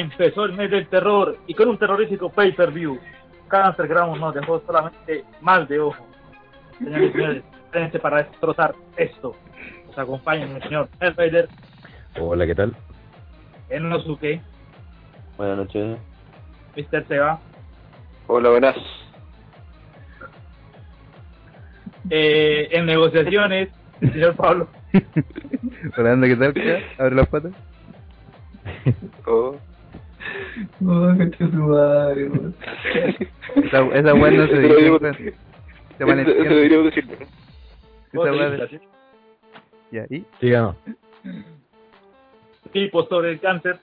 empezó el mes del terror y con un terrorífico pay-per-view. Cáncer Ground nos dejó solamente mal de ojo. Señores y señores, prepárense para destrozar esto. Nos acompañan el señor Hellraider, Hola, ¿qué tal? Enosuke, Buenas noches. Mr. Seba, Hola, buenas. eh, en negociaciones, el señor Pablo, Hola, ¿qué tal? ¿Qué? Abre las patas. Oh. Esa, esa weá no se dice. Se van. Esa Ya, ¿y? Sigamos. así, tipo sobre el cáncer.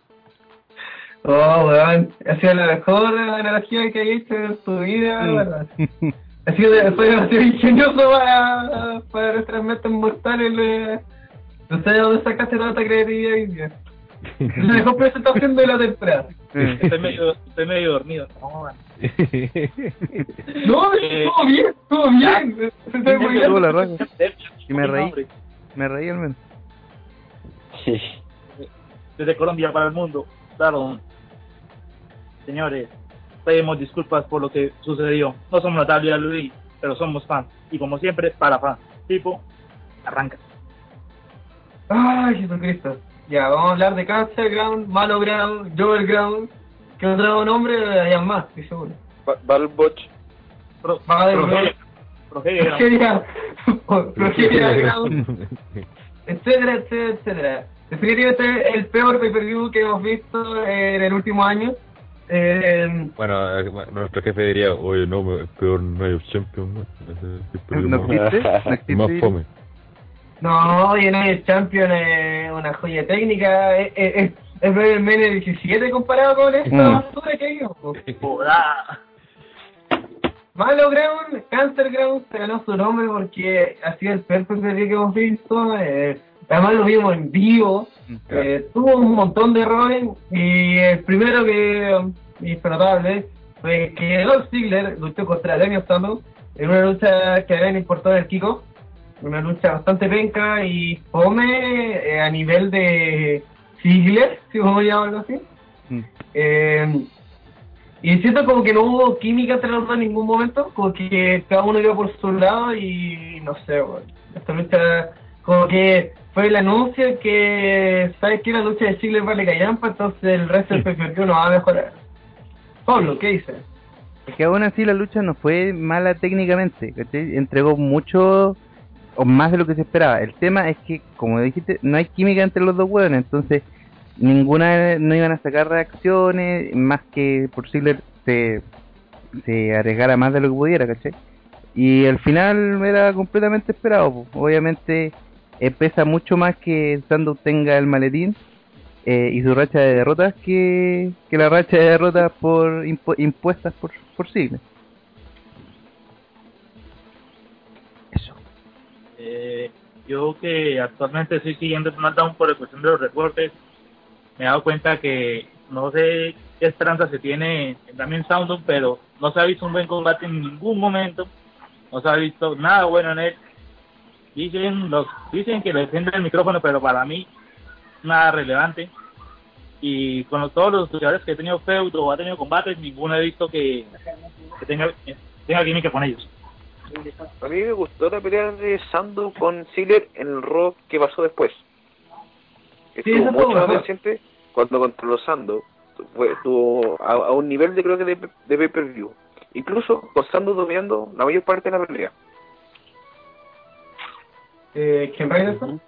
Oh, weón. Ha sido la mejor analogía que hay hecho en tu vida, Mm. weón. Ha sido de- fue demasiado ingenioso para, para nuestras metas mortales. le- No sé de dónde sacaste tanta creatividad. La mejor presentación de la temporada. Estoy medio, estoy medio dormido. No. No, Eh, bien, estuvo bien. Muy. Y me reí. Me reí al menos. Desde Colombia para el mundo. Claro. Señores, pedimos disculpas por lo que sucedió. No somos la WWE, pero somos fans. Y como siempre, para fans. Tipo, arranca. Ay, Jesucristo. Ya, vamos a hablar de Cancer Ground, Malo Ground, Joel Ground. Que otro nombre hayan más, estoy seguro. Ba- Balboch. Progeria- Ground, etcétera, etcétera, etcétera. Definitivamente el peor pay-per-view que hemos visto en el último año. Eh, Bueno, eh, bueno, nuestro jefe diría, oye, no, peor no hay. ¿No Es más fome. No, y no el Champion es una joya técnica. Es, es, es, es el Mene 17 comparado con esta Mm. basura que hay. Malo Ground, Cancer Ground se ganó su nombre porque ha sido el peor pay-per-view que hemos visto. eh, además lo vimos en vivo. eh, tuvo un montón de errores y el primero que notable fue que Dolph Ziggler luchó contra Daniel Sandow en una lucha que le importó el Kiko. Una lucha bastante penca y fome eh, a nivel de Ziggler, si podemos llamarlo así. Mm. Eh, y siento como que no hubo química entre los dos en ningún momento, como que cada uno iba por su lado y no sé, weón. Esta lucha, como que fue el anuncio que, ¿sabes qué? La lucha de Ziggler vale callampa, entonces el resto del PPV no va a mejorar. Pablo, ¿qué dices? Es que aún así la lucha no fue mala técnicamente, ¿cachai? Entregó mucho o más de lo que se esperaba. El tema es que, como dijiste, no hay química entre los dos hueones, entonces ninguna no iban a sacar reacciones, más que por Ziggler se, se arriesgara más de lo que pudiera, ¿cachai? Y al final era completamente esperado, obviamente eh, pesa mucho más que Sandow tenga el maletín eh, y su racha de derrotas que, que la racha de derrotas por impu- impuestas por, por Ziggler. Eh, yo que actualmente estoy siguiendo SmackDown por cuestión de los reportes, me he dado cuenta que no sé qué esperanza se tiene en Damien Sandow, pero no se ha visto un buen combate en ningún momento, no se ha visto nada bueno en él. Dicen los dicen que le defiende el micrófono, pero para mí nada relevante. Y con todos los luchadores que he tenido feudo o ha tenido combates, ninguno he visto que, que tenga, tenga química con ellos. A mí me gustó la pelea de Sandow con Ziggler en el Raw que pasó después. Sí, Estuvo estuvo mucho más reciente cuando controló Sandow. Fue, estuvo a, a un nivel de creo que de, de pay-per-view. Incluso con Sandow dominando la mayor parte de la pelea. Eh, ¿Quién a eso?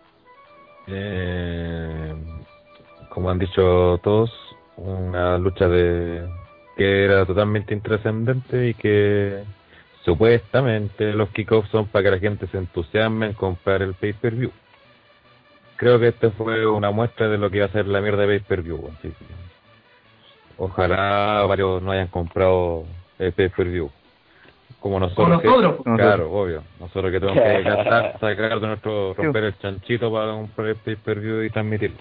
Eh, como han dicho todos, una lucha de que era totalmente intrascendente y que supuestamente los kickoffs son para que la gente se entusiasme en comprar el pay-per-view. Creo que esta fue una muestra de lo que iba a ser la mierda de pay-per-view. así que Ojalá varios no hayan comprado el pay-per-view. Como nosotros. Como que- nosotros, pues. Claro, obvio. Nosotros que tenemos que gastar, sacar de nuestro, romper el chanchito para comprar el pay-per-view y transmitirlo.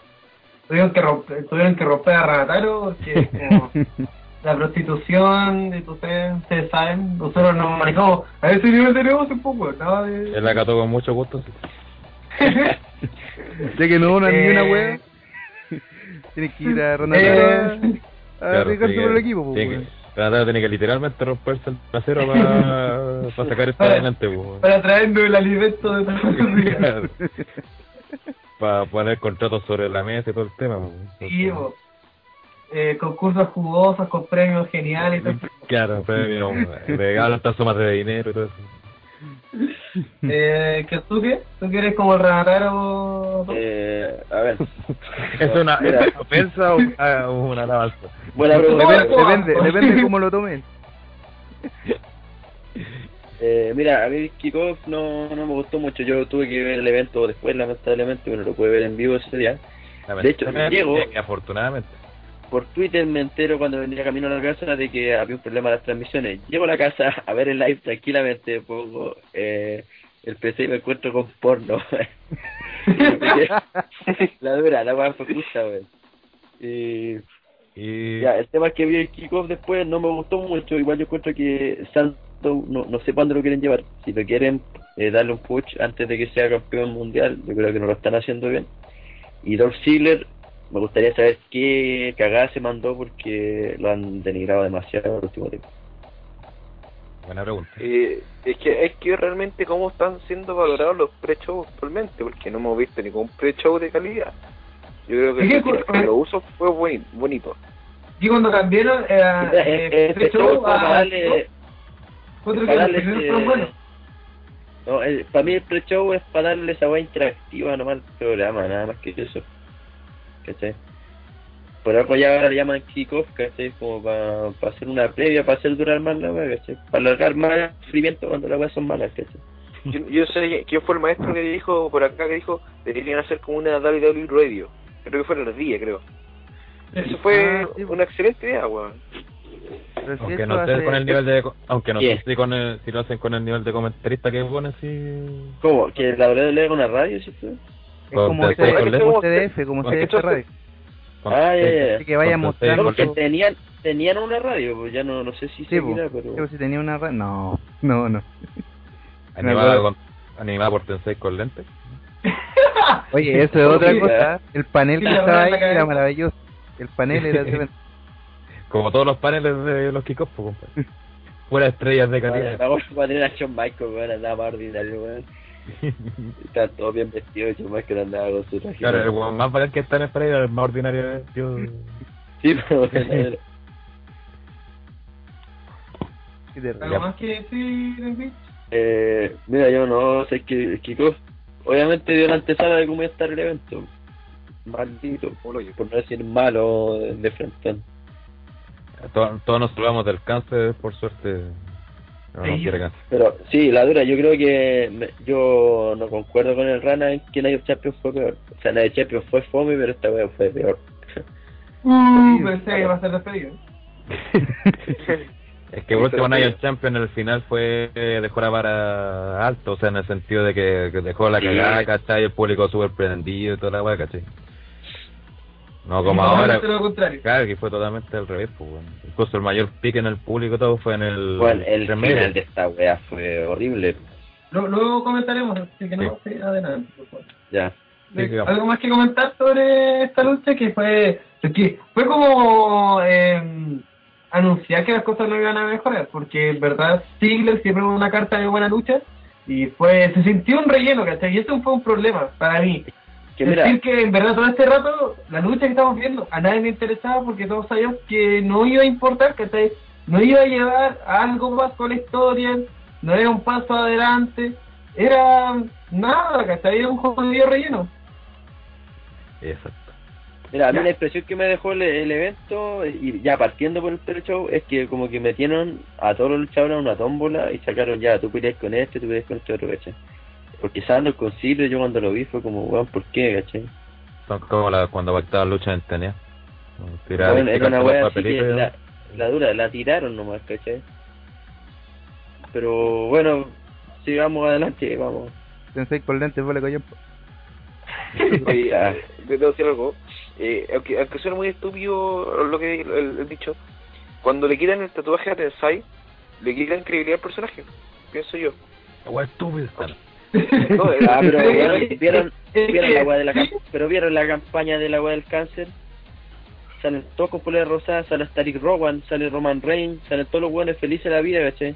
Tuvieron que romper, tuvieron que romper a Ragataro porque como la prostitución, y ustedes, ustedes saben, nosotros nos manejamos a ese nivel de negocio un poco, nada de... Él acató con mucho gusto. sí. Ya que no una ni una Eh, wea. Tienes que ir a Ronaldinho Eh, a arriesgarse sí, por el equipo, pues, tiene que- Renataro tiene que literalmente romperse el trasero para, para sacar esto adelante, weón. para traernos el alimento de todos los días. para poner contratos sobre la mesa y todo el tema. weón. Sí, po. Eh, concursos jugosos con premios geniales. Claro, premio, regalo estas sumas de dinero y todo eso. Eh, ¿que ¿Tú qué? ¿Tú que eres como el Renataro? Eh, a ver. ¿Es una. ¿es una ofensa o una, alabanza? Buena pregunta. Depende, depende, depende de cómo lo tomen. Eh, mira, a mí kickoff no, no me gustó mucho. Yo tuve que ver el evento después, lamentablemente, bueno, lo pude ver en vivo ese día. De hecho, llego- afortunadamente. Por Twitter me entero cuando venía camino a la casa de que había un problema en las transmisiones. Llego a la casa a ver el live tranquilamente, pongo eh, el PC y me encuentro con porno. la dura, la weá fue justa, wey. Y Y ya, el tema es que vi el kickoff después no me gustó mucho. Igual yo encuentro que Santo, no, no sé cuándo lo quieren llevar. Si lo quieren eh, darle un push antes de que sea campeón mundial, yo creo que no lo están haciendo bien. Y Dolph Ziggler, me gustaría saber qué cagada se mandó porque lo han denigrado demasiado el último tiempo. buena pregunta. Eh, es que es que realmente cómo están siendo valorados los pre-shows actualmente, porque no hemos visto ningún pre-show de calidad. Yo creo que el que lo uso fue buen- bonito. Y cuando cambiaron eh, Eh, eh, este show show para a- darle, otro que para los primeros buenos. no, el- para mí el pre-show es para darle esa weá interactiva nomás al programa, nada más que eso. ¿Cachai? Por algo ya ahora le llaman kickoff, ¿cachai? Como para hacer una previa, para hacer durar más la weá, ¿cachai? Para alargar más el sufrimiento cuando las weas son malas, ¿cachai? Yo, yo sé quién fue el maestro que dijo por acá que dijo deberían hacer como una WWE Radio. Creo que fue el día, creo. Eso fue Ah, sí. una excelente idea, weón. Si Aunque no sé hace- con el nivel de aunque no sé si con el, si lo hacen con el nivel de comentarista que ponen si ¿Cómo? ¿Que la WWE es una radio, sí? Es como, C- con- como CDF, como CDF Radio. Ah, ya, ya. Así que vaya mostrando- porque tenían, tenían una radio, pues ya no, no sé si Sí, seguirá, pues, pero... si tenía una No, no, no. animada con animada por Tensei con lentes. Oye, eso es otra cosa. El panel que estaba ahí era maravilloso. El panel era tremendo. Como todos los paneles de los kickoffs, pues, compadre. Puras estrellas de calidad. Vamos a tener a Shawn Michaels, weón, andaba más ordinario, weón. Está todo bien vestido, Shawn Michaels andaba con su traje. Claro, el weón más bacán que está en el era el más ordinario de yo. Sí, pero bueno, Qué. ¿Algo más que decir, eh, mira, yo no sé que el kickoff, obviamente dio la antesala de cómo iba a estar el evento. Maldito, por no decir malo de, de frente. Todos, todos nos salvamos del cáncer, por suerte. No Sí. Pero sí, la dura, yo creo que me- yo no concuerdo con el Rana en que Night of Champions fue peor. O sea, Night of Champions fue fome, pero esta wea fue peor. Uh, pensé que iba a ser despedido. Es que el último Night Champion en el final fue dejó la vara alto, o sea, en el sentido de que, que dejó la Sí. cagada, ¿cachai? El público súper prendido y toda la weá, ¿cachai? No como ahora, totalmente lo contrario. claro, que fue totalmente al revés, pues. Incluso el mayor pique en el público todo fue en el... Bueno, el final de esta wea fue horrible. Luego, luego comentaremos, así que no, sí, adelante, por favor. Ya. Sí, algo más que comentar sobre esta lucha que fue que fue como eh, anunciar que las cosas no iban a mejorar porque en verdad Ziggler siempre fue una carta de buena lucha y fue se sintió un relleno ¿cachai? y eso fue un problema para mí Que mira, decir que en verdad todo este rato la lucha que estamos viendo a nadie le interesaba porque todos sabíamos que no iba a importar ¿cachai? no iba a llevar a algo más con la historia no era un paso adelante era nada ¿cachai? era un jodido relleno Exacto. mira, a mí la impresión que me dejó el, el evento, y ya partiendo por el pre-show, es que como que metieron a todos los luchadores a una tómbola y sacaron ya, tú peleas con este, tú peleas con este otro, ¿cachai? Porque Sando el concilio, yo cuando lo vi fue como, weón, ¿por qué, cachai? Son como la, cuando pactaban lucha en TNA. Tirar Bueno, era una wea así que la, la dura, la tiraron nomás, ¿cachai? Pero bueno, sigamos adelante, vamos. Sensei con lentes, vale coño. Oye, ah, debo decir algo. Eh, aunque, aunque suene muy estúpido lo que el dicho, cuando le quitan el tatuaje a Tensai, le quitan credibilidad al personaje, pienso yo. La wea estúpida. Ah, pero que- vieron, vieron, vieron que- la de la pero vieron la campaña de la wea del cáncer salen todos con polera rosada, sale Starik Rowan, sale Roman Reigns, salen todos los buenos felices de la vida, ¿cachai?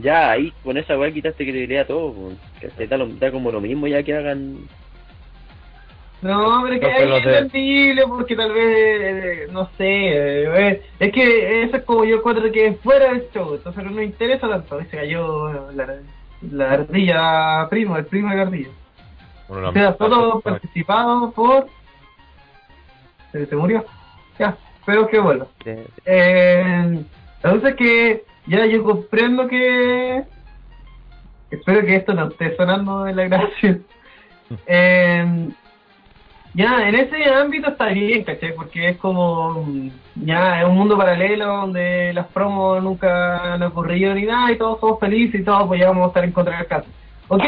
Ya ahí con esa weá quitaste credibilidad a todo, ¿cachai? Da, lo- da como lo mismo ya que hagan. No, pero es que No, es entendible porque tal vez, eh, no sé, eh, es que eso es como yo encuentro que es fuera del show, entonces no me interesa tanto. Se cayó la, la ardilla primo, el primo de la ardilla. Uno de O sea, participado por... ¿Se, se murió? Ya, espero que vuelva. Eh, Eh, entonces que ya yo comprendo que... Espero que esto no esté sonando en la grabación. Eh, ya, en ese ámbito está bien, ¿cachai? Porque es como, ya, es un mundo paralelo donde las promos nunca han ocurrido ni nada y todos somos felices y todos apoyamos a estar en contra del caso. Ok,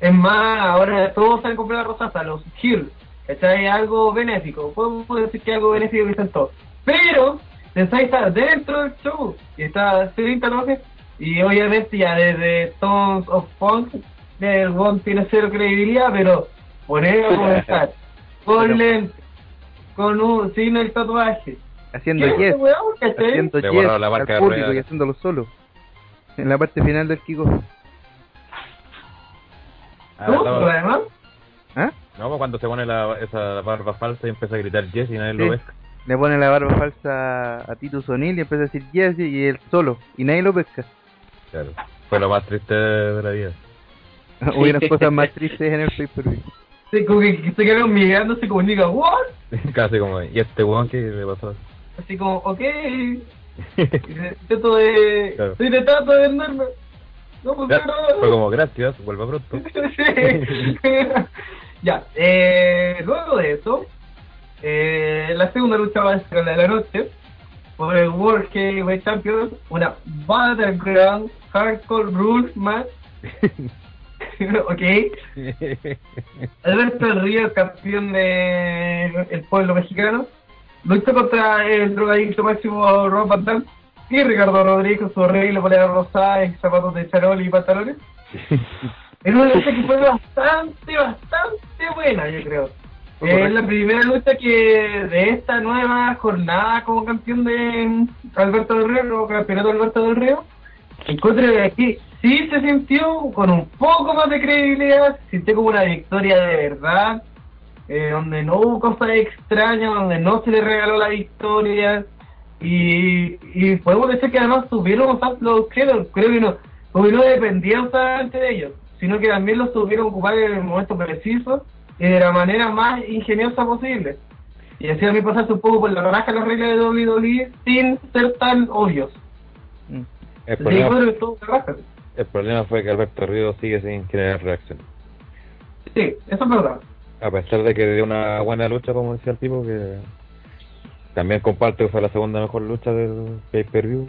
es más, ahora todos salen con la rosada, los Hills, ¿cachai? Algo benéfico, podemos decir que es algo benéfico que están todos. Pero, Tensai está dentro del show y está 30 noches y obviamente ya desde Tones of Punk el One tiene cero credibilidad, pero poner a comenzar con Pero- lente, con un, sin el tatuaje. haciendo ¿Qué yes, haciendo Le yes la al marca de público y haciéndolo solo. En la parte final del kickoff. Ah, ¿Tú? ¿Ah? no, pues cuando se pone la, esa barba falsa y empieza a gritar yes y nadie Sí. lo ve. Le pone la barba falsa a Titus O'Neill y empieza a decir yes y él solo. Y nadie lo pesca. Claro. Fue lo más triste de la vida. Hubieran cosas más tristes en el pay como que, se quedaron mirando, se comunica, ¿what? Casi como, ¿y este weón qué le pasó? Así como, ok. Intento de. Claro. Estoy tratando de venderme. No Ya, funciona. Fue como, gracias, vuelva pronto. Sí. ya, eh, luego de eso, eh, la segunda lucha va a ser la de la noche por el World Heavyweight Champion, una Battleground Hardcore Rules match. ok, Alberto Río, campeón de el pueblo mexicano, luchó contra el drogadicto máximo Rob Van y Ricardo Rodríguez con su horrible polera rosada y zapatos de charol y pantalones. Es una lucha que fue bastante, bastante buena, yo creo. Es la primera lucha que de esta nueva jornada como campeón de Alberto del Río, como campeonato de Alberto del Río, encuentro que aquí sí se sintió con un poco más de credibilidad, se sintió como una victoria de verdad, eh, donde no hubo cosas extrañas, donde no se le regaló la victoria, y, y podemos decir que además tuvieron más los creo, creo que no, como no dependían solamente de ellos, sino que también los tuvieron ocupar en el momento preciso y de la manera más ingeniosa posible. Y así a mí pasarse un poco por la raja las reglas de WWE sin ser tan obvios. Mm. El problema. El problema fue que Alberto Río sigue sin generar reacción. Sí, eso es verdad. A pesar de que dio una buena lucha, como decía el tipo, que también comparto que fue la segunda mejor lucha del pay-per-view.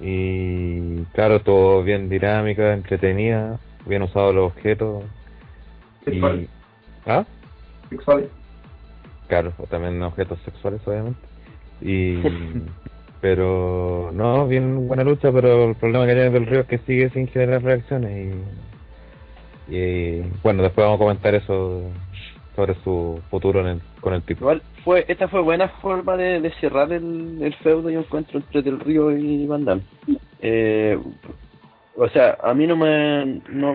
Y claro, todo bien dinámica, entretenida, bien usado los objetos. Y, Sexuales. ¿Ah? Sexuales. Claro, o también objetos sexuales, obviamente. Y, pero, no, bien buena lucha, pero el problema que tiene del Río es que sigue sin generar reacciones. Y, bueno, después vamos a comentar eso sobre su futuro en el- con el tipo. Igual, fue, esta fue buena forma de, cerrar el, el feudo y encuentro entre Del Río y Van. Eh, o sea, a mí no me. No,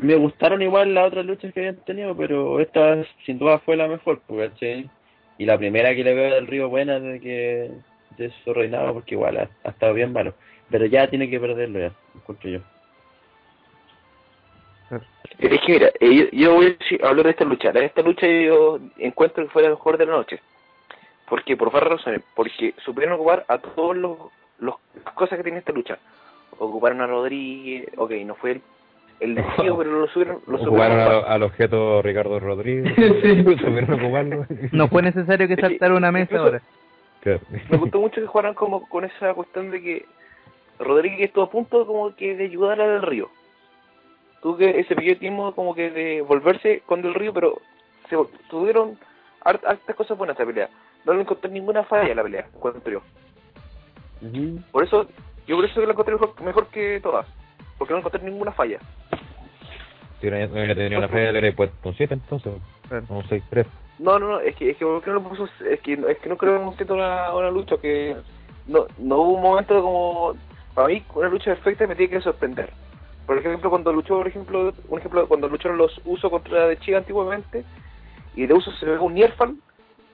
me gustaron igual las otras luchas que habían tenido, pero esta sin duda fue la mejor, pues. Y la primera que le veo Del Río buena de que de su reinado, porque igual ha, ha estado bien malo. Pero ya tiene que perderlo ya, encuentro yo. Es que mira, eh, yo, yo voy a decir- hablar de esta lucha. De esta lucha yo encuentro que fue la mejor de la noche. Porque por varias razones. Porque supieron ocupar a todos los, los las cosas que tiene esta lucha. Ocuparon a Rodríguez, ok, no fue el, el desafío, pero lo subieron, lo supieron Jugaron al, objeto Ricardo Rodríguez. Sí. Supieron ocuparlo. No fue necesario que saltara una mesa incluso- ahora. Claro. Me gustó mucho que jugaran como con esa cuestión de que Rodríguez estuvo a punto como que de ayudar a Del Río. Tuvo que ese pequeño tiempo como que de volverse con Del Río, pero se tuvieron hart- hartas cosas buenas esa pelea. No le encontré ninguna falla en la pelea, encuentro yo. Por eso, yo por eso que la encontré mejor, mejor que todas. Porque no encontré ninguna falla. Si hubiera, hubiera tenido una fe, le hubiera puesto un 7 entonces. Un 6-3. No, no, no, es que, es que, ¿por qué no lo puso? Es que, es que no creo un momento una, una lucha que no, no hubo un momento como, para mí, una lucha perfecta me tiene que sorprender. Por ejemplo, cuando luchó, por ejemplo, un ejemplo, cuando lucharon los Usos contra de Chica antiguamente, y de Usos se ve un Nierfal,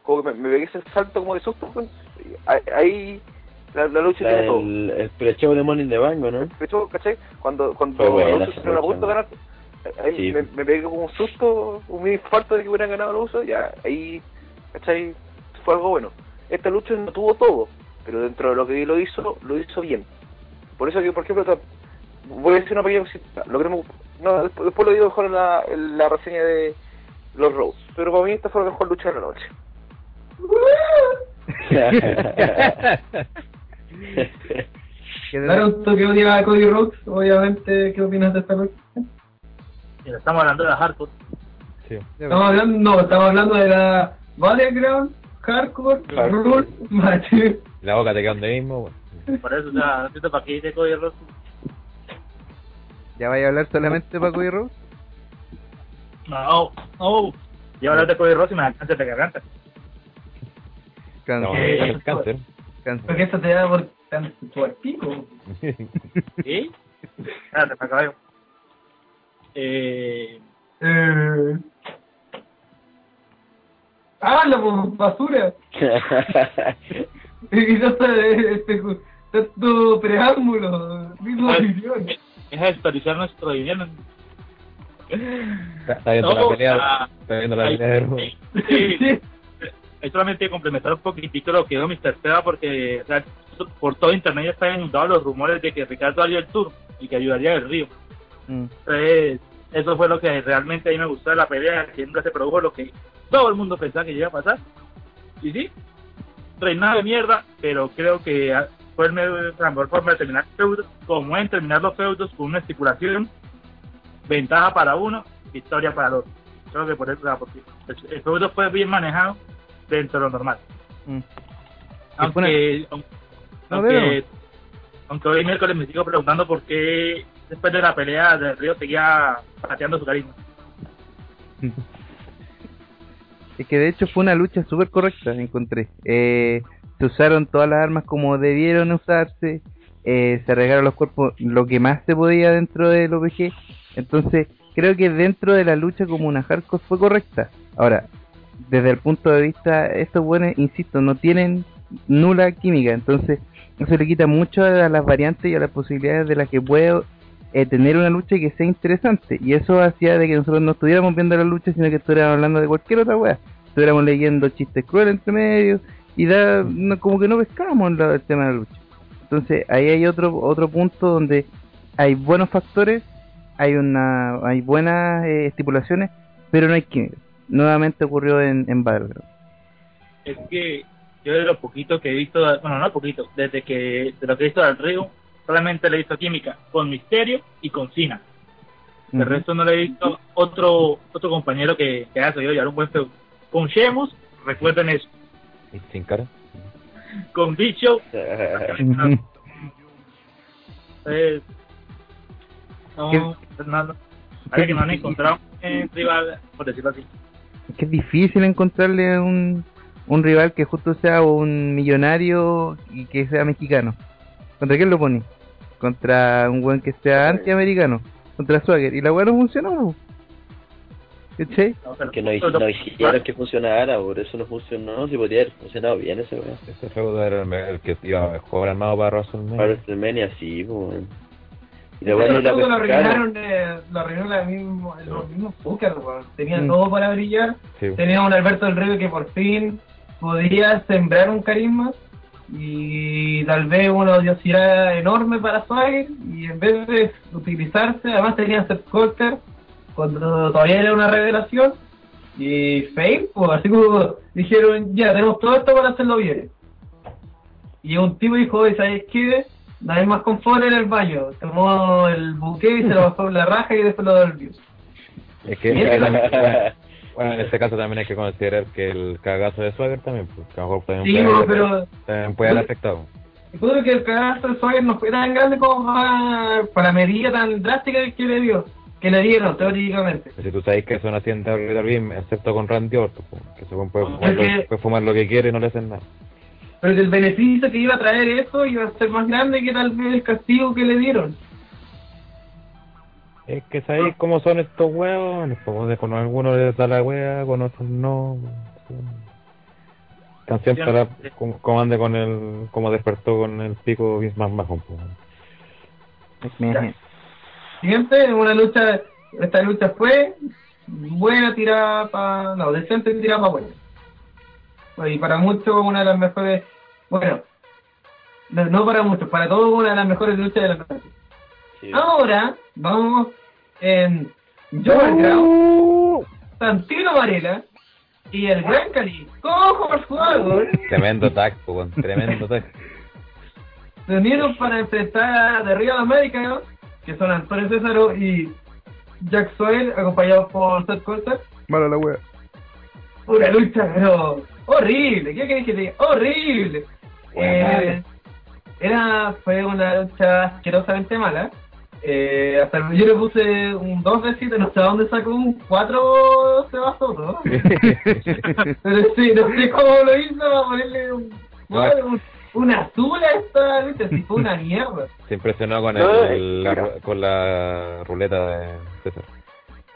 como que me, me pegué ese salto como de susto, pues, ahí- la, la lucha tiene todo. el, el de Money the Bank, ¿no? De hecho, ¿cachai? Cuando, cuando los Usos esa estuvieron a punto de lucha. ganar, ahí Sí. me, me pegué como un susto, un mini infarto de que hubieran ganado los Usos, ya, ahí, ¿cachai? Fue algo bueno. Esta lucha no tuvo todo, pero dentro de lo que lo hizo, lo hizo bien. Por eso que, por ejemplo, voy a decir una pequeña cosita, lo que no, me- no, después, después lo digo mejor en la, en la reseña de los Rose, pero para mí esta fue la mejor lucha de la noche. Claro, tú que odias a Cody Rhodes, obviamente, ¿qué opinas de esta lucha? Estamos hablando de la hardcore. Sí. Estamos hablando, no, estamos hablando de la Battleground, Hardcore, Hardcore. Rule, Match. La boca te queda donde mismo, bueno. Por eso, o sea, no entiendo para qué coge el rostro. ¿Ya vaya a hablar solamente de Paco y Rose? No, no. Yo hablar de Cody Ross y me da cáncer de garganta. Cáncer. No, cáncer. Cáncer. Porque eso te da por, por pico. ¿Sí? Espérate, me acabo. Eh, Eh... ¡Habla, pues, basura! Y no sé, este, tanto preámbulo, mismo opinión. deja de desperdiciar nuestro dinero. Está, está viendo No, la pelea, ah, está viendo la pelea de Rose. sí, Sí. Hay solamente complementar un poquitico lo que dijo Mr. Seba porque o sea, por todo internet ya están inundados los rumores de que Ricardo haría el tour y que ayudaría el río. Mm. Entonces, eso fue lo que realmente a mí me gustó de la pelea, que nunca se produjo lo que todo el mundo pensaba que iba a pasar. Y sí, reinado de mierda, pero creo que fue el me- la mejor forma de terminar feudos, como en terminar los feudos con una estipulación, ventaja para uno, victoria para el otro. Creo que por eso, el, el feudo fue bien manejado dentro de lo normal. Mm. Aunque, aunque, No, aunque, aunque hoy miércoles me sigo preguntando por qué después de la pelea del Río seguía pateando su carisma. Es que de hecho fue una lucha súper correcta, encontré. Eh, se usaron todas las armas como debieron usarse, eh, se regaron los cuerpos lo que más se podía dentro del OPG. Entonces, creo que dentro de la lucha como una hardcore fue correcta. Ahora, desde el punto de vista, estos buenos, insisto, no tienen nula química, entonces eso le quita mucho a las variantes y a las posibilidades de las que puede eh, tener una lucha que sea interesante. Y eso hacía de que nosotros no estuviéramos viendo la lucha, sino que estuviéramos hablando de cualquier otra wea. Estuviéramos leyendo chistes crueles entre medio y como que no pescábamos la- el tema de la lucha. Entonces ahí hay otro otro punto donde hay buenos factores, hay una hay buenas eh, estipulaciones, pero no hay química. Nuevamente ocurrió en, en. Es que yo de lo poquito que he visto, bueno, no poquito, desde que de lo que he visto del Río, solamente le he visto química con Misterio y con Cena. El resto no le he visto otro otro compañero que, que haya sabido llevar un buen feudo. Con Sheamus, recuerden eso. Y sin cara. Con Show, Ujú. pues, no, no, no. Parece que no han encontrado un rival, por decirlo así. Es que es difícil encontrarle un, un rival que justo sea un millonario y que sea mexicano. ¿Contra quién lo pone? Contra un buen que sea antiamericano. Contra Swagger. Y la weá no funcionó. ¿Cachai? Que no, hicieron que funcionara, por eso no funcionó, si podía haber funcionado bien ese weón. Ese feudo era el, que iba mejor armado para Para WrestleMania. WrestleMania sí, weón. Y la todo lo arruinaron, eh, lo arruinaron la mismo, los mismos Booker, weón. Tenían Mm. todo para brillar. Sí. Tenía un Alberto del Río que por fin podía sembrar un carisma y tal vez una odiosidad enorme para Swagger y en vez de utilizarse, además tenía Seth Coulter cuando todavía era una revelación y Fame, pues así como dijeron, ya tenemos todo esto para hacerlo bien. Y un tipo dijo, "Oye, ¿sabes qué? Hay más confort en el baño. Tomó el buque y se lo bajó en la raja y después lo devolvió. Es que. bueno, en este caso también hay que considerar que el cagazo de Swagger también, pues, que a lo mejor también Sí, puede, haber- pero también puede haber afectado. Yo que el cagazo de Swagger no fue tan grande como para, para medida tan drástica que le dio. que le dieron, teóricamente. Si tú sabes que hacían de bien, excepto con Randy Orton, po, que se puede fumar, lo, puede fumar lo que quiere y no le hacen nada. Pero que el beneficio que iba a traer eso iba a ser más grande que tal vez el castigo que le dieron. Es que sabéis cómo son estos huevos, de con algunos les da la wea, con otros no. Están siempre la, como, ande con el, como despertó con el pico Vince McMahon. Mira, Siguiente, una lucha, esta lucha fue buena tirada para, no, decente tirada para buena. Y para muchos una de las mejores, bueno, no, no para muchos, para todos una de las mejores luchas de la noche. Sí. Ahora vamos en Joel Grau, Santino Varela y el Gran Cali. ¡Cojo por favor! Tremendo tag, tremendo tag. Se unieron para enfrentar a The Real Americans, que son Antonio Césaro y Jack Swell, acompañados por Seth Coulter. Mala la wea. Una lucha, pero horrible. ¿Qué querés que te diga? Horrible. Eh, era, fue una lucha asquerosamente mala. Eh, hasta el- yo le puse un 2 de 7, no sé a dónde sacó un 4 Sebasoto. Pero sí, no sé cómo lo hizo para ponerle un, un, un azul a esta lucha, si fue una mierda. Se impresionó con, No, el, la, con la ruleta de César.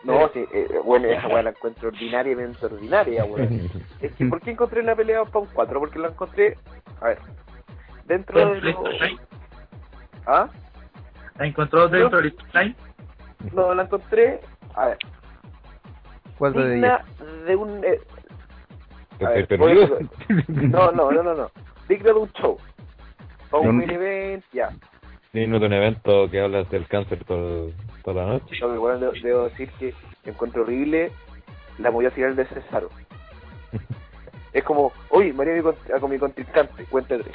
No, sí, eh, bueno, esa weá la encuentro ordinariamente ordinaria, weón. Es que, ¿por qué encontré una pelea para un 4? Porque la encontré, a ver, dentro de lo... ¿Ah? ¿La encontró dentro del? No, la encontré, a ver, 4 de 10. digna de un... eh, A ver, perdido. no, no, no, no, no, digna de un show. O un No. main event, ya. De un evento que hablas del cáncer todo, toda la noche. Que, bueno, debo, debo decir que encuentro horrible la movida final de Cesaro. Es como, oye, María con mi contrincante, cuenta tres.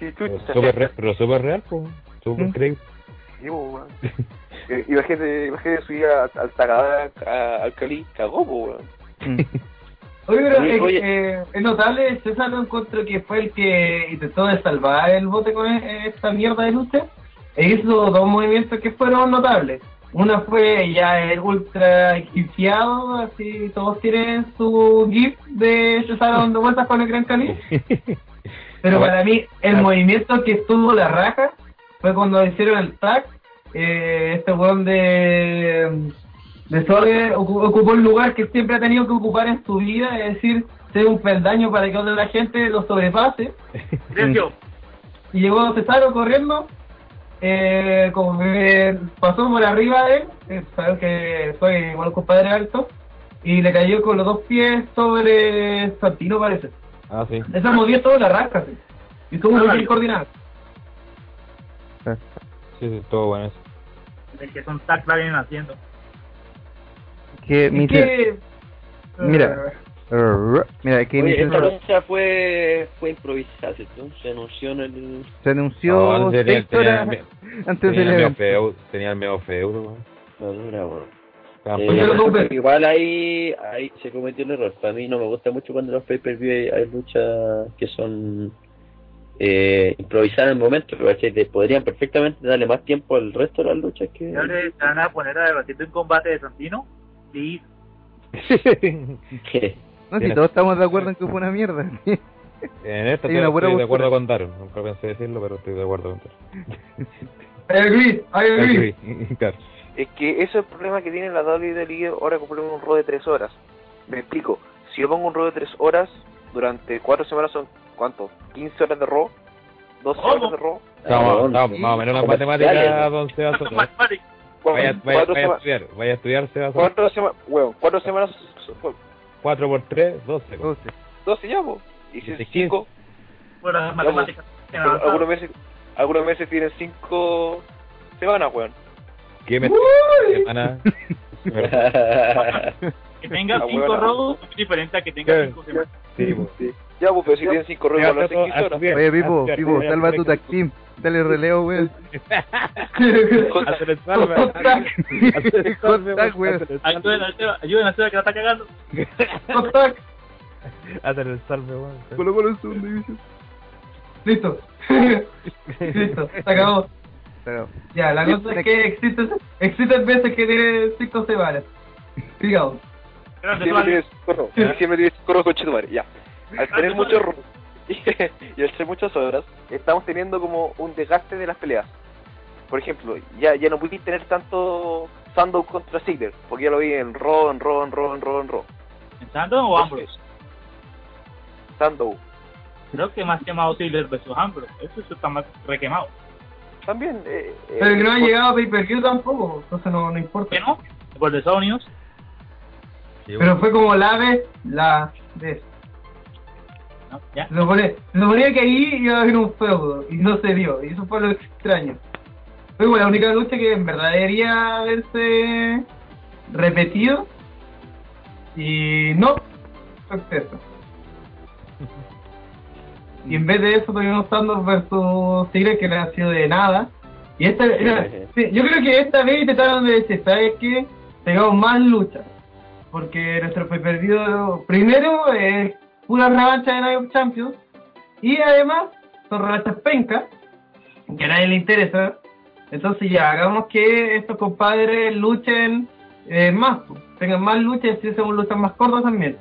Sí, Pero chucha. súper re- pero súper real, pues. Súper Mm. creíble. Sí, weón. Eh, Imagínate, imagínate subir al tagador a- al Cali, cagó, weón. Mm. Oye, pero es, oye. eh, es notable, César lo encuentro que fue el que intentó de salvar el bote con esta mierda de lucha. E hizo dos movimientos que fueron notables. Una fue ya el ultra gifeado, así todos tienen su gif de César dando vueltas con el Gran Cali. Pero Ah, para mí, el ah. movimiento que estuvo la raja fue cuando hicieron el tag. Eh, este weón de, de Sorge ocupó el lugar que siempre ha tenido que ocupar en su vida, es decir, ser un peldaño para que otra gente lo sobrepase. Y llegó Cesaro corriendo, eh, como que pasó por arriba de él, eh, sabes que soy igual compadre alto, y le cayó con los dos pies sobre Santino, parece. Ah, sí. Esa movía toda la rasca, sí. Y estuvo muy bien coordinada. Sí, sí, todo bueno eso. El que son tac la vienen haciendo. Que mi Es que, Mira. Mira, es que Oye, esta lucha fue, fue improvisada. Se anunció en el... se anunció No, tenía, seis tenía, horas tenía, antes tenía del el evento. feudo, tenía el medio Eh, no preocupes. igual ahí, ahí se cometió un error. Para mí no me gusta mucho cuando los pay-per-view hay, hay luchas que son eh, improvisadas en el momento, pero ¿cachai? Podrían perfectamente darle más tiempo al resto de las luchas que... Y ahora se van a poner a debatir un combate de Santino. Y que- No, si todos estamos de acuerdo en que fue una mierda. En esto Hay estoy, de acuerdo con Daron. Nunca pensé decirlo, pero estoy de acuerdo con Daron. I agree, I agree. Agree. Claro. Es que ese es el problema que tiene la WWE ahora que un rol de 3 horas. Me explico, si yo pongo un rol de 3 horas, durante 4 semanas son, ¿cuánto? ¿15 horas de Raw? ¿12 ¿Cómo? horas de Raw? Estamos, Ah, estamos sí, más o menos. Vaya, vaya, cuatro, vaya a estudiar, vaya a estudiar, cuatro bueno, cuatro semanas, 4 por 3, 12. Entonces, 12 ya, po. Y si Dice 5, Bueno, las matemáticas. algunos meses, algunos meses tienen 5 semanas, weón. ¿Qué me semana? Que tenga Ah, 5 huevona. rodos es diferente a que tenga. 5 semanas. Sí, pues. Ya, pues, pero si tienen 5 Sebas rollos, Soto, las 15 a horas. oye, a Pipo, Pipo, a salva tu tag team. Dale relevo, weón. Hacer el salve. Hacer el salve, Contact, salve. Ayuden al Seba, que la está cagando. Contact. Hacer el salve, weón. Colo Colo en segunda división. Listo. Listo, se acabó. Ya, la cosa es que existen, existen veces que tiene cinco semanas. Digamos. Siempre tienes siempre tienes corro con madre, ya. Al tener muchos ro- y al ser muchas horas, estamos teniendo como un desgaste de las peleas. Por ejemplo, ya, ya no pudiste tener tanto Sandow contra Ziggler, porque ya lo vi en Raw, en Raw, en Raw, en Raw, en Raw. ¿En Sandow o Ambrose? Sandow. Creo que más quemado Ziggler versus Ambrose. Eso sí está más requemado. También. Eh, eh, Pero que no ha por- llegado a pay-per-view tampoco, entonces no, no importa. ¿Qué no? Por Sony News. Sí, Pero fue como la vez, la vez. ¿no? Ya. Se suponía, se suponía que ahí iba a haber un feudo y no se dio, y eso fue lo extraño. Fue como la única lucha que en verdad debería haberse repetido y no, fue eso. Y en vez de eso tuvimos Santos versus Tigre que no ha sido de nada. Y esta era, sí, yo creo que esta vez intentaron de decir, ¿sabes qué? Tengamos más lucha. Porque nuestro perdido primero es pura revancha de Night of Champions. Y además son revanchas pencas, que a nadie le interesa. Entonces ya, hagamos que estos compadres luchen eh, más, pues, tengan más luchas y hacemos luchas más cortas también.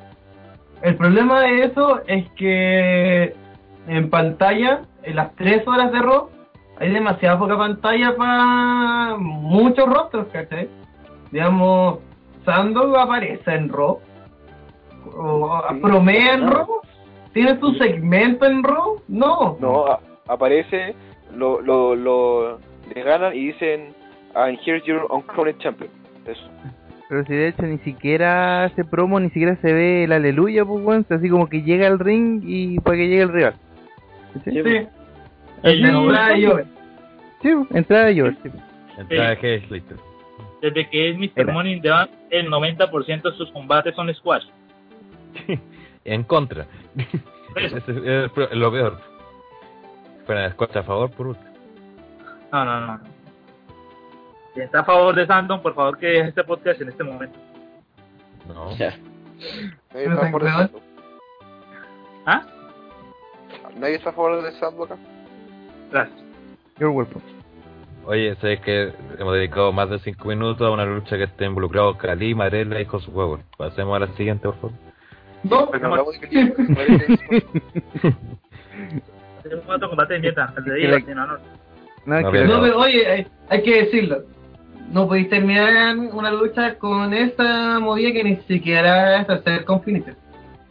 El problema de eso es que en pantalla, en las tres horas de Raw, hay demasiada poca pantalla para muchos rostros, ¿cachai? Digamos, Sandow aparece en Raw, o promea en Raw, tiene su segmento en Raw, no. No, a- aparece, lo, lo, lo, le ganan y dicen, and here's your uncrowned champion. Eso. Pero si de hecho ni siquiera hace promo, ni siquiera se ve el aleluya, pues así como que llega al ring y para que llegue el rival. ¿Sí? Entrada de Joven. Sí, entrada de George. Entrada de Slater. Desde que es Mr. Era. Money in the Bank, el 90% de sus combates son squash. En contra. Ese es pro- lo peor. Pero escucha a favor por último. No, no, no. Si está a favor de Sandon, por favor que deje este podcast en este momento. No. Ya. Nadie No está a favor de. Sandow. ¿Ah? Nadie está a favor de Sandow acá. Gracias. You're welcome. Oye, sabes que hemos dedicado más de 5 minutos a una lucha que esté involucrado Cali, Marela y Josu Huevo. Pasemos a la siguiente, por favor. No, Pero no hablamos de que Hacemos otro combate de mierda, el de Que día, la- sin honor. No, es No, que pero- No, pero oye, hay, hay que decirlo. No podéis terminar una lucha con esta movida que ni siquiera es hacer con finisher.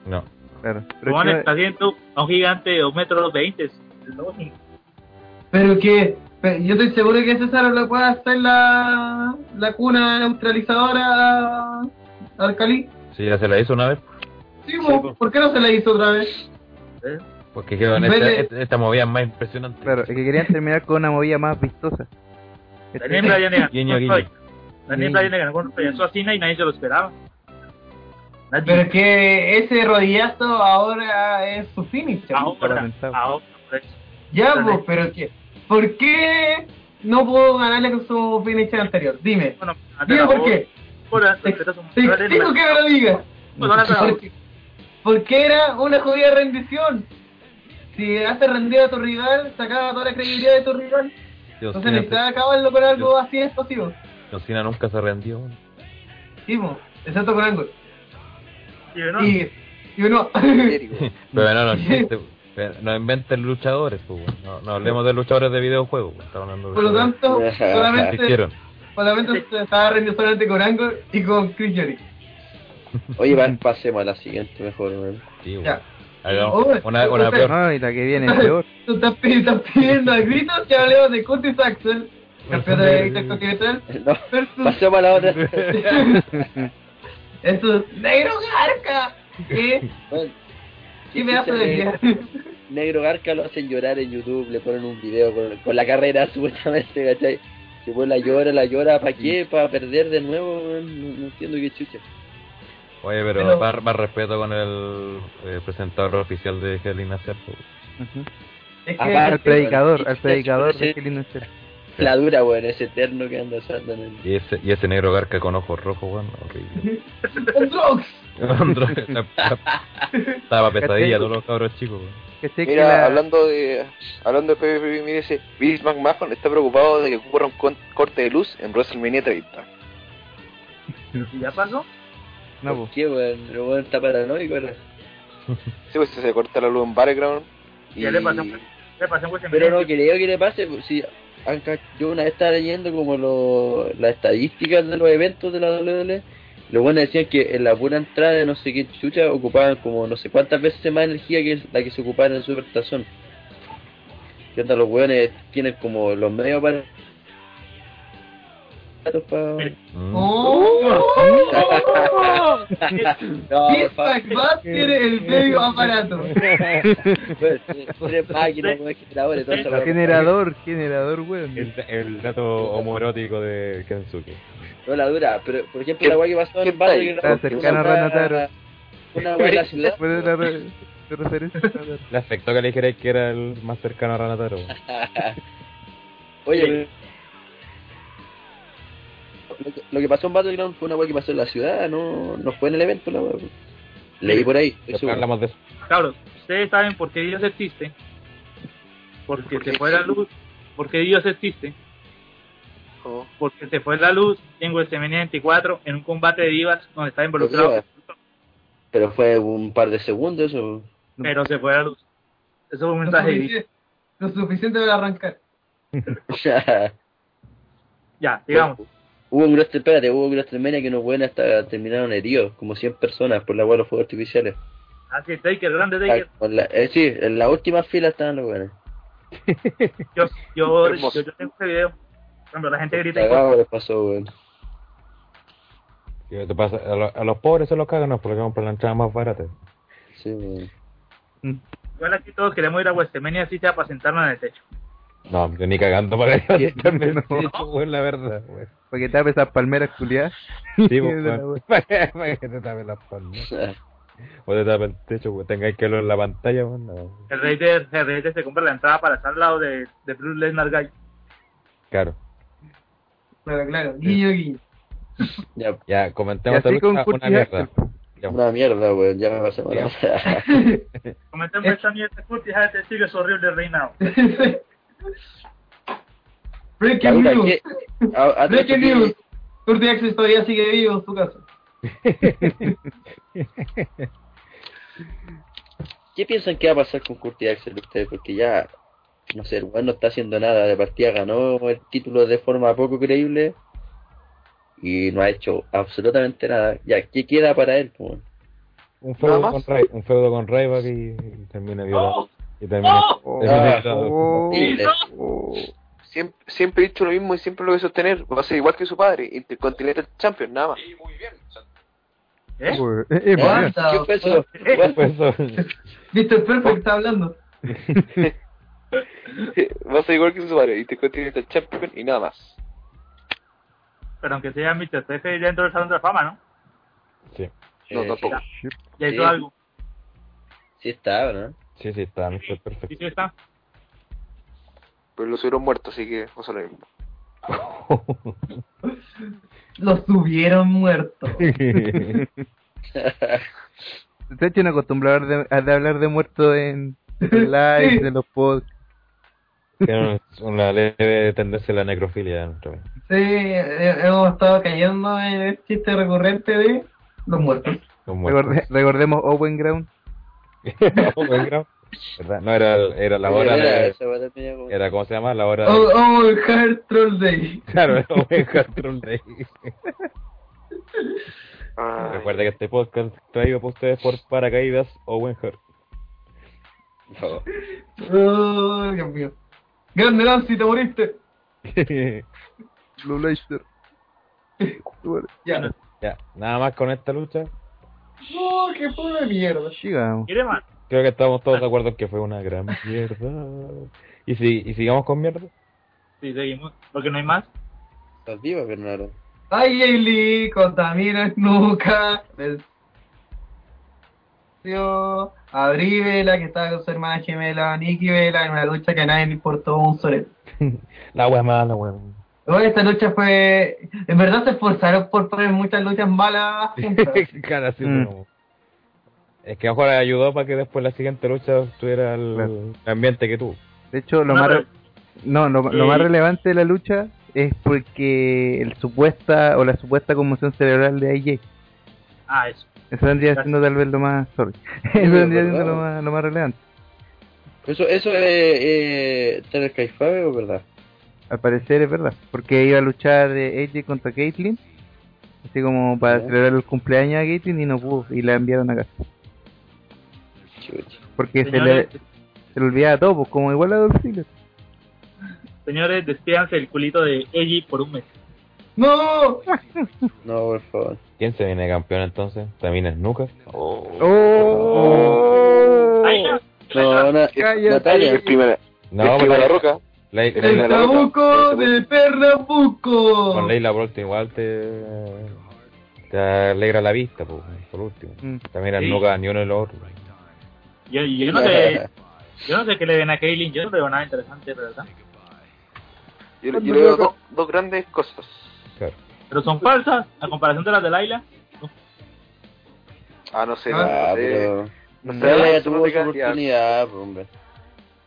No. claro. Pero Juan es que- está haciendo a un gigante de 2 metros 20. Pero que pero yo estoy seguro que César le puede hacer la, la cuna neutralizadora al Cali. Sí, ya se la hizo una vez. Sí, po, ¿por qué no se la hizo otra vez? Porque quedó en esta, de- esta, esta movida más impresionante. Claro, es que querían terminar con una movida más vistosa. Este- Daniel Bryan ganó Guiño, guiño. Daniel. Bryan ganó con. Eso así y nadie se lo esperaba. Nadie. Pero es que ese rodillazo ahora es su finisher. ahora, ahora, pues, Ya, pues, pero que, ¿por qué no puedo ganarle con su finisher anterior? Dime. bueno, Dime por qué. Ahora, Te, exijo que me lo digas. Porque, porque era una jodida rendición. Si hace rendir a tu rival, sacaba toda la credibilidad de tu rival. Dios Entonces necesitaba acabarlo con algo así explosivo. John Cena nunca se rendió. Sí, mo, excepto con Angle. Sí, ¿no? Y, y uno. Pero no, no, existe, pero no inventen luchadores, pues, no, no hablemos de luchadores de videojuegos. Estamos hablando de por lo tanto, que solamente, solamente se estaba rendiendo solamente con Angle y con Chris Jericho. Oye, va, pasemos a la siguiente mejor. Sí, weón. Ya. Oh, una, una peor. La que viene es peor. Tú estás, estás pidiendo a gritos que hablemos de Curtis Axel, campeón de Intercontinental, No, versus pasemos a la otra. Eso, negro garca. ¿Qué? ¿Qué pedazo de Negro- Garca lo hacen llorar en YouTube, le ponen un video con, con la carrera supuestamente, ¿cachai? Si pues la llora, la llora, ¿para qué? ¿Para perder de nuevo? No, no entiendo qué chucha. Oye, pero, Pero- más, más respeto con el eh, presentador oficial de Hell in a Cell. Ujú. Es Ah, que vale. Al predicador, Sí, predicador de Noche. La dura, weón, ese eterno que anda usando en el... Y ese, y ese negro garca con ojos rojos, weón, horrible. ¡Androx! Estaba pesadilla todos los cabros chicos, Mira, la- hablando de hablando de PvP, mire ese Vince McMahon está preocupado de que ocurra un corte de luz en WrestleMania 30. ¿Y ya pasó? No, ¿Por po. qué, weón? El weón está paranoico ahora. Sí, pues se corta la luz en Battleground y ¿Ya le pasó? ¿Le pasó en Pero no creo que le pase, pues, si yo una vez estaba leyendo como lo, las estadísticas de los eventos de la WWE, los buenos decían que en la pura entrada de no sé qué chucha ocupaban como no sé cuántas veces más energía que la que se ocupaba en el Super Tazón. Que los weones tienen como los medios para... Mm. ¡Oh! No, por favor. McMahon tiene el medio aparato. Pues, Tres máquinas, weón, generadores, weá. Generador, generador, weón. El, el dato homoerótico de Kensuke. No la dura, pero por ejemplo la weá que pasó qué en Battle Está cercano a Ranataro. Una weá en la ciudad. Después de la referencia. Le afectó que le dijerais que era el más cercano a Ranataro. Oye, lo que, lo que pasó en Battleground fue una weá que pasó en la ciudad, no, no fue en el evento la weá. Leí por ahí, seguro. hablamos de eso. Cabros, ustedes saben por qué Dios existe. Porque se fue la luz. ¿Por qué Dios existe? Oh, Porque se fue la luz en WrestleMania 24 en un combate de divas donde estaba involucrado. Pero fue un par de segundos eso. Pero se fue la luz. Eso fue un mensaje lo suficiente para arrancar. Ya, digamos. Hubo un Wrestle- espérate, hubo un que unos buenos hasta terminaron heridos, como 100 personas por la weá de los fuegos artificiales. Así es, Taker, grande Ah, Taker. la- eh, sí, en la última fila estaban los buenos. Yo, yo, yo, yo tengo ese video. Por ejemplo, la gente grita y Cagado les pasó, weón. ¿Qué te pasa? A, lo- a los pobres se los cagan, no, porque compran la entrada más barata. Sí, weón. Igual aquí todos queremos ir a WrestleMania así sea para sentarnos en el techo. No, yo ni cagando para ir a Sí, sentarme en no. weón, la verdad, weón. Para que tape esas palmeras culiadas. Sí, pues. Para que te tape las palmas. O te tape el techo, weón. Tengáis que verlo en la pantalla, weón. No. El Raider, el Raider se compra la entrada para estar al lado de, de Bruce Lesnar Guy. Claro. Claro, claro. Guiño, guiño. Ya, Ya, comentemos así con Curtis una mierda. Ya. una mierda, weón, ya me pasé mal. Comentemos esta mierda, Curtis, a este sigue su horrible reinado. Breaking news. es que- a- a- Breaking que- news. Curtis Axel todavía sigue vivo en su casa. ¿Qué piensan que va a pasar con Curtis Axel ustedes? Porque ya, no sé, el weón no está haciendo nada. De partida ganó el título de forma poco creíble y no ha hecho absolutamente nada. Ya, ¿qué queda para él? Un feudo con. Ray, un feudo con Ryback y, y termina violado. Y termina, Oh, termina Ah. violado. Sí, siempre, siempre he dicho lo mismo y siempre lo voy a sostener. Va a ser igual que su padre, Intercontinental Champion, nada más. ¿Eh? Oh, eh, eh, What man. ¿Qué fue eso? ¿Qué fue eso? Mr. Perfect está hablando. Va a ser igual que su padre, Intercontinental Champion y nada más. Pero aunque sea Mr. Pepe dentro del Salón de la Fama, ¿no? Sí, No, Eh, tampoco. Ya hizo Sí. algo. Sí está, ¿no? sí, sí, está Mr. Sí, Perfect. sí está. Pero lo subieron muerto, así que a ser lo mismo. Lo subieron muerto. ¿Te hecho acostumbrado de, a de hablar de muertos en en live, Sí. de los podcasts? Tiene una leve tendencia a la necrofilia. dentro. Sí, hemos estado cayendo en el chiste recurrente de los muertos. Los muertos. Recorde- recordemos Owen Ground. Buen grado. ¿Verdad? No, era, era la hora Era, de... esa Era, ¿cómo se llama? La hora Oh, de... oh, Hard Troll Day. Claro, era Owen Cartron Day. Ay, Recuerda que este podcast traído por ustedes por Paracaídas Owen Hart. No. Oh, Dios mío. Grande Nancy, te moriste. Blue Laser. Bueno, Ya. ya, nada más con esta lucha. Oh, qué pobre mierda. Sigamos. ¿Quiere más? Creo que estamos todos de acuerdo en que fue una gran mierda. ¿Y, si, y sigamos con mierda? Sí, seguimos. Porque no hay más. ¿Estás viva, Bernardo? Ay, Ailey, contamina nunca. El... Dios, a Bri Vela, que estaba con su hermana gemela, Nikki Vela, en una lucha que a nadie le importó un sorete. La wea mala, weón. Luego esta lucha fue... En verdad se esforzaron por poner muchas luchas malas juntas. Cara, sí, Mm. pero- Es que mejor ayudó para que después la siguiente lucha tuviera el, Claro. ambiente que tuvo. De hecho, lo No, más re- no, lo, lo Eh, más relevante de la lucha es porque el supuesta o la supuesta conmoción cerebral de AJ. Ah, eso. Eso vendría siendo tal vez lo más, sorry. Eso es vendría verdad. siendo lo más, lo más relevante. Eso, eso es eh, ¿Tener Caifabe o verdad? Al parecer es verdad, porque iba a luchar eh, AJ contra Caitlyn, así como para celebrar el cumpleaños a Caitlyn y no pudo, y la enviaron a casa. Porque se le, se le olvidaba todo, pues como igual a Dolph Ziggler. señores, despídanse el culito de Eiji por un mes. ¡No! No, por favor. ¿Quién se viene campeón entonces? ¿También es Nuka? ¡Oh! Ay, no. No, na- Cállate. Natalia. El primer, No, la, roca. la- El la- ¡El de Pernambuco! con Leila Brolt igual te, te alegra la vista, pues, por último. Mm. También el Sí. Nuka ni uno ni lo otro. Yo, yo no sé, yo no sé qué le ven a Kaylin, yo no veo nada interesante, ¿verdad? Yo, yo le veo dos, dos grandes cosas. Claro. Pero son falsas, a comparación de las de Laila. Ah, no sé, Ah, no sé. pero... No sé, eso tuvo su oportunidad, pues, hombre.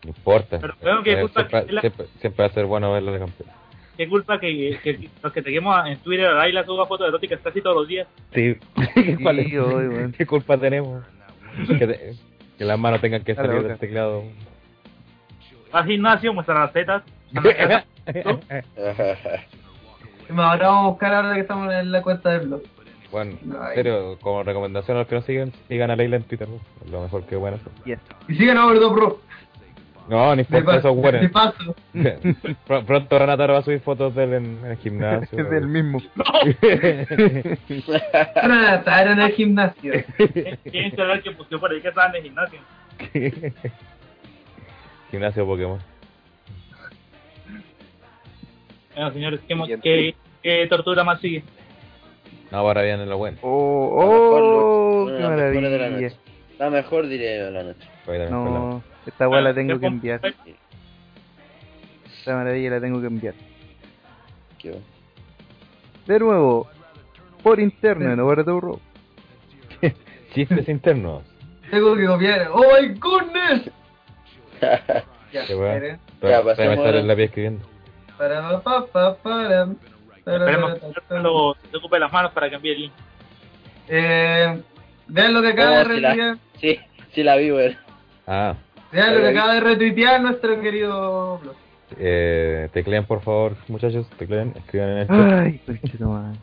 No importa. Pero creo que Eh, culpa siempre, que la- siempre, siempre va a ser bueno verla de campeón. Qué culpa que, que los que seguimos en Twitter a Laila suba fotos eróticas casi todos los días. Sí. Sí, hoy. ¿Qué culpa tenemos? Que, las manos tengan que salir del teclado. Al gimnasio, muestra las tetas. Ahora vamos a buscar ahora que estamos en la cuenta del blog. bueno, en serio, como recomendación a los que nos siguen, sigan a Leila en Twitter. Lo mejor que bueno. Yes. Y sigan a Pro. No, ni De, pa- esos de buenos. paso. Pr- Pronto Renata va a subir fotos de él en, en el gimnasio. Es del mismo. Tratar en el gimnasio. ¿Quién sabe que buscó por ahí que estaba en el gimnasio? gimnasio Pokémon. Bueno, señores, ¿qué, qué, qué tortura más sigue? No, ahora viene lo bueno. Oh, oh, qué de de maravilla. La mejor diré de la noche. La- No, esta weá la Bueno, tengo ¿qué que enviar. Esta maravilla la tengo que enviar. Qué. De nuevo, por interno en Overdo Row. Chistes internos. Tengo que copiar. ¡Oh my goodness! Ya, Qué. Ya, Todavía me pasemos sale a- en la pie escribiendo. Para, pa, pa, para. Esperemos que cuando se ocupe las manos para el link. Eh, vean lo que acaba Oh, de retuitear. Sí, sí la vi, weón. Ah, Vean lo que acaba de retuitear nuestro querido blog. eh, tecleen por favor, muchachos. Tecleen, escriban en el chat. Ay, conchito madre.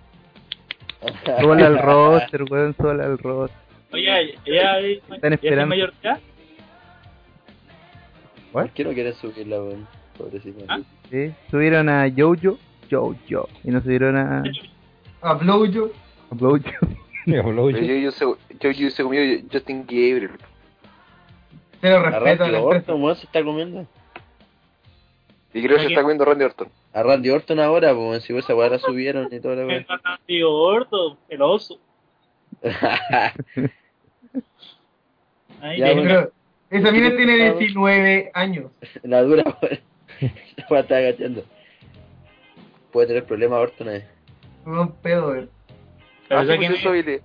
Súbala al roster, weón, súbala al roster. Oye, ella, Están esperando. mayor de edad. ¿Por qué no quieres subirla, weón? Pobrecita. ¿Ah? ¿Sí? Subieron a Jojo, Jojo, y no subieron a, A Blowjo. a Blowjo. Yo, yo. yo, yo, se- yo, yo se comió Justin Gabriel. Se lo A respeto a la Randy empresa. Orton, weón, se está comiendo. Y creo que se está comiendo Randy Orton. A Randy Orton ahora, pues, si esa weá la subieron y todo la weón. Tío gordo, el oso. Ahí Ya, tiene- bueno. Pero esa mina tiene 19 años. La dura. La weá está agachando. Puede tener problemas Orton ahí. Un pedo, weón. Ah, sí, pues quién eso, es? Billy.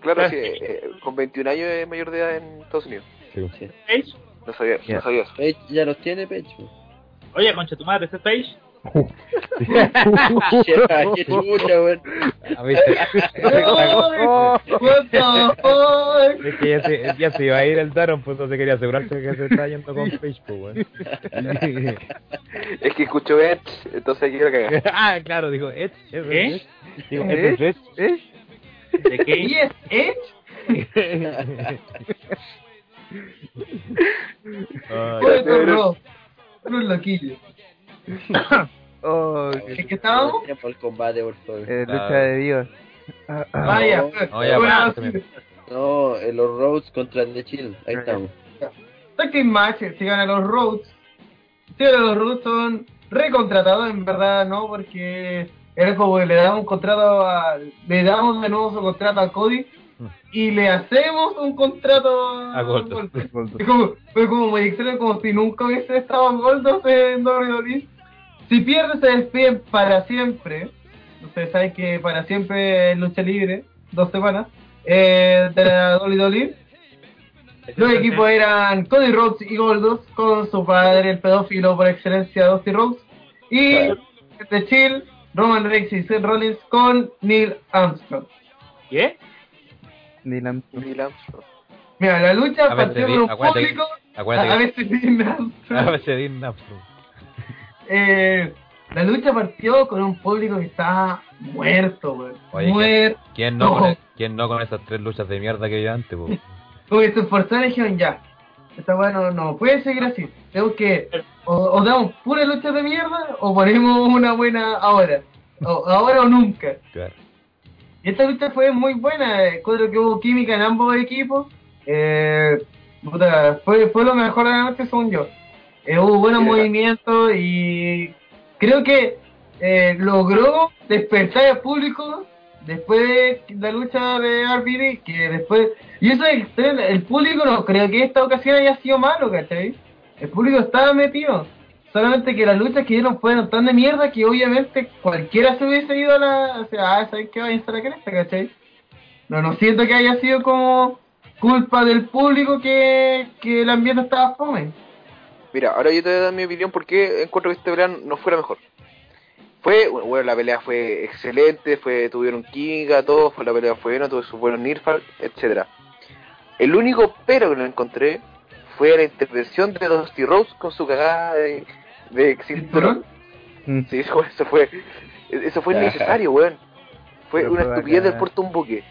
Claro, sí, eh, con 21 años es mayor de edad en Estados Unidos. Sí. Sí. Page. No sabía, Ya. no sabía eso. Page ya los tiene, Page. weón. Oye, concha tu madre, ese es Page. Qué- Qué chucha, weón. Ah, the fuck? Es que ya se, ya se iba a ir el Daron, pues entonces quería asegurarse que se está yendo con Page, pues, weón. Es que escucho Edge, entonces quiero cagar. ah, claro, digo, Edge, ¿es ¿Qué? Edge? Digo, ¿este es Edge? ¿Eh? ¿De ¿Y qué? es Edge? Ay, Pues no. Unos loquillos. Oh, ¿En qué estábamos? Tiempo al combate, por favor. eh, lucha de Dios. Ah, ah. Vaya, no, pues, no, ya basura. No, en los Rhodes contra el de Chill. Ahí estamos. Team Match, si ganan los Rhodes. Si ganan los Rhodes son recontratados, en verdad, ¿no? Porque era como que le damos un contrato a. Le damos de nuevo su contrato a Cody. y le hacemos un contrato A Goldust. Es como, fue como muy extraño, como si nunca hubiese estado Goldust en WWE. Si pierde, se despiden para siempre. Ustedes saben que para siempre es lucha libre, dos semanas, eh, de la WWE. Los equipos eran Cody Rhodes y Goldust con su padre, el pedófilo por excelencia, Dusty Rhodes. Y de Chill, Roman Reigns y Seth Rollins con Neil Armstrong. ¿Qué? Neil Armstrong. Neil Armstrong. Mira, la lucha partió con un acuérdate- público. acuérdate a veces Neil Armstrong. A veces Dean Armstrong. Eh, la lucha partió con un público que estaba muerto, weón. Oye, Muerto. ¿Quién no, No. con, ¿Quién no con esas tres luchas de mierda que había antes, po? Como que se esforzaron y dijeron, ya, esta weá no, no puede seguir así. Tenemos que, o, o damos pura lucha de mierda, o ponemos una buena ahora. O, ahora o nunca. Claro. Y esta lucha fue muy buena, creo que hubo química en ambos equipos. Eh, puta, fue, fue lo mejor de la noche según yo. Eh, hubo buenos movimientos y creo que eh, logró despertar al público después de la lucha de RBD, que después... Y eso es extremo, el público no creo que esta ocasión haya sido malo, ¿cachai? El público estaba metido. Solamente que las luchas que dieron fueron tan de mierda que obviamente cualquiera se hubiese ido a la... O sea, ah, ¿sabes qué? Vayan a la cresta, ¿cachai? No, no siento que haya sido como culpa del público que, que el ambiente estaba fome. Mira, ahora yo te voy a dar mi opinión porque encuentro que este pelea no fue la mejor. Fue, bueno, la pelea fue excelente, fue tuvieron química, todo, fue la pelea fue buena, tuvo sus buenos nirfal, etcétera. El único pero que no encontré fue la intervención de Dusty Rose con su cagada de, de cinturón. Mm. Sí, eso, eso fue, eso fue innecesario, weón. Fue Pero una estupidez del puerto un buque.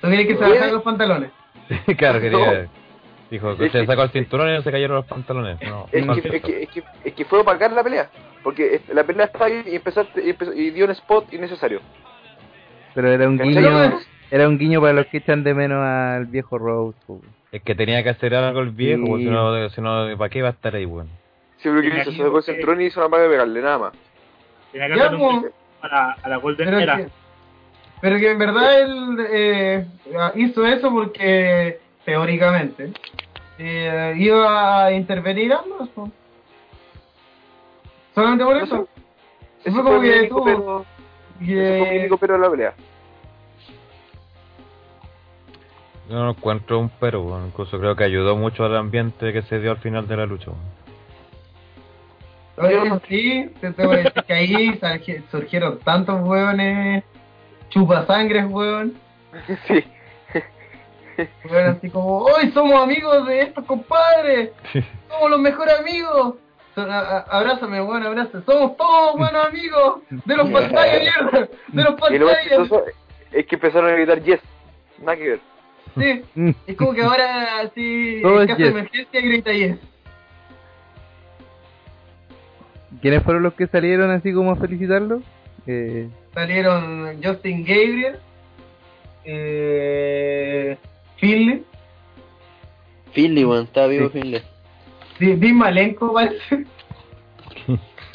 Tú tienes que bajar los pantalones. claro, quería. Dijo que se que- sacó el cinturón y no se cayeron los pantalones. No, Es no que, es que, es, que, es que fue opacar la pelea. Porque la pelea estaba bien y, empezaste, y, empezó- y dio un spot innecesario. Pero era un guiño, era un guiño para los que echan de menos al viejo Rose. po. Es que tenía que hacer algo el viejo, Sí. porque si no, si no, ¿para qué va a estar ahí, weón? Que Tenía hizo, que- se sacó el cinturón y hizo una paga de pegarle, nada más. Tenía que hacer un pues. a la, a la Golden Pero Era. que, pero que en verdad él eh, hizo eso porque teóricamente eh, iba a intervenir ambos. po. Solamente por No eso. Ese fue como que único tuvo. pero, fue único pero de la pelea. Yo no encuentro un pero, weón. Incluso creo que ayudó mucho al ambiente que se dio al final de la lucha, weón. Oye, sí, te tengo que decir que ahí surgi- surgieron tantos hueones, chupasangres, hueón. sí. Hueón así como, hoy somos amigos de estos compadres, somos los mejores amigos. Abrázame, hueón, abrázame. Somos todos buenos amigos de los pantallas, mierda, de los pantallas. es que empezaron a gritar yes. Nada que ver. Sí, es como que ahora, así, en caso de emergencia, grita yes. ¿Quiénes fueron los que salieron así como a felicitarlo? Eh, Salieron Justin Gabriel, eh, Finley, Finley, weón, estaba vivo Sí. Finley. Di- Dean Malenko, parece.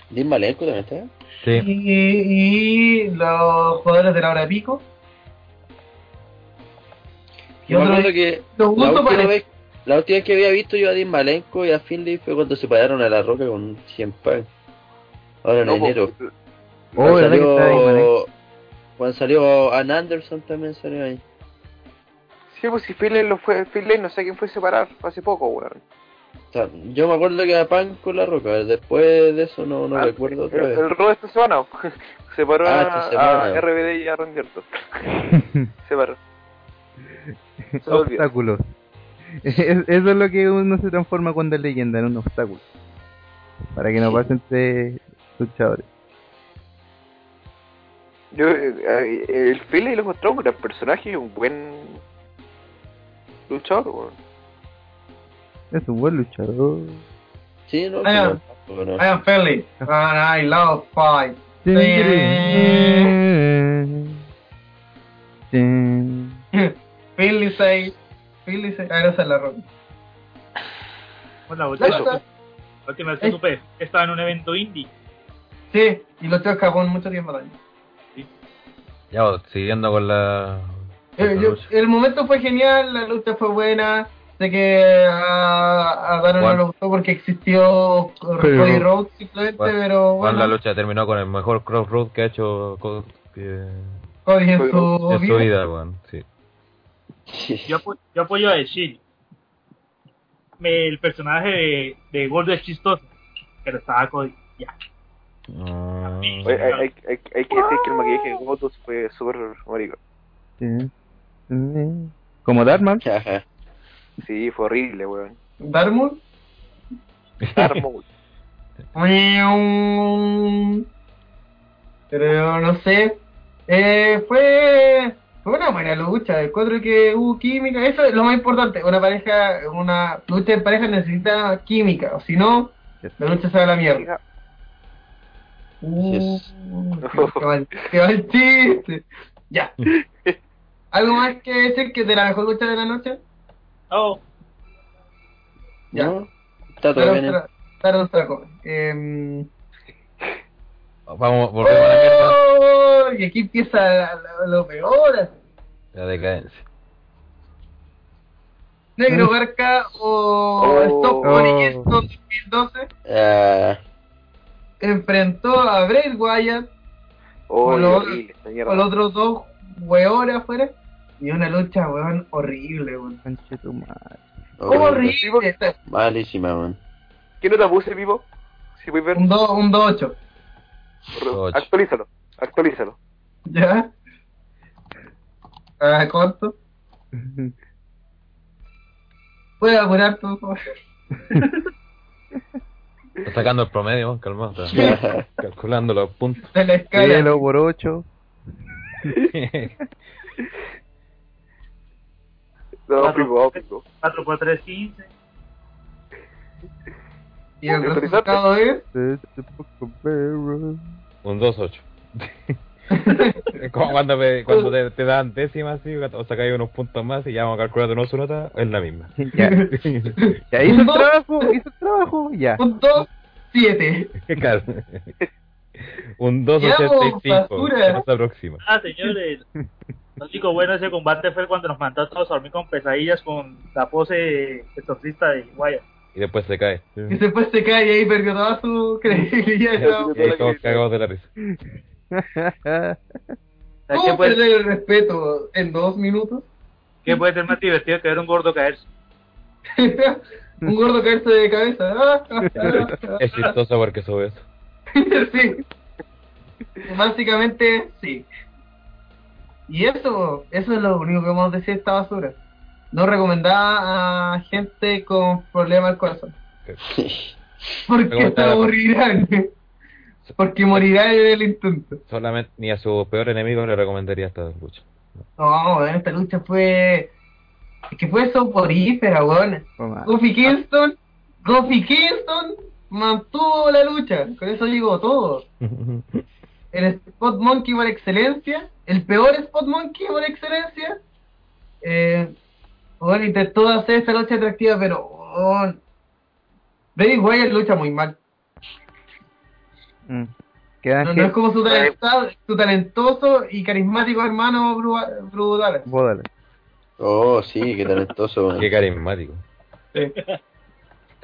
Dean Malenko también está. Sí. Y, y los jugadores de la hora pico. Y Yo me otro- acuerdo que la última, vez, la última vez que había visto yo a Dean Malenko y a Finley fue cuando se pararon a la roca con 100 Punk. Ahora en No, pues, enero. po, Oh, Cuando ¿verdad que estaba ahí, salió, cuando salió Ann Anderson también salió ahí. Sí, pues si Finlay lo fue, Finlay no sé quién fue a separar hace poco, weón. O sea, yo me acuerdo que a Punk con la roca, después de eso no, no Ah, recuerdo otra el, vez. el Raw esta semana separó Ah, a, esta semana. a RBD y a Randy Orton. Separó. Se obstáculos. Es- Eso es lo que uno se transforma cuando es leyenda, en un obstáculo. Para que no Sí. pase entre luchadores. Yo, eh, eh, el Finlay lo encontró un gran personaje y un buen luchador, weón. Es un buen luchador. Sí, no, ya. sí, no. I am Finley, and I love fight. Finley say, Finley say, ah, esa es la roca. Bueno, la última, la última vez que supe, estaba en un evento indie. Sí, y lo tengo Japón mucho tiempo también. Ya, pues, siguiendo con la Eh, yo- el momento fue genial, la lucha fue buena. Sé que a, a Dano no Juan. le gustó porque existió Cody Rhodes simplemente, Juan- pero Juan, bueno, la lucha terminó con el mejor crossroad que ha hecho Cody en su en su vida. weón. Sí. Yo, yo apoyo a Shield. Me- el personaje de, de Gordo es chistoso, pero estaba Cody. Ya. Ah, hay, hay, hay, hay que decir que el maquillaje de Gotos fue súper marico. Sí. Como Darman. Sí, fue horrible, weón. Darmur. Darmo, Pero no sé. Eh, fue, fue una buena lucha. Encuentro que hubo química. Eso es lo más importante. Una pareja, una lucha en pareja necesita química. O si no, la lucha se va a la mierda. Uh, qué, mal, qué mal chiste. Ya. ¿Algo más que decir que de la mejor lucha de la noche? Oh, Ya. ¿No? Está todo bien. ¿eh? Em, Vamos, volvemos a la mierda. ¡Oh! Y aquí empieza la- la- lo peor. La decadencia. Negro Garca o Oh. Stop Money Kingston 2012 Ah, enfrentó a Bray Wyatt Oh, Con lo- horrible, esta mierda. con los otros dos hueones afuera y una lucha weón horrible weón. ¿Cómo horrible. horrible? Malísima, man. ¿Qué nota puse, Vivo? Si puedes ver, Un 2 un 2-8. Ocho. actualízalo, actualízalo. ¿Ya? ¿A cuánto? ¿Puedes apurar por favor? Está sacando el promedio, weón, calmado. está calculando los puntos. De la escala. Cielo por 8. No, Cuatro. Vivo, Vivo. 4 por 3, 15. Y el resultado es... Un 2-8. Es como cuando, me- cuando te, te dan décimas así, o sacáis unos puntos más y ya vamos a calcular de nuevo su nota, es la misma. ya. ya hizo el trabajo, hizo el trabajo, ya. Un 2, 7. Claro. Un Ya, 2.85. basura. Se nos aproxima. Ah, señores. Lo único bueno de ese combate fue cuando nos mandó a todos a dormir con pesadillas con la pose exorcista de Wyatt. Y después se cae. Y después se cae y ahí perdió toda su credibilidad. Y ahí todos cagados de la risa. ¿Sabes ¿Qué ¿Cómo puede, perder el respeto en dos minutos? qué puede ser más divertido que ver un gordo caerse? Un gordo caerse de cabeza. Es chistoso porque sube eso. sí. Básicamente, sí. Y eso, eso es lo único que vamos a decir de esta basura. No recomendada a gente con problemas al corazón. Porque por- aburrirán. Porque morirán en el intento. Solamente ni a su peor enemigo le recomendaría esta lucha. No, esta lucha fue. Es que fue soporífera, weón. Goofy Kingston, Goofy Kingston mantuvo la lucha. Con eso digo todo. El Spot Monkey por excelencia, el peor Spot Monkey por excelencia. Eh, bueno, intentó hacer esta lucha atractiva, pero. Oh, Bray Wyatt lucha muy mal. Mm. No, no es como su, talenta- su talentoso y carismático hermano Bru-. Oh, sí, qué talentoso. Qué carismático. El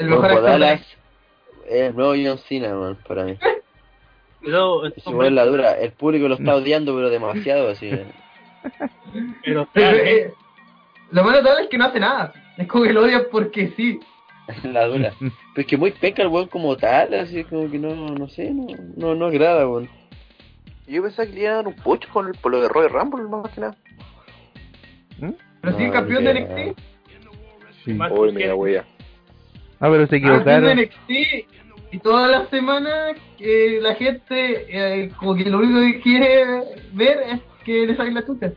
mejor actor es el nuevo John Cena, man, para mí. Si es la dura, el público lo está odiando, pero demasiado, así. pero, Pero, eh, lo malo de Dallas es que no hace nada. Es como que lo odian porque sí. la dura. Pero es que muy penca el weón como tal, así como que no, no sé, no, no, no agrada, weón. Yo pensaba que le iban a dar un pocho con el, por lo de Roy Rumble, más que nada. Pero sí, No, campeón de. NXT. Sí. Que- mira, wea. Ah, pero se equivocaron. NXT. Y todas las semanas que la gente, eh, como que lo único que quiere ver es que le saquen la chucha.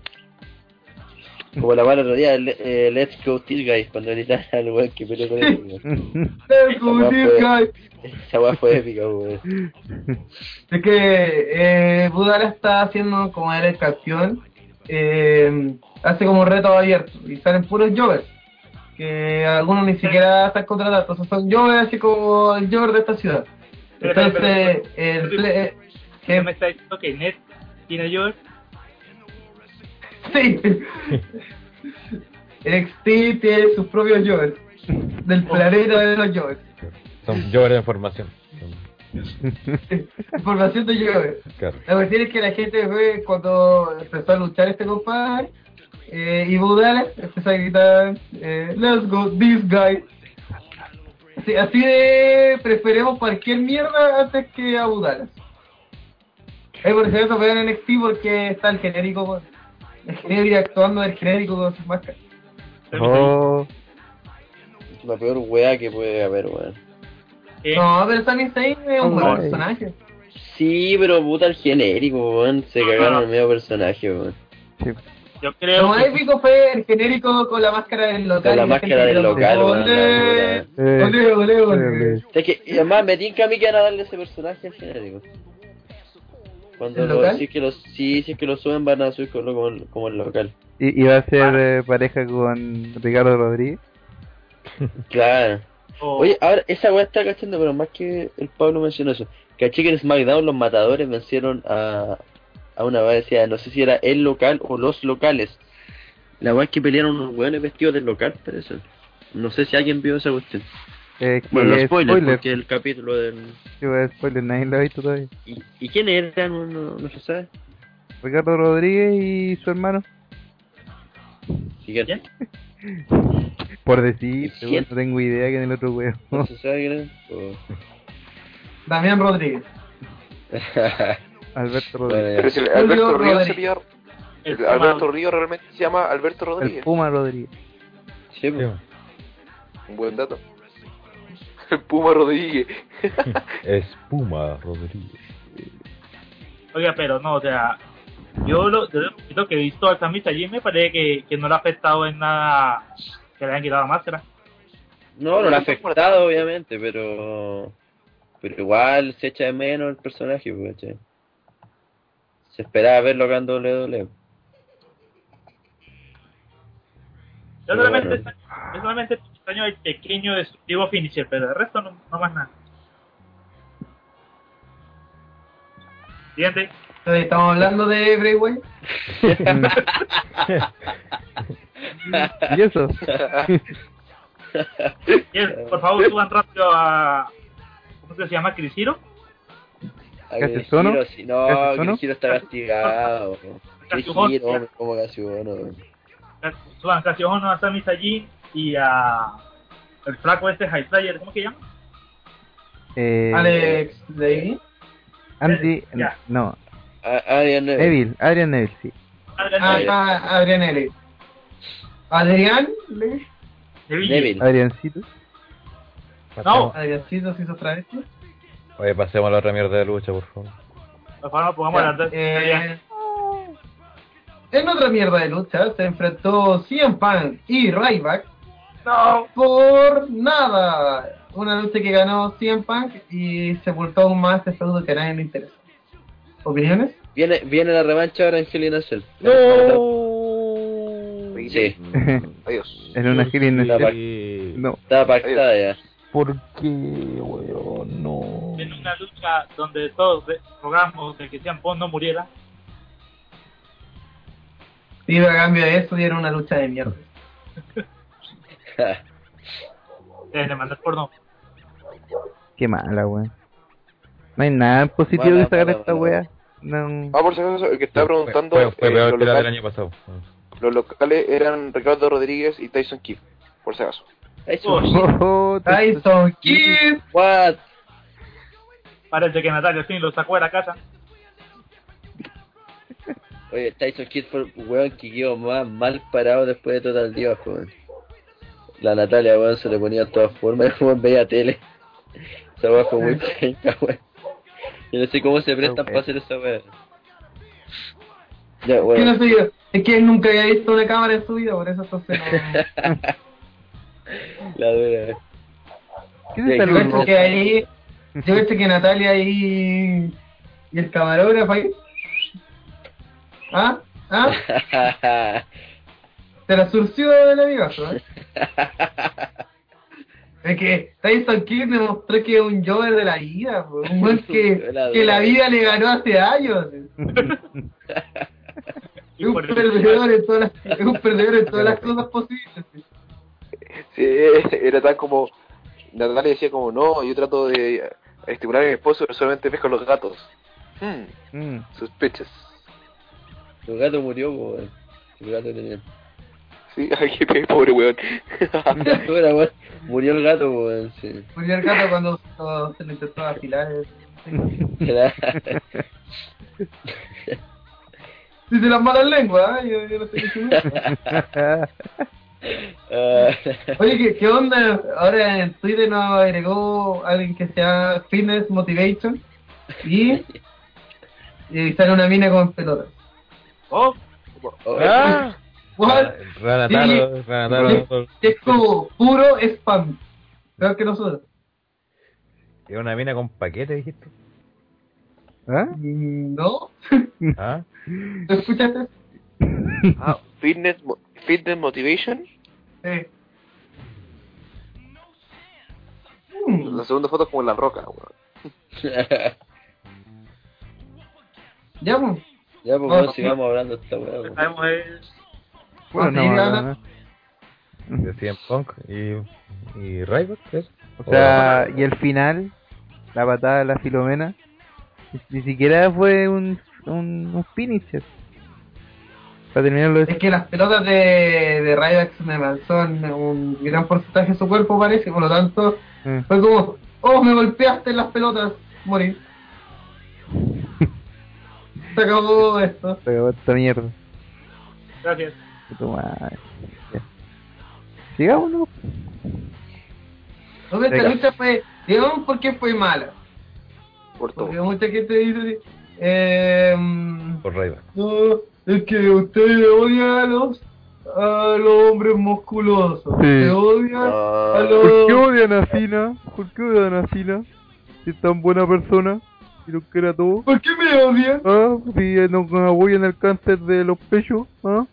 Como la mala otro día, el, eh, Let's Go This Guy, cuando gritaron al weón que peleó con él. Let's go, Esa this weá guy. Esa weá fue épica, weón. Es que eh, Budala está haciendo como él es campeón, eh, hace como retos abiertos y salen puros jovers, que algunos ni siquiera están contratados, entonces son jovers así como el jover de esta ciudad. Pero, pero, Entonces, pero, el ple- eh, ¿Qué que- me está diciendo que Net tiene yo? Sí. NXT tiene sus propios Jovers. Del planeta de los Jovers. Son yo de información. Información de Jovers. Claro. La cuestión es que la gente fue cuando empezó a luchar este compadre eh, y Bo Dallas empezó a gritar eh, Let's go, this guy. Así, así de preferimos cualquier mierda antes que a Bo Dallas. Es por eso fue en NXT porque está el genérico, el genérico actuando del genérico con sus máscaras. Oh, La peor wea que puede haber, weón. No, pero Sami Zayn es un buen personaje. Sí, pero puta el genérico, weón. Se cagaron el medio personaje, weón. sí. Yo Lo creo más que épico fue el genérico con la máscara del local. Con la máscara del local, weón. "Olé, olé, olé, olé". O sea que, y además me tinca a mí que van a darle ese personaje al genérico. Cuando ¿El lo, local? si es que los, sí, si es que lo suben van a subir como, como, el- local. Y, y va a ser eh, pareja con Ricardo Rodríguez. Claro. o- Oye, ahora esa weá está cachando, pero más que el Pablo mencionó eso. Caché que en SmackDown los matadores vencieron a, a una decía, no sé si era el local o los locales. La weá es que pelearon unos weones vestidos del local, pero eso. No sé si alguien vio esa cuestión. Eh, que Bueno, los es spoilers, spoiler. porque el capítulo del... Sí, pues, spoiler, nadie lo ha visto todavía. ¿Y, y quién eran? No, no, no se sabe. Ricardo Rodríguez y su hermano. Si que- ¿Quién? Por decir, no tengo idea quién es el otro weón. ¿No se sabe quién es? Damián Rodríguez. Alberto Rodríguez. ya. Pero si el Julio Alberto se Rodríguez. pilla- el el Puma- Alberto Río realmente se llama Alberto El Rodríguez. Puma Rodríguez. Sí, Sí, pues. Un buen dato. El Puma Rodríguez. Espuma Rodríguez. Oiga, pero no, o sea, yo lo, lo que he visto al Sami allí me parece que, que no le ha afectado en nada que le hayan quitado la máscara. No, no le ha afectado, obviamente, pero. Pero igual se echa de menos el personaje, pues, ¿cachai? Se esperaba verlo acá en WWE. Yo solamente, bueno. extraño- yo solamente extraño el pequeño destructivo finisher, pero el resto no, no más nada. Siguiente. Estamos hablando de Bray Wyatt. ¿Y eso? Bien, por favor, suban rápido a. ¿Cómo se llama? ¿Crisiro? A ¿Casi Chris sono? No, Hero está castigado. Hombre, como casi bueno. Suban casi uno a Sami Zayn y a. El flaco este, High Flyer, ¿cómo que llama? Eh, Alex Davis. Andy, Ya. no, Adrian Neville. Neville, Adrian Neville, sí. Adrian Ah, Neville. ah, Adrián L. Adrián. Neville. Neville. Adriancito. No. Adriancito se hizo otra vez. Oye, pasemos a la otra mierda de lucha, por favor. Por favor, pongamos Ya, las dos. eh, en otra mierda de lucha se enfrentó CM Punk y Ryback No. por nada. Una lucha que ganó CM Punk y sepultó aún más este feudo que a nadie le interesa. ¿Opiniones? Viene, viene la revancha ahora en Hell in a Cell. Sí, Adiós. En una innecesaria. Sí. No. estaba pactada ya. ¿Por qué, weón? No. En una lucha donde todos rogamos de que Sean Pong no muriera. Y a cambio de eso dieron una lucha de mierda. Deben de mandar porno. Qué mala, weón. No hay nada positivo Mala, que sacar mala, esta wea. No. Ah, por si acaso, el que estaba preguntando, Fue, fue eh, peor que la del año pasado. los locales eran Ricardo Rodríguez y Tyson Kidd, por si acaso. Oh, Oh, Tyson Kidd. What? Parece que Natalia al fin lo sacó de la casa. Oye, Tyson Kidd fue el weón que quedó más mal parado después de Total Dios, weón. La Natalia, weón, se le ponía de todas formas, weón veía tele. Esa weón fue muy penca, weón. Yo no sé cómo se prestan para hacer esa weón. Ya, ¿Qué no bueno. sé yo? Es que él nunca había visto una cámara en su vida, por eso entonces no. La dura. ¿Qué es luz roja? que ahí, yo cacho que Natalia y, y el camarógrafo ahí. ¿Ah? ¿Ah? Se la surció el amigazo, ¿eh? Es que Tyson Kidd demostró que es un Jover de la vida, po, un buen que, La que la dura. vida le ganó hace años. Por un perdedor en todas las, es un perdedor en todas las cosas posibles. era tan como. Natalia decía como, no, yo trato de estimular a mi esposo, pero solamente pesco los gatos. Hmm, Mm. sospechas. El gato murió, weón. El gato tenía. Sí, ay, qué pobre weón. Murió el gato, weón. Sí. Murió el gato cuando, cuando se le intentó afilar. eh. Dice las malas lenguas, ¿eh? yo, yo no sé qué Ah, Oye, ¿qué, ¿qué onda? Ahora en Twitter nos agregó alguien que sea Fitness Motivation y, y sale una mina con pelotas. Oh, oh, ¡Ah! What? Ranataro, Ranataro. Es como puro spam. Peor que nosotros. ¿Es una mina con paquete, dijiste? ¿Ah? ¿No? ¿Ah? ¿Te escuchaste? Ah, fitness, fitness motivation. Sí. La segunda foto es como en la roca, weón. Ya, pues. ya, pues, No, weón, no. sigamos hablando de esta weá, lo que weón. sabemos es. Bueno, no, gana. no, no. De CM Punk y, y Ryback, ¿es? O sea, y el final, la patada de la Filomena, ni, ni siquiera fue un, un, un finisher. Para terminarlo Es que las pelotas de, de Ryback me son un gran porcentaje de su cuerpo, parece, por lo tanto, Eh. fue como, oh, me golpeaste en las pelotas, morí. Se acabó esto. Se acabó esta mierda. Gracias. Puta madre. Sigamos, ¿no? No, esta Venga. lucha fue, digamos, por qué fue mala. Por todo. Porque mucha gente dice, eh, mm, Por Ryback. no, es que ustedes odian a los, a los hombres musculosos. Sí. Odian a Ah, los... ¿Por qué odian a Sina? ¿Por qué odian a Sina? Si es tan buena persona y lo que era todo. ¿Por qué me odian? ¿Ah? Si eh, nos apoyan el cáncer de los pechos. ¿Ah?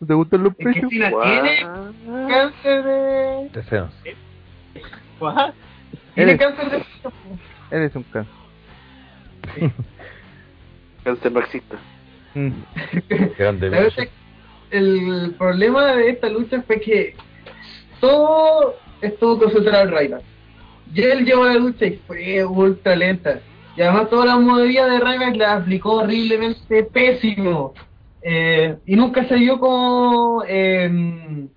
¿No te gustan los Es que pechos? What? tiene cáncer de... De senos. What? Tiene Eres- cáncer de... Eres un cáncer. cáncer no existe. Mm. La el problema de esta lucha fue que todo estuvo concentrado en Ryback. Y él llevó la lucha y fue ultra lenta. Y además todas las modalidades de Ryback las aplicó horriblemente pésimo. Eh, y nunca se vio como, eh,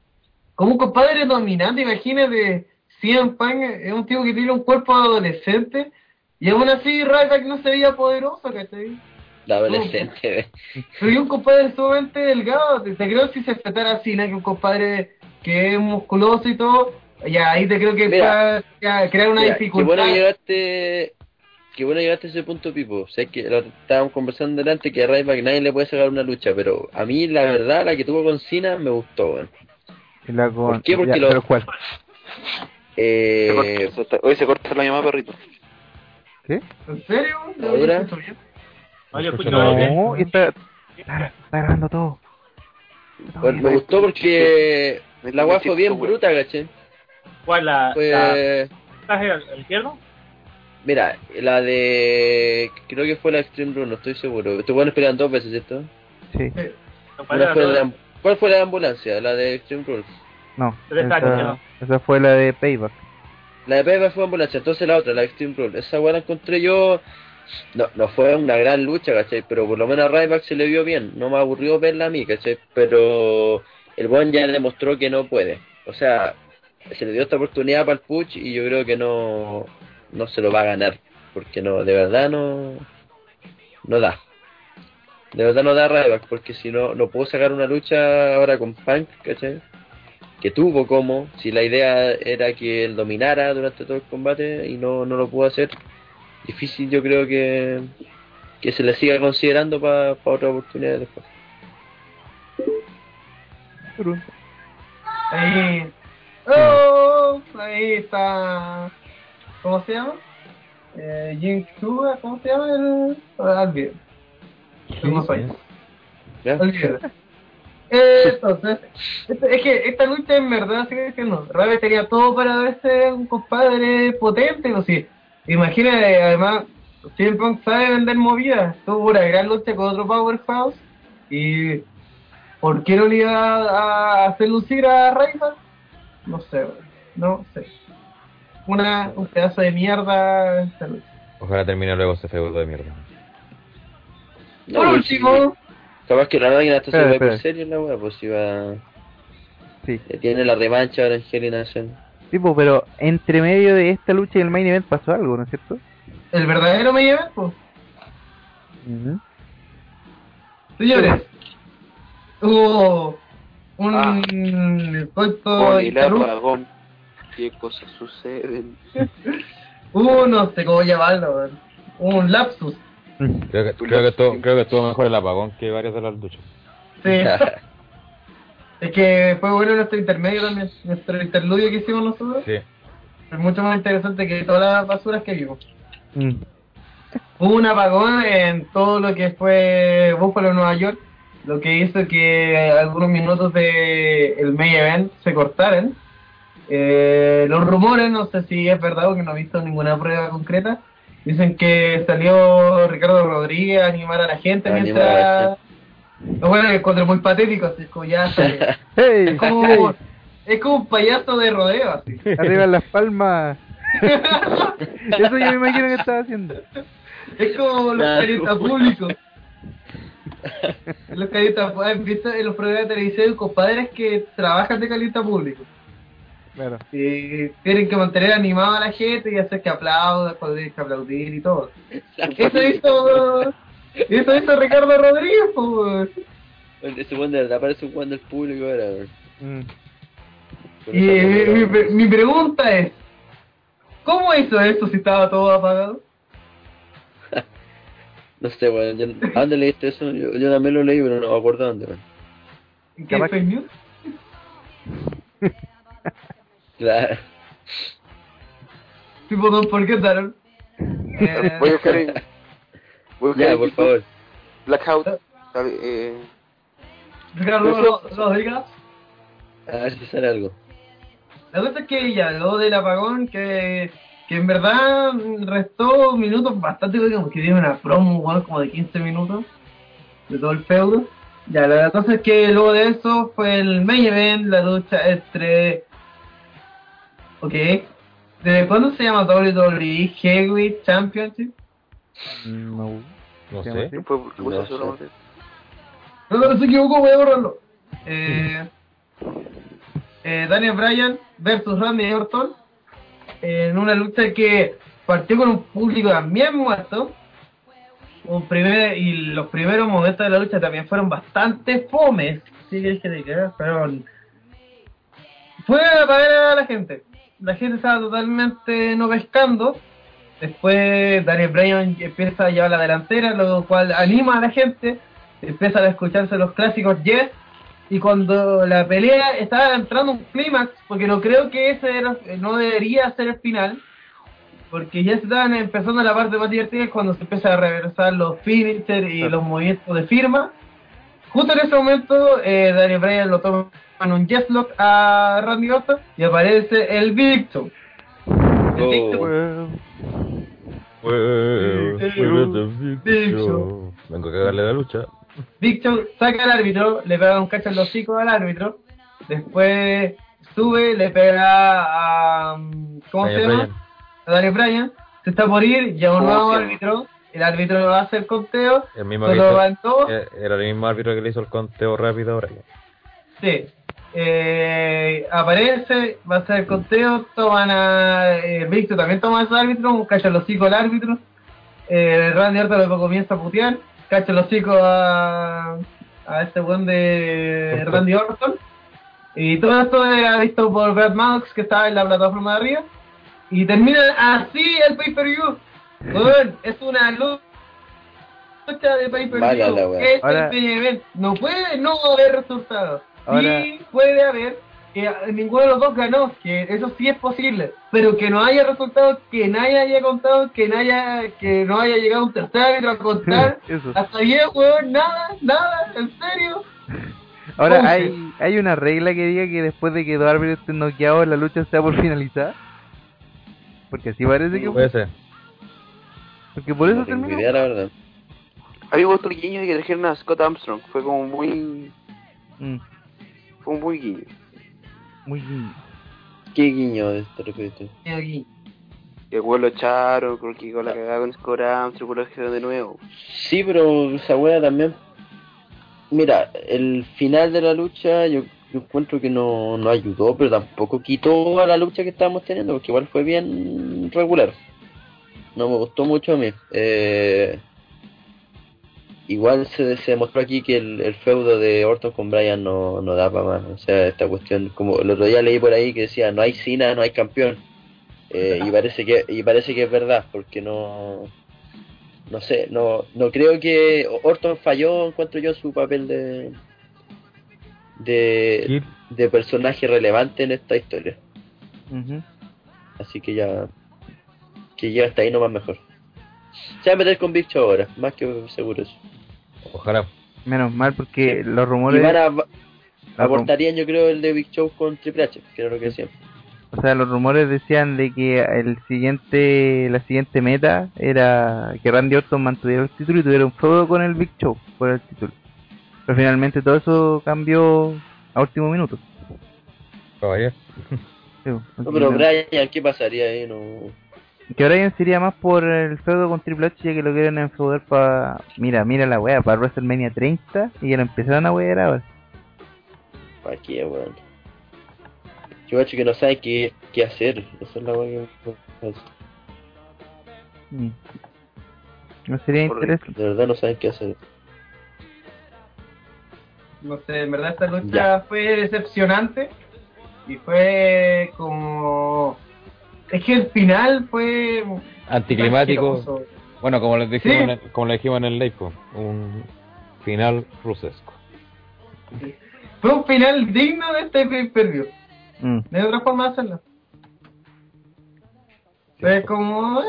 como un compadre dominante. Imagínate, CM Punk es un tipo que tiene un cuerpo adolescente y aún así Ryback no se veía poderoso, ¿cachai? La adolescente. Soy un compadre sumamente delgado. Te, creo si se tratara así, ¿no? Que un compadre que es musculoso y todo. Ya, ahí te creo que Mira. ya, crear una Mira, qué dificultad. bueno que llegaste. Qué bueno que llegaste a ese punto, Pipo. O sea, que lo estábamos conversando delante que a Ryback nadie le puede sacar una lucha, pero a mí, la verdad, la que tuvo con Cena me gustó, la con... ¿Por qué? Porque ya, lo- pero ¿cuál? Eh, Se corta- se está- Hoy se corta la llamada, perrito. ¿Qué? ¿En serio? ¿No ¿Ahora? No, yo escucho Escucha, bien. No, está, está, está grabando todo. Está pues, me gustó porque la weá fue bien bruta, ¿caché? ¿Cuál? La, la traje al, al izquierdo? Mira, la de. Creo que fue la Extreme Run, no estoy seguro. Estos buenos pelean dos veces, ¿cierto? Sí, ¿Cuál fue la la de- ¿Cuál fue la de ambulancia? La de Extreme Rules. no. Esa, ¿no? esa fue la de Payback. La de Payback fue ambulancia, entonces la otra, la Extreme Rule. Esa la encontré yo. No, no fue una gran lucha, ¿cachai? Pero por lo menos a Ryback se le vio bien. No me aburrió verla a mí, ¿cachai? Pero el buen ya demostró que no puede. O sea, se le dio esta oportunidad para el push y yo creo que no, no se lo va a ganar. Porque no, de verdad no, no da. De verdad no da Ryback, porque si no, no puedo sacar una lucha ahora con Punk, ¿cachai? Que tuvo como, si la idea era que él dominara durante todo el combate y no, no lo pudo hacer, difícil yo creo que, que se le siga considerando para otra oportunidad después. Ahí. Oh, ahí está. ¿Cómo se llama? Eh, Jim Suga, ¿cómo se llama el.? No. Eh, Entonces, este- es que esta lucha en verdad sigue diciendo, Rabe tenía todo para verse un compadre potente, o sí. Imagínate, además, CM Punk sabe vender movidas, tuvo una gran lucha con otro Powerhouse, ¿Y por qué no le iba a hacer lucir a Reinhardt? No sé, weón. no sé. Una, un pedazo de mierda esta lucha. Ojalá termine luego ese feudo de mierda. No, Por último, Capaz que la máquina hasta se va por espera. serio la wea, pues iba. Sí. Ya tiene la revancha ahora en Hell Tipo, pero entre medio de esta lucha y el main event pasó algo, ¿no es cierto? el verdadero me lleva, pues. Señores, hubo un Ah. coito interrupto. apagón, qué cosas suceden. Hubo, no sé cómo llamarlo, un lapsus. Creo que, creo, que estuvo, creo que estuvo mejor el apagón que varias de las luchas. Sí. es que fue bueno nuestro intermedio también, nuestro interludio que hicimos nosotros. Sí. Es mucho más interesante que todas las basuras que vimos. Mm. Hubo un apagón en todo lo que fue Buffalo, Nueva York, lo que hizo que algunos minutos de el main event se cortaran. Eh, los rumores, no sé si es verdad porque no he visto ninguna prueba concreta, dicen que salió Ricardo Rodríguez a animar a la gente A mientras... Lo bueno es que encuentro muy patético, así como ya sale. ¡Hey! Es como, ¡Hey! es como un payaso de rodeo, así. Arriba en las palmas. Eso yo me imagino que estaba haciendo. Es como los caritas públicos. Los caritas ¿has visto en los programas de televisión compadres que trabajan de calista público? Claro. Y tienen que mantener animada a la gente y hacer que aplauda cuando tienen que aplaudir y todo. Eso hizo, eso hizo Ricardo Rodríguez, pues. Ese weón de verdad parece un weón del público weón. Mm. Y esa mi, pregunta es, ¿cómo hizo eso si estaba todo apagado? No sé, weón. yo- ¿A dónde leíste eso? Yo, yo también lo leí, pero no me acuerdo dónde, weón. ¿En qué fake news? Claro. Tipo, ¿por qué Daron? Eh, Voy a buscar voy Ya, por favor. Blackout. Eh, Ricardo Ro- Rodríguez. A ver si sale algo. La cosa es que ya, luego del apagón, que, que en verdad restó minutos bastante, digamos, que dio una promo, bueno, como de 15 minutos de todo el feudo. Ya, la cosa es que luego de eso fue el main event, la lucha entre... Ok. ¿De cuándo se llama WWE Heavyweight Championship? No. No sé. llama ¿qué así. fue? ¿Qué No sé. No, no, se equivocó, voy a borrarlo. Eh, eh, Daniel Bryan versus Randy Orton en una lucha que partió con un público también muerto. Un primer, y los primeros momentos de la lucha también fueron bastante fomes. Sí, que dije de que fueron. Fue a pagar a la gente. La gente estaba totalmente no pescando. Después Daniel Bryan empieza a llevar la delantera, lo cual anima a la gente. Empiezan a escucharse los clásicos Yes. Y cuando la pelea estaba entrando un clímax, porque no creo que ese era- no debería ser el final, porque ya se estaban empezando la parte más divertida es cuando se empieza a reversar los finishers y los movimientos de firma. Justo en ese momento, eh, Daniel Bryan lo toma en un Yes Lock a Randy Orton y aparece el Victor. El Oh. Well, Big show. Vengo a cagarle la lucha. Big Show saca al árbitro, le pega un cacho en los hocicos al árbitro, después sube, le pega a... um, ¿Cómo Daniel se llama? Bryan. A Daniel Bryan, se está por ir, llega un ¿Cómo nuevo árbitro, el árbitro va a hacer conteo, El mismo cuando hizo, van todos, eh, era el mismo árbitro que le hizo el conteo rápido ahora. sí, eh, aparece, va a hacer el conteo, toman a... Eh, Victor también toma a ese árbitro, en los hocicos al árbitro, eh, Randy Orton luego comienza a putear, cacha el hocico a, a este buen de Randy Orton. Y todo esto era visto por Brad Maddox que estaba en la plataforma de arriba. Y termina así el pay-per-view. Es una lucha de pay-per-view. wea. Es Ahora- el main event. No puede no haber resultados. Ahora- Sí puede haber que ninguno de los dos ganó, que eso sí es posible, pero que no haya resultados, que nadie haya contado, que nadie haya, que no haya llegado un tercer árbitro a contar, hasta ayer, weón, nada, nada, en serio. Ahora. ¿hay, ¿hay una regla que diga que después de que dos árbitros estén noqueados la lucha sea por finalizada? Porque así parece que Puede ser. Porque por eso No terminó. idea, la verdad. A mí me gustó el guiño de que trajeron a Scott Armstrong. Fue como muy. Mm, Fue muy guiño. muy bien. ¿Qué guiño te refieres tú? Y aquí. Y el lo echaron, creo que con la cagada con lo que de nuevo. Sí, pero esa wea también. Mira, el final de la lucha yo, yo encuentro que no, no ayudó, pero tampoco quitó a la lucha que estábamos teniendo, porque igual fue bien regular. No me gustó mucho a mí. Eh, igual se, se demostró aquí que el, el feudo de Orton con Bryan no, no da para más. O sea, esta cuestión, como el otro día leí por ahí que decía, no hay Cena, no hay campeón. Eh, y parece que y parece que es verdad, porque no no sé, no no creo que Orton falló, encuentro yo su papel de de, de personaje relevante en esta historia. Así que ya que llega hasta ahí nomás mejor. Se va a meter con Big Show ahora, más que seguro eso. ojalá. Menos mal porque los Y rumores... van a, los rum- abortarían yo creo el de Big Show con Triple H, que era lo que decían. O sea, los rumores decían de que el siguiente, la siguiente meta era que Randy Orton mantuviera el título y tuviera un feudo con el Big Show por el título. Pero finalmente todo eso cambió a último minuto. Caballero. Sí, No, pero Brian, ¿qué pasaría ahí? No... Que Brian sería más por el feudo con Triple H ya que lo quieren enfeudar para... Mira, mira la wea, para WrestleMania 30 y ya lo empezaron a wear ahora. ¿Para qué, weón? Yo hecho que no saben qué, qué hacer. Esa es la weá que... Mm. No sería interesante. De verdad no saben qué hacer. No sé, en verdad esta lucha Ya. fue decepcionante y fue como... Es que el final fue... Anticlimático. asqueroso. Bueno, como les dijimos, Sí. en el- como le dijimos en el live, un final rusesco. Fue un final digno de este pay-per-view. Mm. No hay otra forma de hacerlo. Fue como...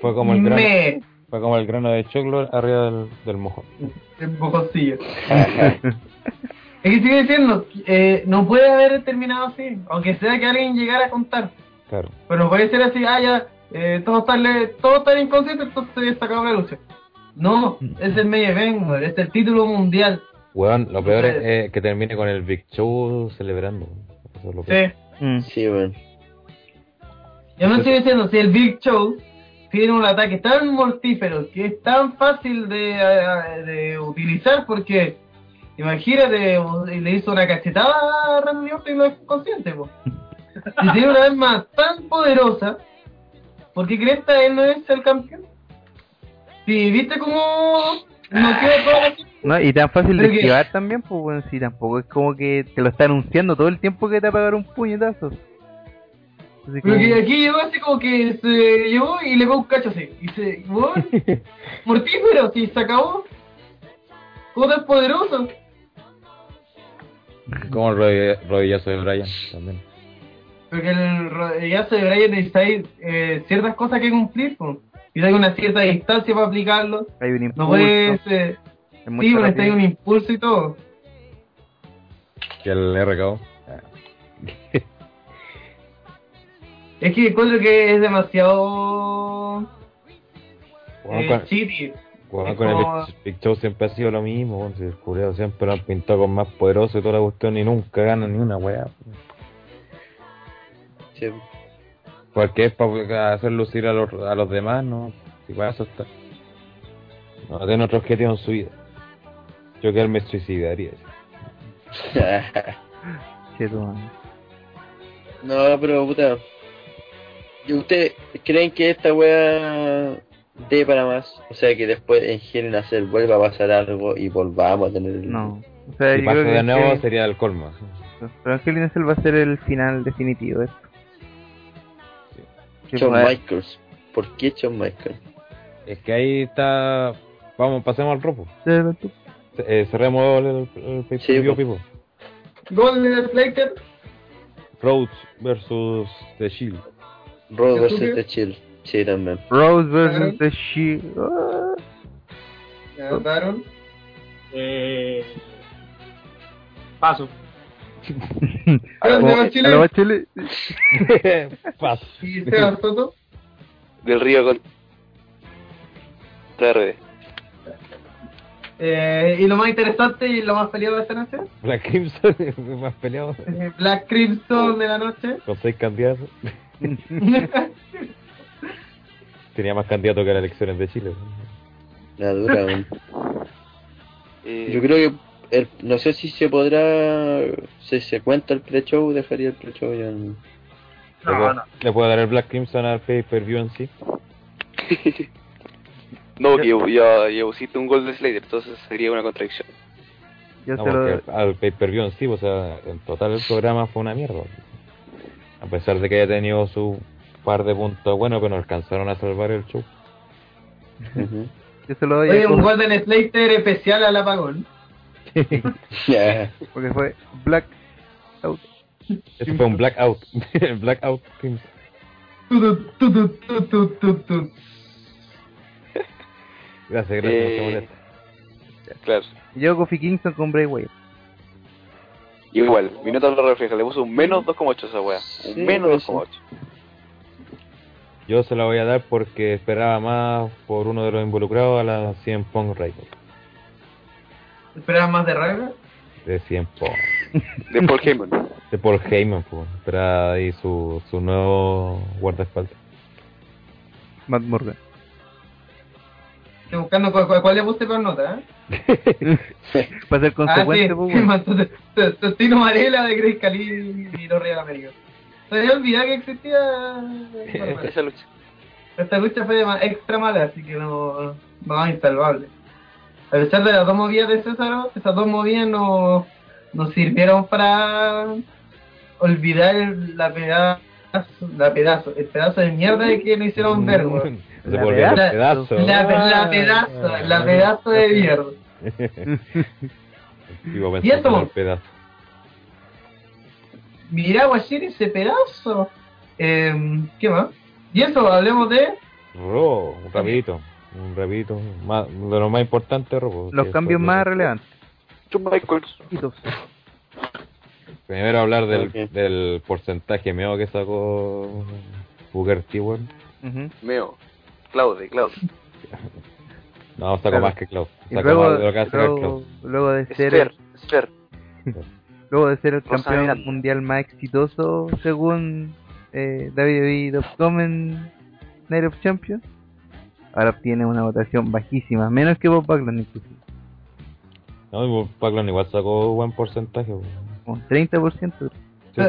Fue como el Me, fue como el grano de choclo arriba del, del mojón. el mojoncillo. Es que sigue diciendo, eh, no puede haber terminado así, aunque sea que alguien llegara a contar. Claro. Pero no puede ser así, ah, ya, eh, todos están, están inconscientes, entonces se acabó la lucha. No, es el main event, es el título mundial. Weón, lo peor es eh, que termine con el Big Show celebrando. Eso es lo peor. Sí. Mm. Sí, weón. Yo no estoy diciendo, si el Big Show tiene un ataque tan mortífero que es tan fácil de, de utilizar porque, imagínate, le hizo una cachetada a Randy Orton y lo es consciente, po. Si tiene una arma tan poderosa, ¿por qué crees que él no es el campeón? Si viste cómo no queda todo así. No, y tan fácil de que- esquivar también, pues bueno, sí, tampoco es como que te lo está anunciando todo el tiempo que te va a pegar un puñetazo. Así Pero como- que aquí llegó así como que se llevó y le pegó un cacho así. Y se, weón, mortífero, si se acabó. ¿Cómo tan poderoso? Como el rodilla- rodillazo de Brian también. Porque el rodillazo de Brian necesita eh, ciertas cosas que cumplir, pues. Y hay una cierta distancia para aplicarlo. hay un impulso. No puedes. Eh, es sí, pero necesita rapidez. un impulso y todo. Que el RKO. Es que encuentro que es demasiado. Weón, Eh, con, cheaty. el como- Big, Big Show siempre ha sido lo mismo. weón, si el siempre lo han pintado con más poderoso y toda la cuestión y nunca gana ni una weá. Sí. Porque es para hacer lucir a los, a los demás, ¿no? Si para eso está. No tiene otro objetivo en su vida. Yo que él me suicidaría. Sí, tú, man. no, pero puta. ¿Y ustedes creen que esta wea dé para más? O sea, que después en a Cell vuelva a pasar algo y volvamos a tener el... No. O sea, Si yo pasa creo que de nuevo que- sería el colmo. Pero Ángel Incel va a ser el final definitivo de esto. Shawn pues, Michaels. ¿Por qué Shawn Michaels? Es que ahí está. Vamos, pasemos al ropo. Eh, cerremos el, el, pay Sí, pues. Pipo. Golden Slater. Rhodes versus The Shield. Rose ¿Qué vs. tú The Chill. Sí, también. Rose Claro. versus The Shield. Ah. Ya anotaron. Eh, paso. Grande Como- Bachelet. a la Bachelet. Paso. Y Esteban Soto. Del Río con TRD. Eh, y lo más interesante y lo más peleado de esta noche, Black Crimson más peleado eh, Black Crimson de la noche. con seis candidatos. Tenía más candidatos que las elecciones de Chile. La dura. Eh, Yo creo que el, no sé si se podrá si se cuenta el pre-show, dejaría el pre-show ya en- ¿Le, No, puedo, no. ¿Le puedo dar el Black Crimson al pay-per-view en sí? no, yo, ya, ya pusiste un gol de Slater, entonces sería una contradicción. Yo No, se lo... al pay-per-view en sí, o sea, en total el programa fue una mierda. A pesar de que haya tenido su par de puntos buenos, pero no alcanzaron a salvar el show. Yo se lo doy Oye, un Golden Slater especial al apagón. Ya. porque fue Black Out. Ese fue un blackout. blackout tu. Gracias, gracias. Eh. Claro. Yo Kofi Kingston con Bray Wyatt. Igual, mi nota lo refleja, le puso un menos 2,8 a esa wea. Un Sí, menos pues, 2,8. Yo se la voy a dar porque esperaba más por uno de los involucrados a la 100 Pong Record. ¿Esperabas más de Ryder? De 100 Pong. De Paul Heyman. De Paul Heyman, pues. Esperaba ahí su, su nuevo guardaespaldas. Matt Morgan. Estoy buscando cuál, cuál, cuál le puse con nota, ¿eh? Para ser consecuente, ah, sí. pues, Tostino Varela de Grace Cali y los Real América. Se había olvidado que existía... Bueno, Esa lucha. Esta lucha fue extra mala, así que no, no insalvable. A pesar de las dos movidas de César, esas dos movidas no, nos sirvieron para olvidar el- la pedazo, la pedazo, el pedazo de mierda de que lo hicieron ver, weón. La pedazo. La, la pedazo, la pedazo de mierda. ¿Y el pedazo. Mira, Guachiri, ese pedazo. Eh, ¿Qué más? Y eso, hablemos de... Ro, un rapidito. Un rapidito. Más, de lo más importante, Ro. Los cambios más relevantes. Michaels. Hitos. Primero hablar del, Ok. del porcentaje meo que sacó Booker T, weón. Ujú. Meo. Claude, Claude. No, sacó Claro. más que Cloud. Y Sacó luego, más de lo que hace luego, luego de ser luego de ser el Rosa campeón Miranda. mundial más exitoso según eh, WWE.com en Night of Champions, ahora obtiene una votación bajísima, menos que Bob Backlund inclusive, No, y Backlund igual sacó buen porcentaje, un 30%. Sí,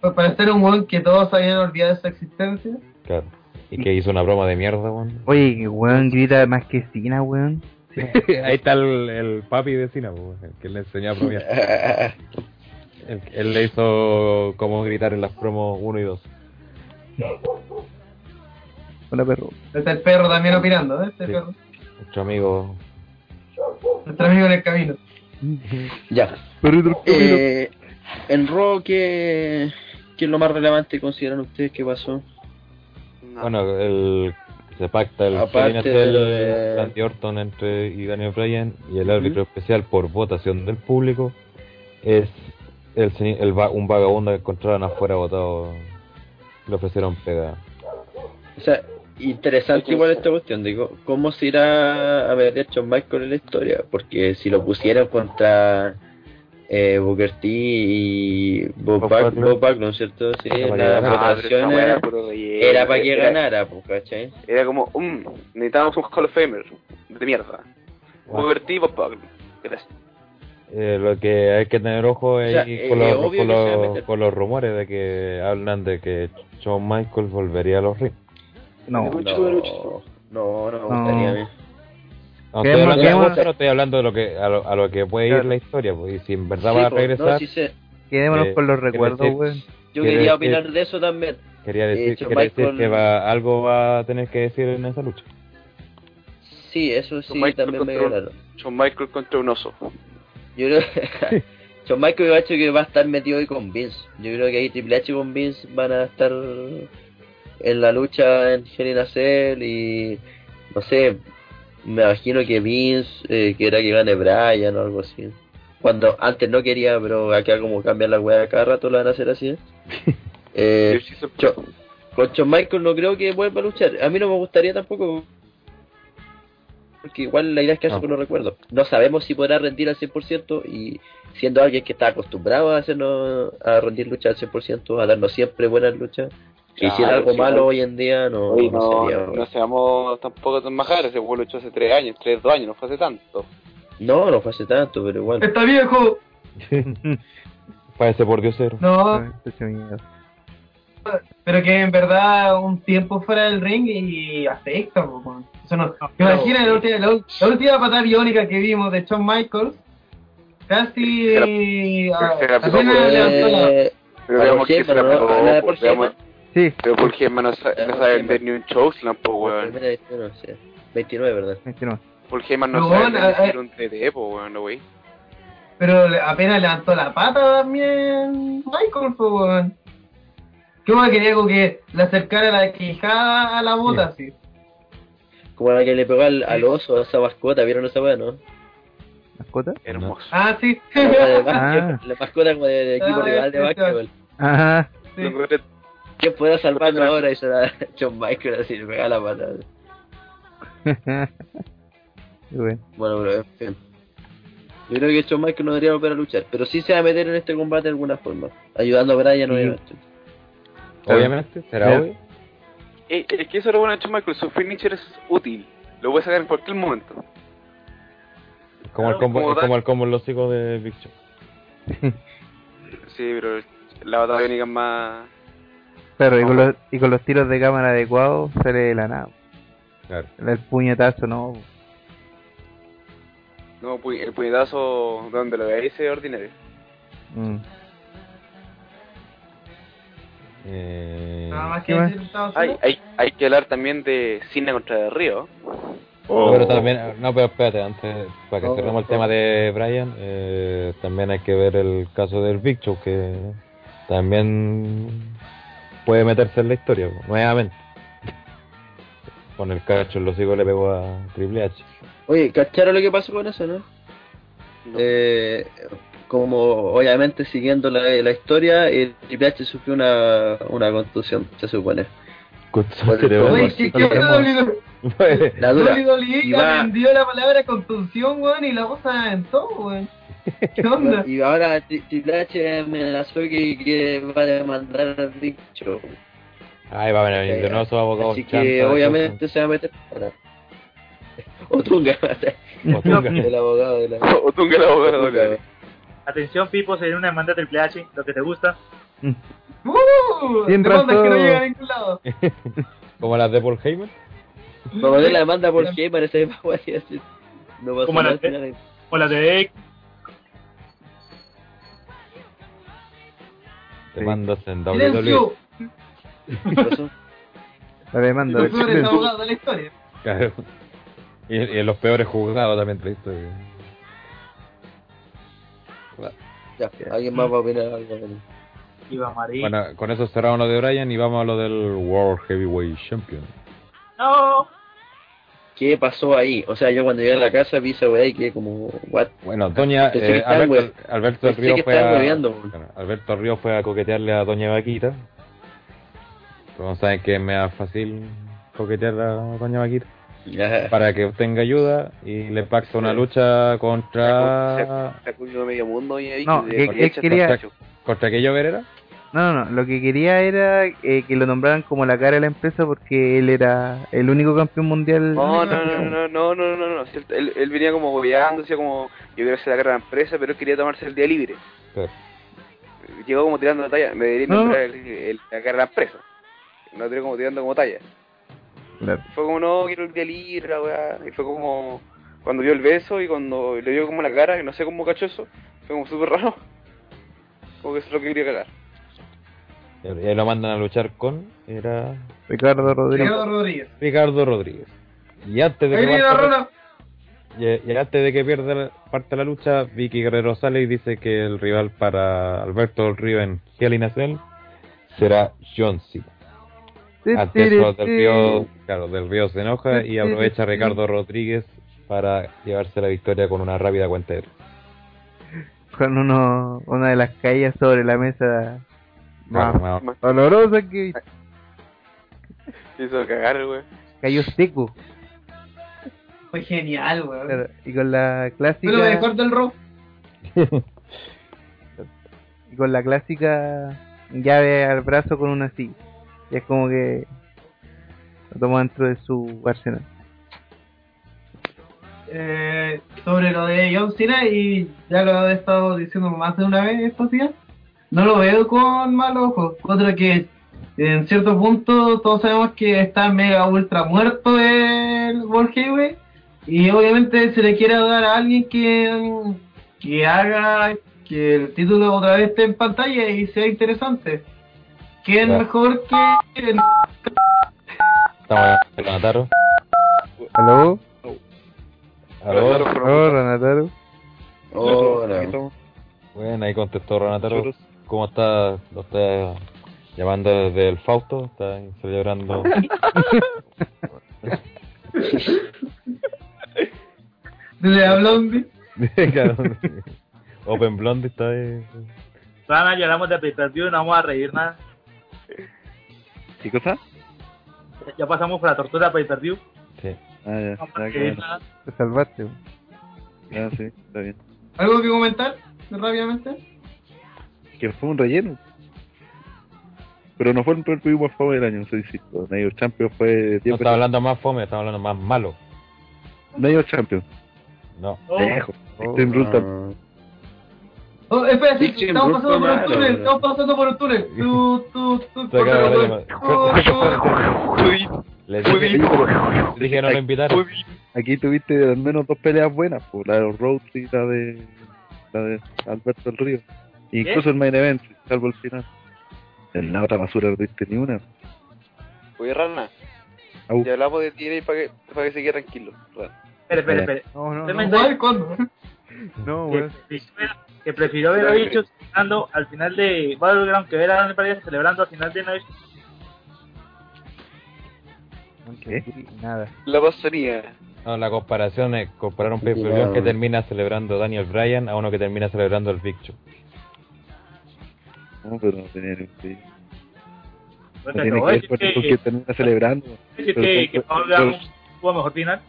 Pues para ser un weón que todos habían olvidado de su existencia. claro. Y que hizo una broma de mierda, weón. Oye, que weón grita más que Cena, weón. Ahí está el, el papi de Cena, weón, el que le enseñó a bromear. Él, él le hizo cómo gritar en las promos 1 y 2. Hola perro. Está el perro también opinando, ¿eh? Este Sí. perro. Nuestro amigo. Nuestro amigo en el camino. ya. Perrito, Eh, en Raw, ¿qué, ¿qué es lo más relevante que consideran ustedes que pasó? No. Bueno, el, se pacta el Aparte Randy Orton entre y Daniel Bryan y el árbitro especial por votación del público es el, el va- un vagabundo que encontraron afuera votado. Le ofrecieron pega. O sea, interesante igual esta cuestión de co- cómo se irá a meter Shawn Michael en la historia, porque si lo pusieran contra eh, Booker T y Bob, Bob Backlund, Backlund. Bob Backlund, ¿cierto? Sí, Era wea puro gallego. era para que Era- ganara, pues, ¿cachai? Era como, um, necesitábamos un Hall of Famer de mierda. Booker T, Bob Backlund. Gracias. Eh, lo que hay que tener ojo es O sea, ahí eh, con, es los, con, los, con los rumores de que hablan de que Shawn Michaels volvería a los rings. No, Mucho, No, mucho. no, no me No. gustaría a mí. No, ¿Qué hablando, qué eso, no estoy hablando de lo que a lo, a lo que puede ir Claro. la historia, pues, y si en verdad Sí, va a pues, regresar, no, sí sé. quedémonos Eh, con los recuerdos, weón. Yo quería decir- opinar de eso también. quería decir, hecho, quiere decir Michael- que va, algo va a tener que decir en esa lucha. Sí, eso sí, Michael también me contra- claro. Shawn Michaels contra un oso. Yo creo Shawn Michaels me ha hecho que va a estar metido ahí con Vince. Yo creo que ahí Triple H con Vince van a estar en la lucha en Hell Cell y no sé, me imagino que Vince eh, quiera que gane Bryan o algo así. Cuando antes no quería, pero acá como cambian la weá cada rato lo van a hacer así. Eh, con Shawn Michaels no creo que vuelva a luchar. A mí no me gustaría tampoco porque igual la idea es quedarse No. con los recuerdos. No sabemos si podrá rendir al 100% y siendo alguien que está acostumbrado a hacernos a rendir luchas al 100%, a darnos siempre buenas luchas, que hiciera Claro, algo malo no. hoy en día no, no no, sería... no seamos tampoco tan majares, ese juego lo echó hace tres años, tres, dos años, no fue hace tanto. No, no fue hace tanto, pero igual. Está viejo. Parece por diosero. No, Escucha miedo. pero que en verdad un tiempo fuera del ring y afecta. Eso no. Imagina la última, la, la última patada biónica que vimos de Shawn Michaels. Casi. a- se la pegó, apenas levantó la- a se la ¿no? La Sí, Pero Paul Heyman no, sa- no sabe vender ni un chokeslam, pues, La weón. primera 29, sí. 29, ¿verdad? 29. Paul Heyman no No, sabe no, eh, vender un TD, pues, weón, no, wey. Pero le- apenas levantó la pata también Michael, pues, weón. ¿Qué más quería como que le acercara la quijada a la bota, así? Como la que le pegó al, al oso, a esa mascota, ¿vieron esa weá, no? ¿Mascota? Hermoso. Ah, sí. La, weá de Ah. básquet, la mascota como de, de equipo Ah, rival de sí, básquetbol. Ajá. Sí. ¿Quién puede salvarnos ahora? Y se la John Michael así, le pega la pata. Qué bueno. Bueno, pero en fin. Yo creo que John Michael no debería volver a luchar, pero sí se va a meter en este combate de alguna forma, ayudando a Brian, Sí. obviamente. Obviamente, será obvio. Eh, Es que eso es lo bueno de Shawn Michaels, su finisher es útil. Lo puede sacar en cualquier momento. Como el combo, Como es da- como el combo en los hijos de Big Show. Sí, pero la batalla biónica es más... Claro, y con, los, y con los tiros de cámara adecuados sale de la nada. Claro. El puñetazo, no. No, pu- el puñetazo donde lo veis es ordinario. Mm. Eh, Nada más ¿Qué que decir, Hay, hay, hay que hablar también de Cine contra de Río. no, pero también, no, pero espérate, antes, para que Oh, cerremos el oh. tema de Brian, eh, también hay que ver el caso del Big Show, que también puede meterse en la historia, nuevamente. Con el cacho en los hijos le pegó a Triple H. Oye, ¿cacharon lo que pasó con eso, no? Eh, como obviamente siguiendo la, la historia, el Triple H sufrió una, una contusión, se supone. Oye, ¿qué? La dura. WWE aprendió la palabra contusión, weón, y la voz se aventó, weón. ¿Qué onda? Y ahora Tri- Triple H amenazó que, que va a demandar al Big Show. Ay, va a venir de nuevo su abogado. Así que obviamente se va a meter ahora. O Tunga, Otunga. el abogado de la... O tú que la abogada Otunga. doble. Atención, Pipo, sería una demanda Triple H, lo que te gusta. ¡Uh! Bien Demandas que no llegan a ningún lado. Como las de Paul Heyman. Para poner la demanda por Heyman, weá, y así. No Como nada la- al final. O la de X, Te Sí. mandas en Silencio. WWE. ¿Qué pasó? La demanda Los de peores abogados de la historia. Claro. Y, y en los peores juzgados también te visto. Ya, ¿alguien más va a opinar algo? Iba Marín. Bueno, con eso cerramos lo de Brian y vamos a lo del World Heavyweight Champion. No. ¿Qué pasó ahí? O sea, yo cuando llegué a la casa vi esa weá y quedé como, what? Bueno, Doña eh, Alberto, Alberto Río fue a, bueno, Alberto Río fue a coquetearle a Doña Vaquita. Como saben que es más fácil coquetear a Doña Vaquita para que obtenga ayuda y le pacta una lucha contra Se ha comido medio mundo y ahí No, que que- de- que echa quería- tacho. contra aquello Verera. No, no, no. Lo que quería era eh, que lo nombraran como la cara de la empresa porque él era el único campeón mundial. No, no, no, no, no, no, no. no. Él, él venía como gobeando, decía como yo quiero ser la cara de la empresa, pero él quería tomarse el día libre. Sí. Llegó como tirando la talla. Me diría no. el, el, la cara de la empresa. No tiró como tirando como talla. Claro. Fue como, no, quiero el día libre, weá. Y fue como cuando vio el beso y cuando le dio como la cara, que no sé cómo cachoso, fue como súper raro. Como que eso es lo que quería cagar. Y ahí lo mandan a luchar con era Ricardo Rodríguez. Ricardo Rodríguez. Ricardo Rodríguez. Y antes de que parta-. Y, y antes de que pierda la- parte la lucha, Vicky Guerrero sale y dice que el rival para Alberto del Río en Hell in a Cell será John Cena. Ante eso, del Río, claro, del Río se enoja y aprovecha a Ricardo Rodríguez para llevarse la victoria con una rápida cuenta de. Con uno, una de las caídas sobre la mesa Más más- dolorosa que Hizo cagar, güey. cayó seco. Fue genial, weón. Claro, y con la clásica. Lo mejor del rock. y con la clásica llave al brazo con una así. Y es como que lo toma dentro de su arsenal. eh, sobre lo de John Cena y ya lo he estado diciendo más de una vez estos días. No lo veo con malos ojos. Otra que en cierto punto todos sabemos que está mega ultra muerto el World Heavyweight y obviamente se le quiere dar a alguien que, que haga que el título otra vez esté en pantalla y sea interesante. ¿Quién Ya. mejor que el Estamos en Ranataro. ¿Aló? Aló. ¿Aló, Ranataro? Hola. Bueno, ahí contestó Ranataro. ¿Cómo está? Lo está llamando desde el Fausto. Está celebrando. de la Blondie? Open Blondie está ahí. Rana, lloramos de pay per view, no vamos a reír nada. ¿Qué cosa? Ya pasamos por la tortura pay per view. Sí. Ah, ya, No vamos ya, a qué reír bueno. nada. Te salvaste. Ya, sí, está bien. ¿Algo que comentar rápidamente? Que fue un relleno. Pero no fue el pay más fome del año, no sé si Mayor Champion fue 10 No está hablando más fome, está hablando más malo. Mayor Champion. No. Oh, tam- Ah, Oh, espera, sí, Dixie estamos pasando por malo, túnel, estamos pasando por el túnel. Tú, tú, tú, por. Le dije, no lo invitaron. Aquí tuviste al menos dos peleas buenas, pues, la de los Rhodes y la de, la de Alberto del Río. Incluso el main event, salvo el final. En la otra basura no tuviste ni una. Oye, Rana, Au. ya hablamos de TNA para que, para que se quede tranquilo. Rana. Espere, espere, espere. No, no, no. No, que, weón. prefirió- que prefirió haberlo dicho celebrando al final de Battleground que ver a Daniel Bryan celebrando al final de Night. ¿Qué? Nada. La pasaría. No, la comparación es comparar un pay que termina celebrando Daniel Bryan a uno que termina celebrando el Big Show. No, pero no tenía ni un. No tiene que ver con que, termina celebrando. decir que, mejor final.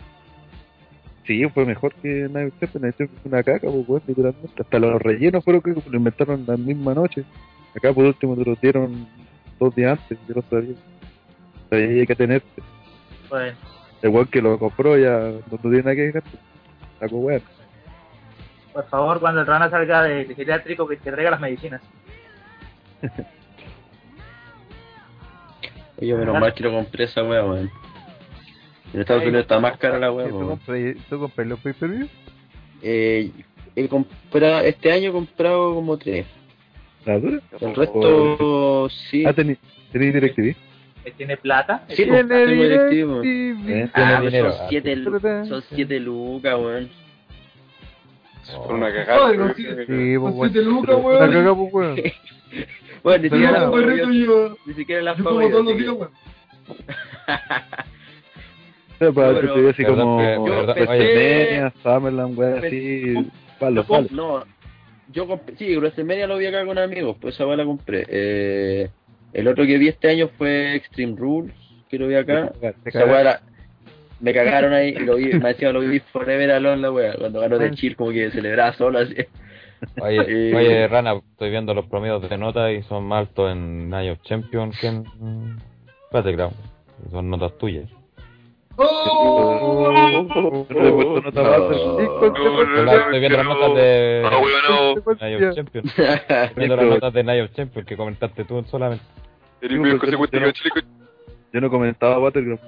Sí, fue mejor que Night fue una caca, pues, literalmente. Hasta los rellenos fueron que lo inventaron la misma noche. Acá, por último, te lo dieron dos días antes. Yo lo sabía. Sabía que hay que tenerte. Bueno, El weón que lo compró ya no tiene nada que dejar. Sacó weón. por favor, cuando el Rana salga de, de geriátrico, que te traiga las medicinas. Oye, menos mal que no compré esa wea, weón. En Estados Unidos está más cara la wea, ¿Tú weón. ¿Tú compras los pay-per-view? Eh, he comprado, este año he comprado como tres. ¿La dura? El resto, sí. Ah, tení DirecTV. Tiene plata. Sí, pues, tengo directivo. ¿Eh? Tiene Ah, pues dinero. son siete, lu- son siete lucas, weón. Por una Joder, cagada. Sí, siete- pues, weón. siete lucas, La weón. cagá, pues, weón. Bueno, ni siquiera, no, las perrito, yo, yo. ni siquiera las Yo pago como todos los días, weón. Pero para que te así como. WrestleMania, Summerland, weón, así. Palo, palo. No, yo compré, sí, WrestleMania lo vi acá con amigos, pues esa weá la compré. Eh, el otro que vi este año fue Extreme Rules, que lo vi acá. Esa weá la- me cagaron ahí y lo vi, me decía lo vi forever alone la weá, cuando ganó de chill como que celebraba solo así. Oye, oye, Rana, estoy viendo los promedios de nota y son más altos en Night of Champion que en Battleground. Son notas tuyas. ¡Oh! La- Estoy viendo las notas de Ah. Night of Champion. Estoy viendo las notas de Night of Champion que comentaste tú solamente. Yo no comentaba Battleground.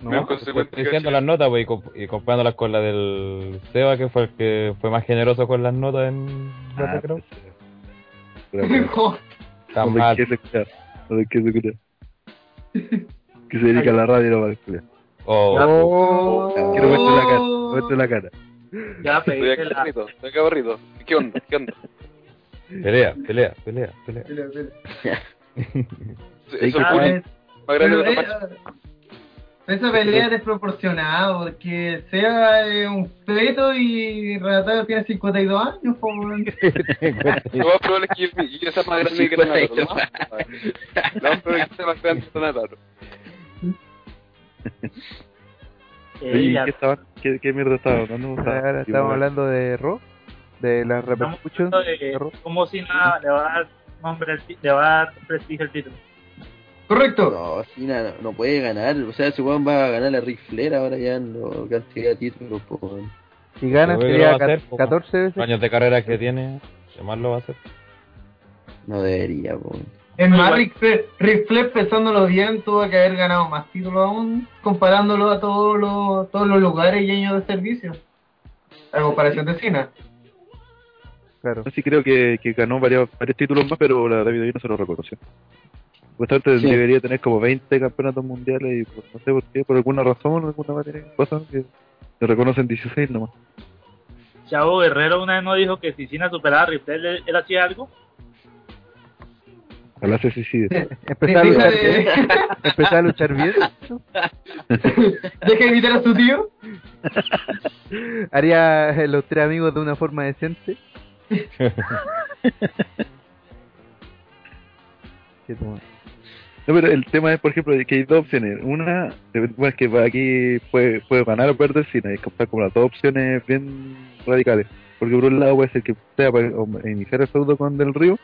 Medio Estoy consecuente que diciendo las notas pues, y, comp- y comparándolas con la del Seba, que fue el que fue más generoso con las notas en Ah, Joder. Está No mal. No le escuchar. Que se dedica a la radio y no va a escuchar. Oh, Oh. Quiero verte la cara. Verte la cara. Ya Estoy acá aburrido, estoy acá aburrido. ¿Qué onda? ¿Qué onda? pelea, pelea, pelea, pelea. Mira, mira. Eso es bullying eh, más grande pero, de eh, Tapache. Esa pelea es desproporcionada porque Seba es un feto y Renatario tiene 52 años, po, weón. Lo más probable es que yo- yo sea más grande que Renato. Lo más probable es que sea más grande que Renato. Eh, Oye, ¿y ya- ¿qué, estaba, qué, ¿Qué mierda estaba hablando? Ahora estamos hablando de Raw, de las repercusiones hablando de de Raw. cómo Cena le va a dar nombre al ti- le va a dar prestigio al título. Correcto. No, Cena no, no puede ganar. O sea, ese weón va a ganar a Ric Flair ahora ya en lo- cantidad de títulos. po. Si gana sería lo va a hacer, ca- po. 14 veces. años de carrera que tiene, ¿qué más lo va a hacer? No debería, po. Es más, Ric Flair, Ric Flair, pensándolo bien, tuvo que haber ganado más títulos aún, comparándolo a todos los, todos los lugares y años de servicio. A comparación de Cena. Claro. Sí creo que, que ganó varios, varios títulos más, pero la WWE no se lo reconoció. Supuestamente Sí. debería tener como 20 campeonatos mundiales y pues, no sé por qué, por alguna razón, alguna materia cosa que le reconocen 16 nomás. Chavo Guerrero una vez nos dijo que si Cena superaba a Flair, él, él hacía algo. Ojalá se suicide. Empezar a luchar bien. Empezar a luchar bien. Deja de imitar a su tío. Haría eh, los tres amigos de una forma decente. Qué. No, pero el tema es, por ejemplo, que hay dos opciones. Una, bueno, es que aquí puede, ganar o perder Cena, y comprar como las dos opciones bien radicales. Porque por un lado puede ser que sea para iniciar el feudo con Del Río,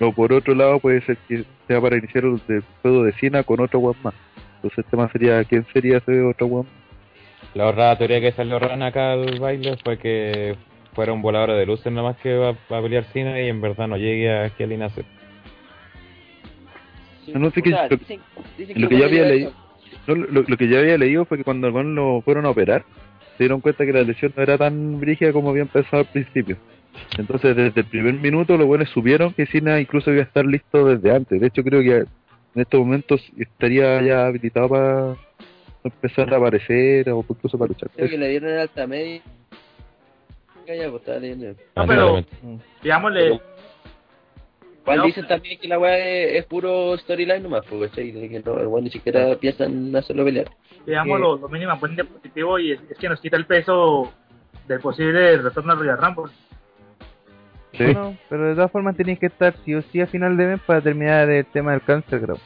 o por otro lado puede ser que sea para iniciar el, feudo de Cena con otro weón más. Entonces el tema sería, ¿quién sería ese otro weón? La otra teoría que salió Rana acá al baile fue que fuera un volador de luces nomás que va, a pelear Cena y en verdad no llegue a Hell in No sé qué- lo- dicen- dicen lo que que yo había leído- No, lo, lo que yo había leído fue que cuando al weón lo fueron a operar, se dieron cuenta que la lesión no era tan brígida como habían pensado al principio. Entonces, desde el primer minuto, los buenos supieron que Cena incluso iba a estar listo desde antes. De hecho, creo que en estos momentos estaría ya habilitado para empezar a aparecer o incluso para luchar. Creo que le dieron el alta media. Ya, pues estaba leyendo. No, pero-. Digámosle, Igual No. dicen también que la weá es, es puro storyline nomás, porque ¿cachai? De que no, el weón ni siquiera piensan en hacerlo pelear. digamos lo, lo mínimo buen de positivo y es, es que nos quita el peso del posible retorno al Royal Rumble. Sí. Bueno, pero de todas formas tenéis que estar sí o sí a final de mes para terminar el tema del cáncer, creo.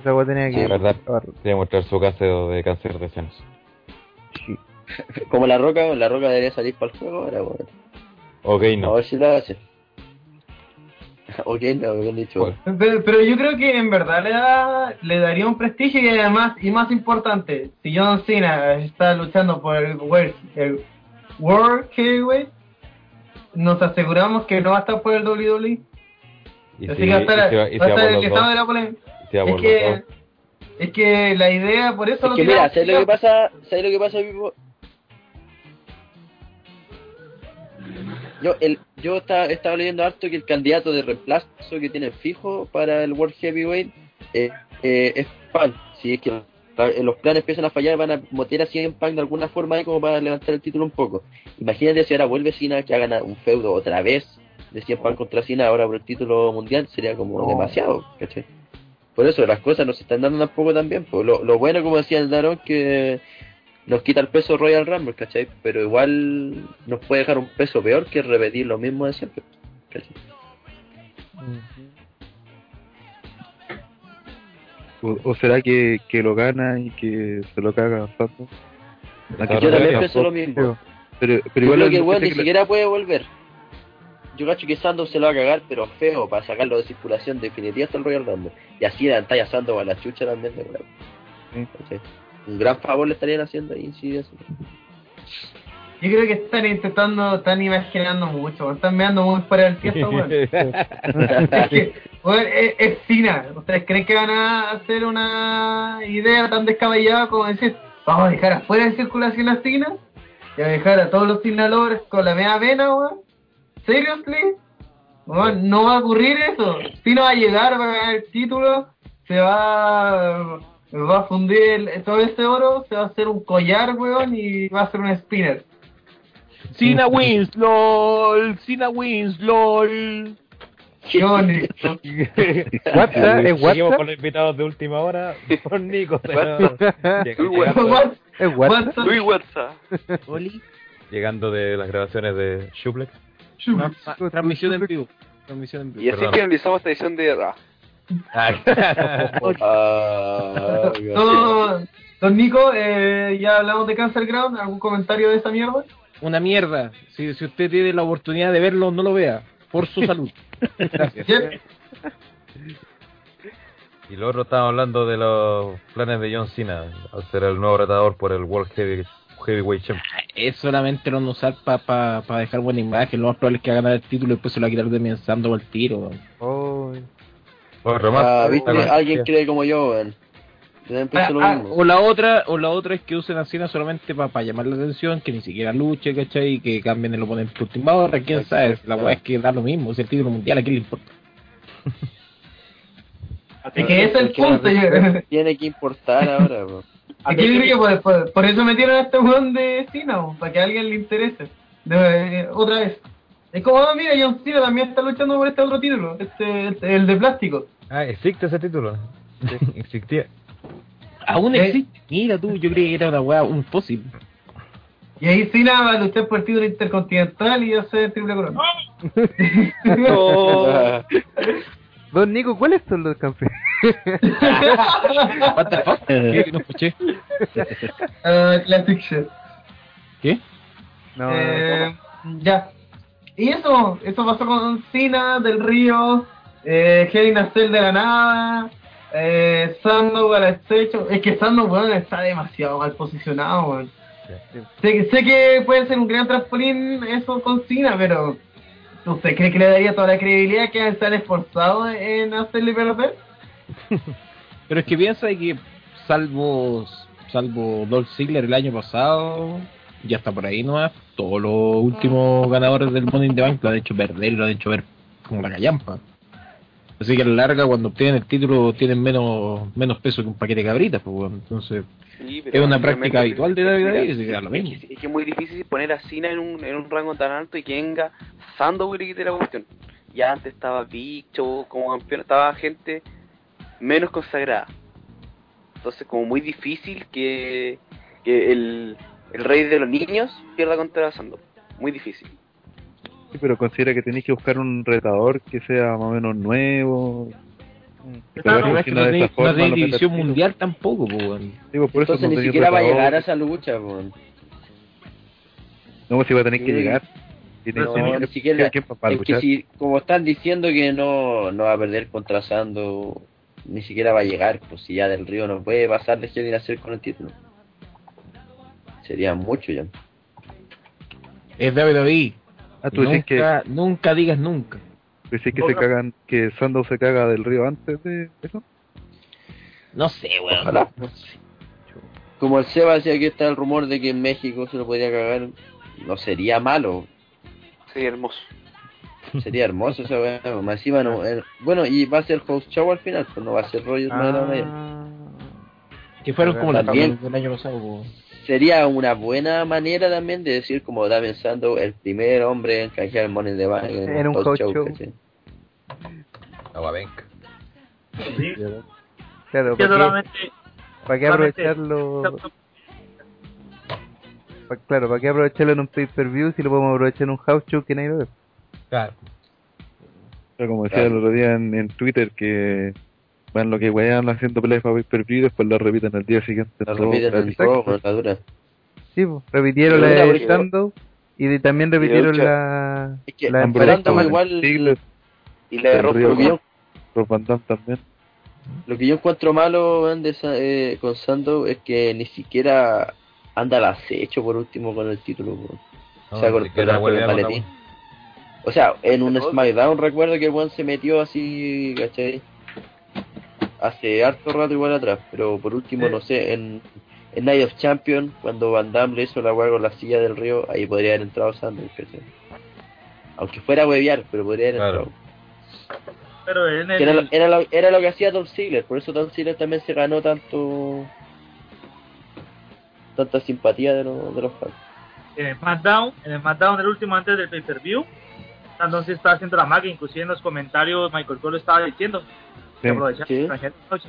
Esa weá tenía Sí, que es verdad. Tiene mostrar su caso de cáncer de senos. Sí. Como la roca, la roca debería salir para el juego ahora, weón. Ok, A no. ver si lo hace. me han dicho. Bueno. Pero, pero yo creo que en verdad le, da, le daría un prestigio y además, y más importante, si John Cena está luchando por el World, el World Heavyweight, nos aseguramos que no va a estar por el WWE. Y Así si, que va a estar, a estar el que estaba de la polémica. Es que, es que la idea, por eso Es lo que mira, tiramos- ¿sabes lo que pasa? ¿Sabes lo que pasa, Pipo? Yo, el, yo estaba, estaba leyendo harto que el candidato de reemplazo que tienen fijo para el World Heavyweight eh, eh, es Punk. Si es que eh, los planes empiezan a fallar, van a motear a CM Punk de alguna forma ahí como para levantar el título un poco. Imagínate si ahora vuelve Cena que hagan un feudo otra vez de CM Punk contra Cena ahora por el título mundial, sería como No. demasiado, ¿cachai? Por eso las cosas no se están dando tampoco tan bien. Pues. Lo, lo bueno, como decía el Daron, que nos quita el peso Royal Rumble, ¿cachai? Pero igual nos puede dejar un peso peor que repetir lo mismo de siempre. ¿cachai? O, o será que, que lo gana y que se lo caga tanto? La que Yo también pienso lo mismo. Pero, pero Yo creo que el weón parece ni que siquiera puede volver. Yo cacho que Sandow se lo va a cagar, pero feo, para sacarlo de circulación definitiva hasta el Royal Rumble. Y así de talla Sandow a la chucha también de. Sí. ¿cachai? Un gran favor le estarían haciendo ahí, sí, eso. Yo creo que están intentando, están imaginando mucho, están mirando muy fuera del tiempo, weón. Es que, weón, es, es Cena. ¿Ustedes creen que van a hacer una idea tan descabellada como decir, vamos a dejar afuera de circulación a Cena? Y a dejar a todos los Sinalores con la media vena, weón. ¿Seriously? Weón, no va a ocurrir eso. Cena va a llegar, va a ganar el título, se va, va a fundir el- todo ese oro, se va a hacer un collar, weón, y va a hacer un spinner. Cena wins, lol. Cena wins, lol. Johnny. WhatsApp, ¿es Seguimos WhatsApp? con los invitados de última hora por Nico. WhatsApp. Llegando, What? ¿Es WhatsApp? Luis WhatsApp. Oli. llegando de las grabaciones de Shuplex. Transmisión en vivo. Transmisión en Y vivo. así Perdón. finalizamos esta edición de Ah, Don, don Nico, eh, ya hablamos de Cancer Ground, ¿algún comentario de esa mierda? Una mierda. Si, si usted tiene la oportunidad de verlo, no lo vea. Por su salud. Gracias. Y luego estamos hablando de los planes de John Cena al ser el nuevo retador por el World Heavy, Heavyweight Champion. Es solamente lo usar para pa, pa dejar buena imagen. Lo más probable es que va a ganar el título y después se lo va a quitar de pensando el tiro. weón. Ah, ¿viste? Alguien cree como yo, weón. Ah, ah, mismo. O la otra, o la otra es que usen a Cena solamente para llamar la atención, que ni siquiera luche, ¿cachai? Y que cambien el oponente última hora, quién sabe. La weá es que da lo mismo, es el título mundial, ¿a quién le importa? Es que ese es el punto. yo- Tiene que importar ahora, weón. Aquí que por, por, por eso metieron a este weón de Cena, para que a alguien le interese. De- eh, otra vez. Es como, ah, mira, John Cena también está luchando por este otro título, este, este, el de plástico. Ah, existe ese título. Existía. Aún Eh. existe. Mira tú, yo creí que era una weá, un fósil. Y ahí Cena va a luchar por el título intercontinental y hacer triple corona. Don Nico, ¿cuáles son los campeones? What the fuck? ¿Qué? No escuché. Ah, Classic Shit. ¿Qué? No, Eh, ya. Y eso, eso pasó con Cena del Río, eh, Hell in a Cell de la nada, eh, Sandow al estrecho. Es que Sandow, está demasiado mal posicionado, weón. Sé, que- sé que puede ser un gran trampolín eso con Cena, pero ¿usted cree que le daría toda la credibilidad que estar esforzado en hacerle perder? Pero es que piensa que salvo salvo Dolph Ziggler el año pasado, ya está por ahí nomás, todos los últimos ganadores del Money in the Bank lo han hecho perder y lo han hecho ver como la callampa. Así que a la larga cuando obtienen el título tienen menos menos peso que un paquete de cabritas, pues bueno, entonces Sí, es una práctica habitual de David Mira, David, así que da lo mismo. Es que, es que es muy difícil poner a Cena en un, en un rango tan alto y que venga Sandow y le quite la cuestión. Ya antes estaba Big Show como campeón, estaba gente menos consagrada. Entonces como muy difícil que, que el, el rey de los niños pierda contra Sandow. Muy difícil. Sí, pero considera que tenéis que buscar un retador que sea más o menos nuevo. Que trabaje es que no no de forma, no meter división mundial tampoco, pues. Digo, por eso Entonces no ni siquiera va a llegar a esa lucha, weón. No, pues si va a tener que Sí. llegar. Tiene, No, tiene ni siquiera. que- para Es que si, como están diciendo que no, no va a perder contra Sando, ni siquiera va a llegar, pues si ya del Río no puede pasar de Hell in a Cell con el título. Sería mucho ya. Es WWE. Ah, tú decís que, Nunca, nunca digas nunca. tú decís que se cagan, que Sandow se caga del río antes de eso. No sé, weón. Ojalá. Como el Seba decía que está el rumor de que en México se lo podría cagar, no sería malo, Sería hermoso. sería hermoso esa weá, pues, más encima no, eh, bueno, y va a ser host show al final, pues no va a ser Roger Ah, Que fueron como las del año pasado. Sería una buena manera también de decir como Damien Sandow el primer hombre en canjear el Money in the Bank en Era un host show. Aguabenc. Sí, claro, ¿para qué, para qué aprovecharlo? pa- claro, ¿para qué aprovecharlo en un pay-per-view si lo podemos aprovechar en un house show que nadie lo ve? Claro. Pero como decía el otro día en, en Twitter que van lo que wean haciendo peleas para pay per view y después lo repiten el día siguiente. La repiten en la dura. Sí, pues, repitieron la de Sandow y de- también repitieron la, Es que la de igual Y la de Rob también. lo que yo encuentro malo de eh, con Sandow es que ni siquiera anda al acecho por último con el título. No, o sea, con, el la maletín. O sea, en un SmackDown recuerdo que el se metió así, ¿cachai? Hace harto rato igual atrás, pero por último, Sí. no sé, en, en Night of Champion, cuando Van Damme le hizo la weá con la silla del río, ahí podría haber entrado ¿cachai? Aunque fuera a huevear, pero podría haber Claro. entrado. pero en el, Era, lo, era, lo, era lo que hacía Dolph Ziggler, por eso Dolph Ziggler también se ganó tanto tanta simpatía de, los de los fans. en el SmackDown, en el SmackDown del último antes del pay-per-view, entonces estaba haciendo la magia, inclusive en los comentarios Michael Cole estaba diciendo Sí, sí. de.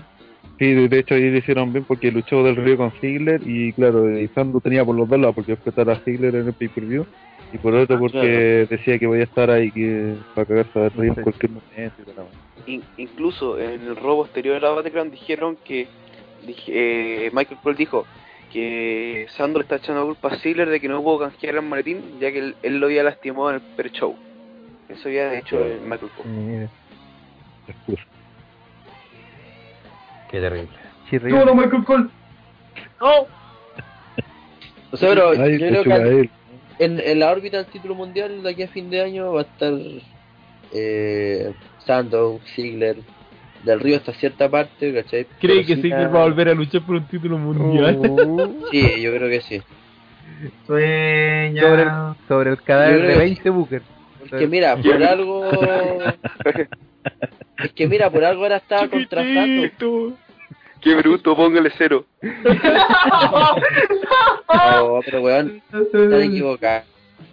Sí, hecho ahí lo hicieron bien porque luchó del río con Ziggler y claro, y Sandow tenía por los dos lados porque después estaba Ziggler en el pay per view Y por otro porque decía que voy a estar ahí que para cagarse de río en cualquier momento. In- incluso en el robo posterior de la Battleground dijeron que dije- eh, Michael Cole dijo que Sandro está echando la culpa a Ziggler de que no pudo canjear el maletín ya que él, él lo había lastimado en el pre-show. Eso había hecho eh, Michael Cole. Mira. Qué terrible. chirrión. ¿Cómo no, Michael Cole? O sea, pero Ay, yo creo que en, en la órbita del título mundial de aquí a fin de año va a estar eh, Sandow, Ziggler, Del Río hasta cierta parte, ¿cachai? ¿Cree Pero que Ziggler va a volver a luchar por un título mundial? Sí, yo creo que sí. Sueña. sobre, el, sobre el cadáver de que 20 Booker. Porque mira, por algo... es que mira, por algo ahora estaba contrastando. Qué bruto, póngale cero. No, pero weón, están equivocados.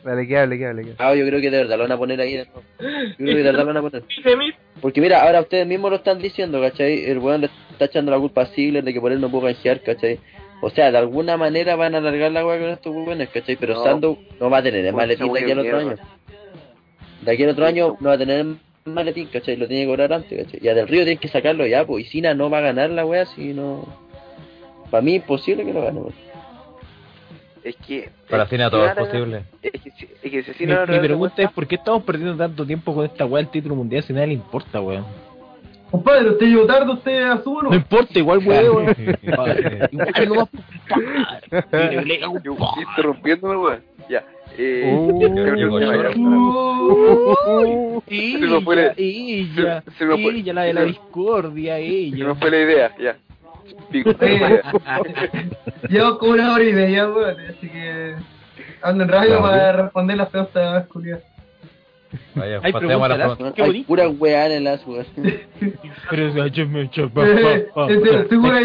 Dale, que hable, que hable. que hable. Ah, yo creo que de verdad lo van a poner ahí de nuevo. Yo creo que de verdad lo van a poner. Porque mira, ahora ustedes mismos lo están diciendo, ¿cachai? El weón le está echando la culpa a Ziggler de que por él no pudo canjear, ¿cachai? O sea, de alguna manera van a alargar la weá con estos weones, ¿cachai? Pero No. Sandow no va a tener el maletín de aquí al otro año. De aquí al otro año no va a tener el maletín, ¿cachai? Lo tiene que cobrar antes, ¿cachai? Ya del Río tienen que sacarlo ya, pues. Y Cena no va a ganar la weá si no... Para mí imposible que lo gane, weón. Es que. Para es que todo es posible. Es que, si- es que si Mi, mi pregunta es: ¿por qué estamos perdiendo tanto tiempo con esta weá del título mundial si a nadie le importa, weón? Compadre, usted llegó tarde, usted a su uno. No importa, igual, weón. Igual no va a Yo estoy interrumpiéndome, weón. Ya. Eh, Uh, creo que-. Uh, Ella, Se me fue la- ella, se- se fue- ella, la de la se- discordia, Se me ella. fue la idea, ya. Pico, se. Llevo como una hora y media, weón. Así que. Ando en radio Claro. para responder las preguntas culiadas. Vaya, Hay a la preguntas, pregunta. Qué Hay pura weá en el as, weón. Pero Eh, eh, Seguro hay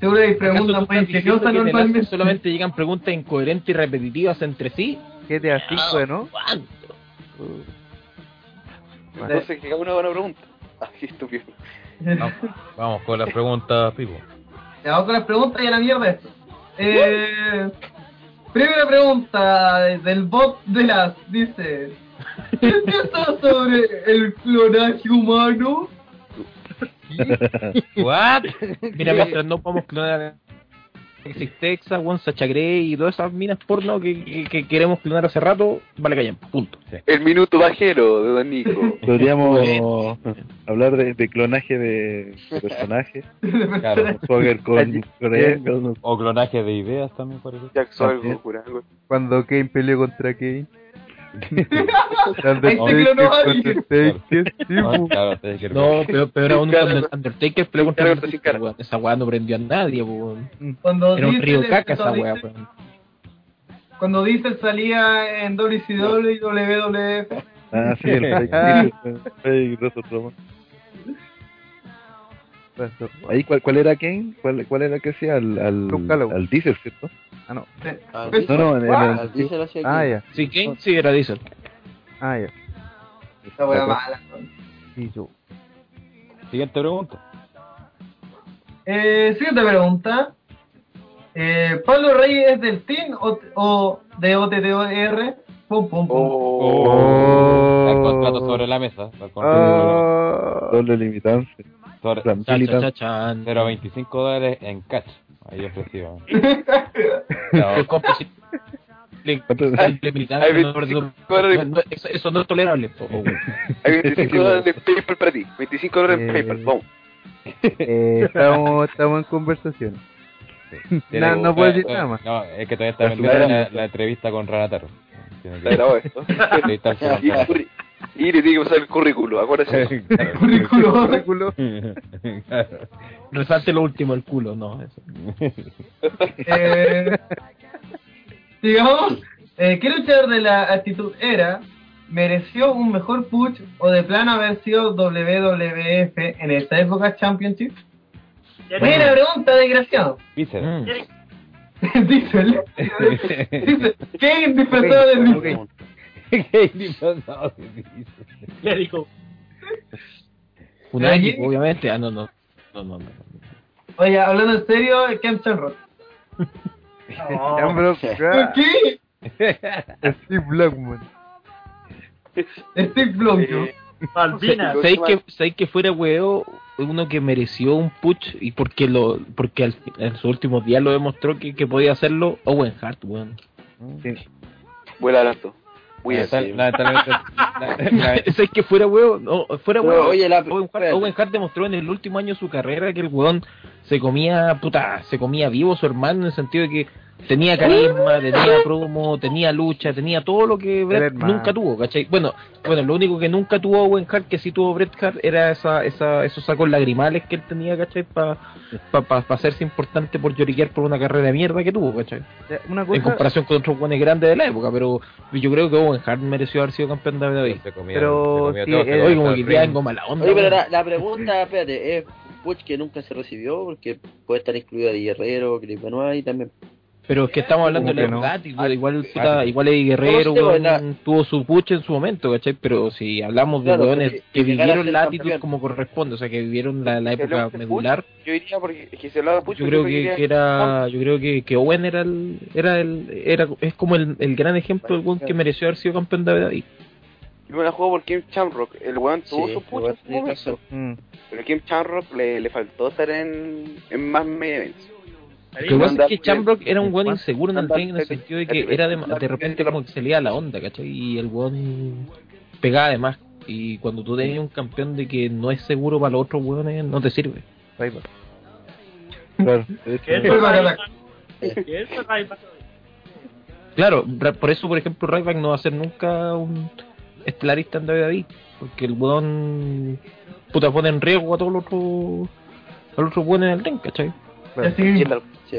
seguro hay ¿Acaso tú preguntas muy ingeniosas que normalmente. solamente llegan preguntas incoherentes y repetitivas entre sí? GTA 5, ¿no? ¿Cuánto? Entonces, que cada uno haga una pregunta. Ah, qué estúpido. Vamos, vamos con las preguntas, Pipo. Ya, vamos con las preguntas y a la mierda esto. Eh, primera pregunta de- del bot de las dice ¿Qué piensas sobre el clonaje humano? ¿What? Mira, mientras no podamos clonar Exit Texas, One Sacha Grey y todas esas minas porno que, que, que queremos clonar hace rato, vale callan, punto. El minuto bajero de Don Nico. Podríamos hablar de, de clonaje de, de personajes. Claro. Swagger con con- O clonaje de ideas también, por ejemplo. Jack Swagger. Cuando Kane peleó contra Kane. No, pero, pero aún cuando Undertaker contra weón, esa weá no prendió a nadie, weón. Cuando Era un río caca esa weá, weón. Cuando Diesel salía en WCW y WWF. Ah, sí, el fake. Ahí, ¿cuál, ¿cuál era Kane? ¿Cuál, cuál era que hacía? Al, al, al Diesel, ¿cierto? Ah, no. Ah, Pues, No, no, en, en Ah, el, dice la hacia Ah, ya. Sí, Kane sí era Diesel. Ah, ya. Esa wea mala. Sí, yo. Siguiente pregunta. Eh, siguiente pregunta. Eh, ¿Pablo Rey es del team o, o de OTTR? Pum, pum, pum. Oh. Está el contrato sobre la mesa. está el contrato Ah, doble limitancia. Sobre Cha, cha, militancia. cha, chan. 0.25 dólares en cash. Ahí ofrecido. El compa sí- le- ¿Cuánto? le militaba, Hay no, 25 no, dólares. no, eso, no es tolerable. po. Hay 25 dólares de PayPal para ti. 25 dólares en Eh, PayPal. Vamos. eh, estamos, estamos en conversación. Tiene- No, no puedo decir eh, nada más. No, es que todavía está La pendiente la, la entrevista con Ranataro. Tiene Está que grabado esto. Y, le tiene que pasar el currículo. Acuérdate. Claro. Currículo. Currículo. Claro. Resalte lo último, el culo, no. Eso. Eh, digamos, eh, ¿qué luchador de la actitud era mereció un mejor push o de plano haber sido WWF en esa época Championship? Buena pregunta, desgraciado. Mm. Diesel. Dice, ¿qué disfrazado de Diesel? Ok. ¿Qué disfrazado de Víscera? Le digo, Unagi, ¿Allí? obviamente. Ah, no, no. No, no, no. Oye, hablando en serio, Ken Shamrock. Ya, bro, ¿Por qué? Steve Blackman. Steve. Eh, Malvinas. Sí. ¿Sabéis que, sabéis que fuera huevo uno que mereció un push y porque lo porque al- en sus últimos días lo demostró que, que podía hacerlo Owen Hart, weón. Vuela alto. Muy Eh, Lamentablemente, la- la- ¿Sabéis que fuera huevo? No, fuera huevo. oye, la- Owen, Hart, espérate. Owen Hart demostró en el último año de su carrera que el weón se comía, puta, se comía vivo a su hermano en el sentido de que tenía carisma, tenía promo, tenía lucha, tenía todo lo que Bret nunca tuvo, ¿cachai? Bueno, bueno, lo único que nunca tuvo Owen Hart, que sí tuvo Bret Hart, era esa, esa, esos sacos lagrimales que él tenía, ¿cachai? Para pa, pa- pa hacerse importante por lloriquear por una carrera de mierda que tuvo, ¿cachai? Una En comparación con otros buenos grandes de la época, pero yo creo que Owen Hart mereció haber sido campeón de WWE. comía- Pero sí, todo, se eh, como que vengo mala onda. Oye, pero la, la pregunta, espérate, es Puch que nunca se recibió, porque puede estar incluida de Guerrero, Chris Benoit y también. Pero es que estamos hablando de ¿Cómo los que no? gatos, igual, puta, igual Eddie Guerrero, weón, tuvo su puche en su momento, ¿cachai? Pero si hablamos de Claro, weones que a vivieron ser la campeón. actitud como corresponde, o sea, que vivieron la, la época medular, Yo diría porque que se hablaba de Puch, yo creo yo que, que era, yo creo que, que Owen era el, era el, era, es como el, el gran ejemplo del weón que mereció haber sido campeón de WWE. Yo me la juego por Kim Shamrock. El weón tuvo Sí, su weón en su momento. mm, Pero Kim Shamrock le, le faltó estar en, en más main events. Lo que pasa es que Andar- Shamrock era un weón Andar- inseguro en el ring en el sentido de que era de, de repente como que se le iba la onda, ¿cachai? Y el weón pegaba de más. Y cuando tú tenías un campeón de que no es seguro para los otros weones, no te sirve. Ryback. Claro. Claro, por eso, por ejemplo, Ryback no va a ser nunca un estelarista en WWE. Porque el weón puta pone en riesgo a todos los otros, a los otros weones en el ring, ¿cachai? Claro. Mismo. la- Sí,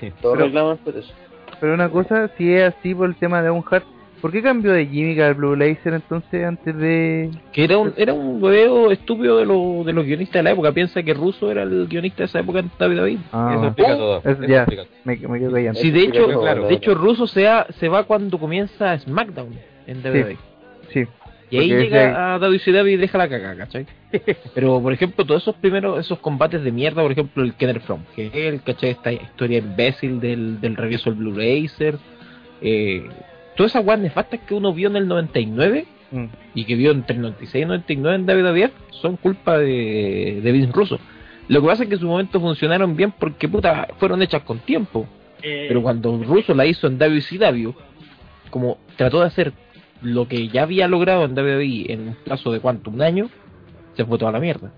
Sí. todos Pero- reclaman por eso. Pero una cosa, si es así por el tema de Owen Hart, ¿por qué cambió de Jimmy al Blue Laser entonces antes de...? Que era un, era un hueveo estúpido de, los de los guionistas de la época. Piensa que Russo era el guionista de esa época en WWE. Eso Ah, explica todo. Eso eso ya. explica me, me quedo callando. Sí, de Eso hecho, claro. de hecho Russo se, va- se va cuando comienza SmackDown en WWE. Sí, Y ahí llega ese- a WCW y deja la caca, ¿cachai? Pero, por ejemplo, todos esos primeros, esos combates de mierda, por ejemplo, el Kenner From, que es el, ¿cachai? Esta historia imbécil del, del regreso del Blue Racer, eh, todas esas weas nefastas que uno vio en el 99 mm, y que vio entre el 96 y 99 en WWF son culpa de, de Vince Russo. Lo que pasa es que en su momento funcionaron bien porque, puta, fueron hechas con tiempo. Eh, Pero cuando Russo la hizo en WCW, como trató de hacer lo que ya había logrado en WWE en un plazo de cuánto, un año, se fue toda la mierda.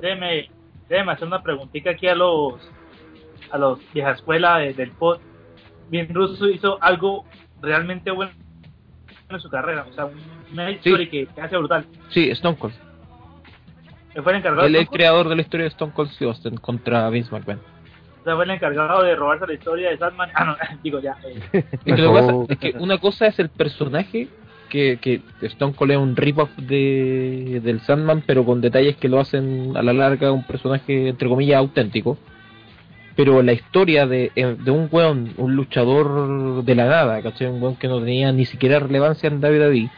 déjeme, déjeme hacer una preguntita aquí a los a los vieja escuela de- del pod. Bien Russo hizo algo realmente bueno en su carrera, o sea, un- una historia que, que hace brutal. Sí, Stone Cold. Él fue el encargado, Él es el creador de la historia de Stone Cold Steve Austin contra Vince McMahon. O sea, fue el encargado de robarse la historia de Sandman. Ah, no, digo ya. eh, Es que, lo que pasa es que una cosa es el personaje, que, que Stone Cold es un rip-off de, del Sandman, pero con detalles que lo hacen a la larga un personaje, entre comillas, auténtico. Pero la historia de, eh, de un weón, un luchador de la nada, ¿cachai? Un weón que no tenía ni siquiera relevancia en WWE,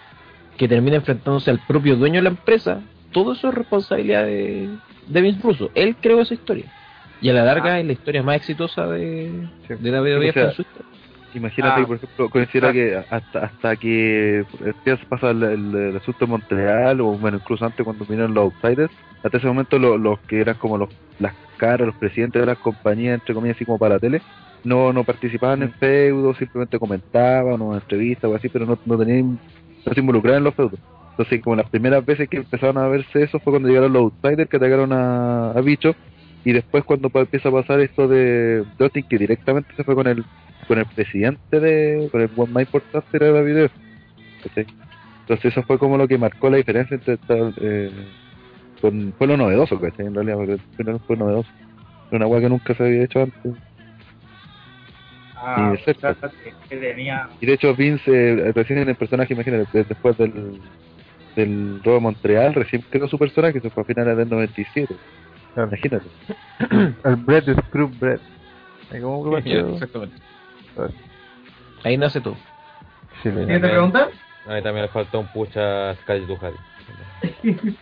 que termina enfrentándose al propio dueño de la empresa, todo eso es responsabilidad de, de Vince Russo. Él creó esa historia. Y a la larga es la historia más exitosa de, Sí. de WWE O sea, historia. Imagínate, Ah. que, por ejemplo, considera que hasta hasta que empieza pasa el, el, el asunto de Montreal, o bueno, incluso antes cuando vinieron los outsiders, hasta ese momento lo- los que eran como los las caras, los presidentes de las compañías, entre comillas, así como para la tele, no no participaban en feudos, simplemente comentaban o en entrevistas o así, pero no, no tenían, no se involucraban en los feudos. Entonces, como las primeras veces que empezaron a verse eso fue cuando llegaron los outsiders que atacaron a, a Bicho, y después cuando empieza a pasar esto de de Austin, que directamente se fue con el con el presidente de con el buen más importante de la video ¿cachai? entonces eso fue como lo que marcó la diferencia entre esta, eh, con, fue lo novedoso en realidad porque primero fue novedoso. Una hueá que nunca se había hecho antes. Ah, Y que, que tenía. y de hecho Vince eh, recién en el personaje imagínate de- después del del robo de Montreal recién creó su personaje eso fue a finales del 97 Claro. imagínate el Bread de Screw Bread. ¿Cómo exactamente. Ahí nace todo. Excelente. ¿Siguiente pregunta? A mí también le faltó un push a Sky Duhari.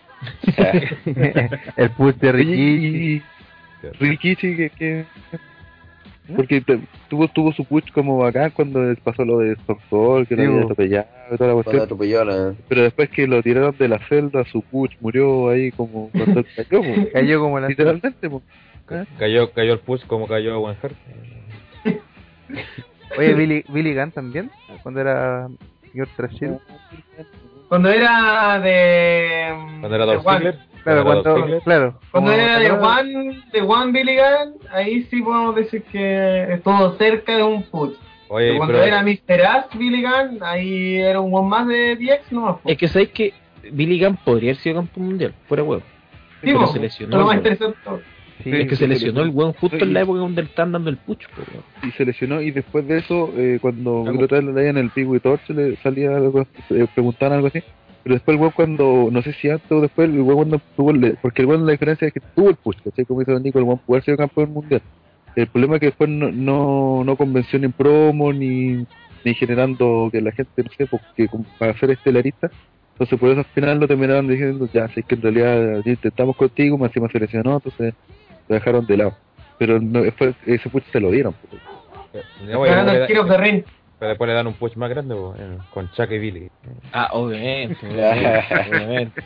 el push de y- Rikichi que, que Porque te- tuvo, tuvo su push como bacán cuando pasó lo de Cold, que lo Sí, había bo. atropellado y toda la cuestión. la... Pero después que lo tiraron de la celda, su push murió ahí como cuando él cayó, po. Cayó como la... literalmente. po. Cayó, cayó el push como cayó Owen Hart. Oye, Billy, Billy Gunn también, cuando era señor Trashill. Cuando era de. Cuando era Dolph One. Ziggler. Claro, Cuando era claro. Cuando de One, de One Billy Gunn, ahí sí podemos decir que estuvo cerca de un put. Oye, cuando pero, era Mr. Ass Billy Gunn, ahí era un one más de DX, no Es que sabéis que Billy Gunn podría haber sido campeón mundial, fuera huevo. Sí, pero se lesionó. Lo más interesante. Sí, es que se lesionó sí. el weón justo Sí. en la época donde le estaban dando el pucho. Y se lesionó y después de eso, eh, cuando la otra vez le leían el Piggy Torch, le salía algo, eh, preguntaban algo así. Pero después el weón cuando, no sé si antes o después, el weón cuando tuvo el, porque el weón la diferencia es que tuvo el push, ¿cachai? Como dice Don Nico, el weón pudo haber sido campeón mundial. El problema es que después no, no, no convenció ni en promo, ni, ni generando que la gente, no sé, porque para ser estelarista. Entonces por eso al final lo terminaron diciendo, ya, sé que en realidad intentamos contigo, más encima se lesionó, entonces lo dejaron de lado. Pero no, fue, ese push se lo dieron. pues. No, pero después le dan un push más grande eh, con Chuck y Billy. Ah, obviamente, obviamente, obviamente.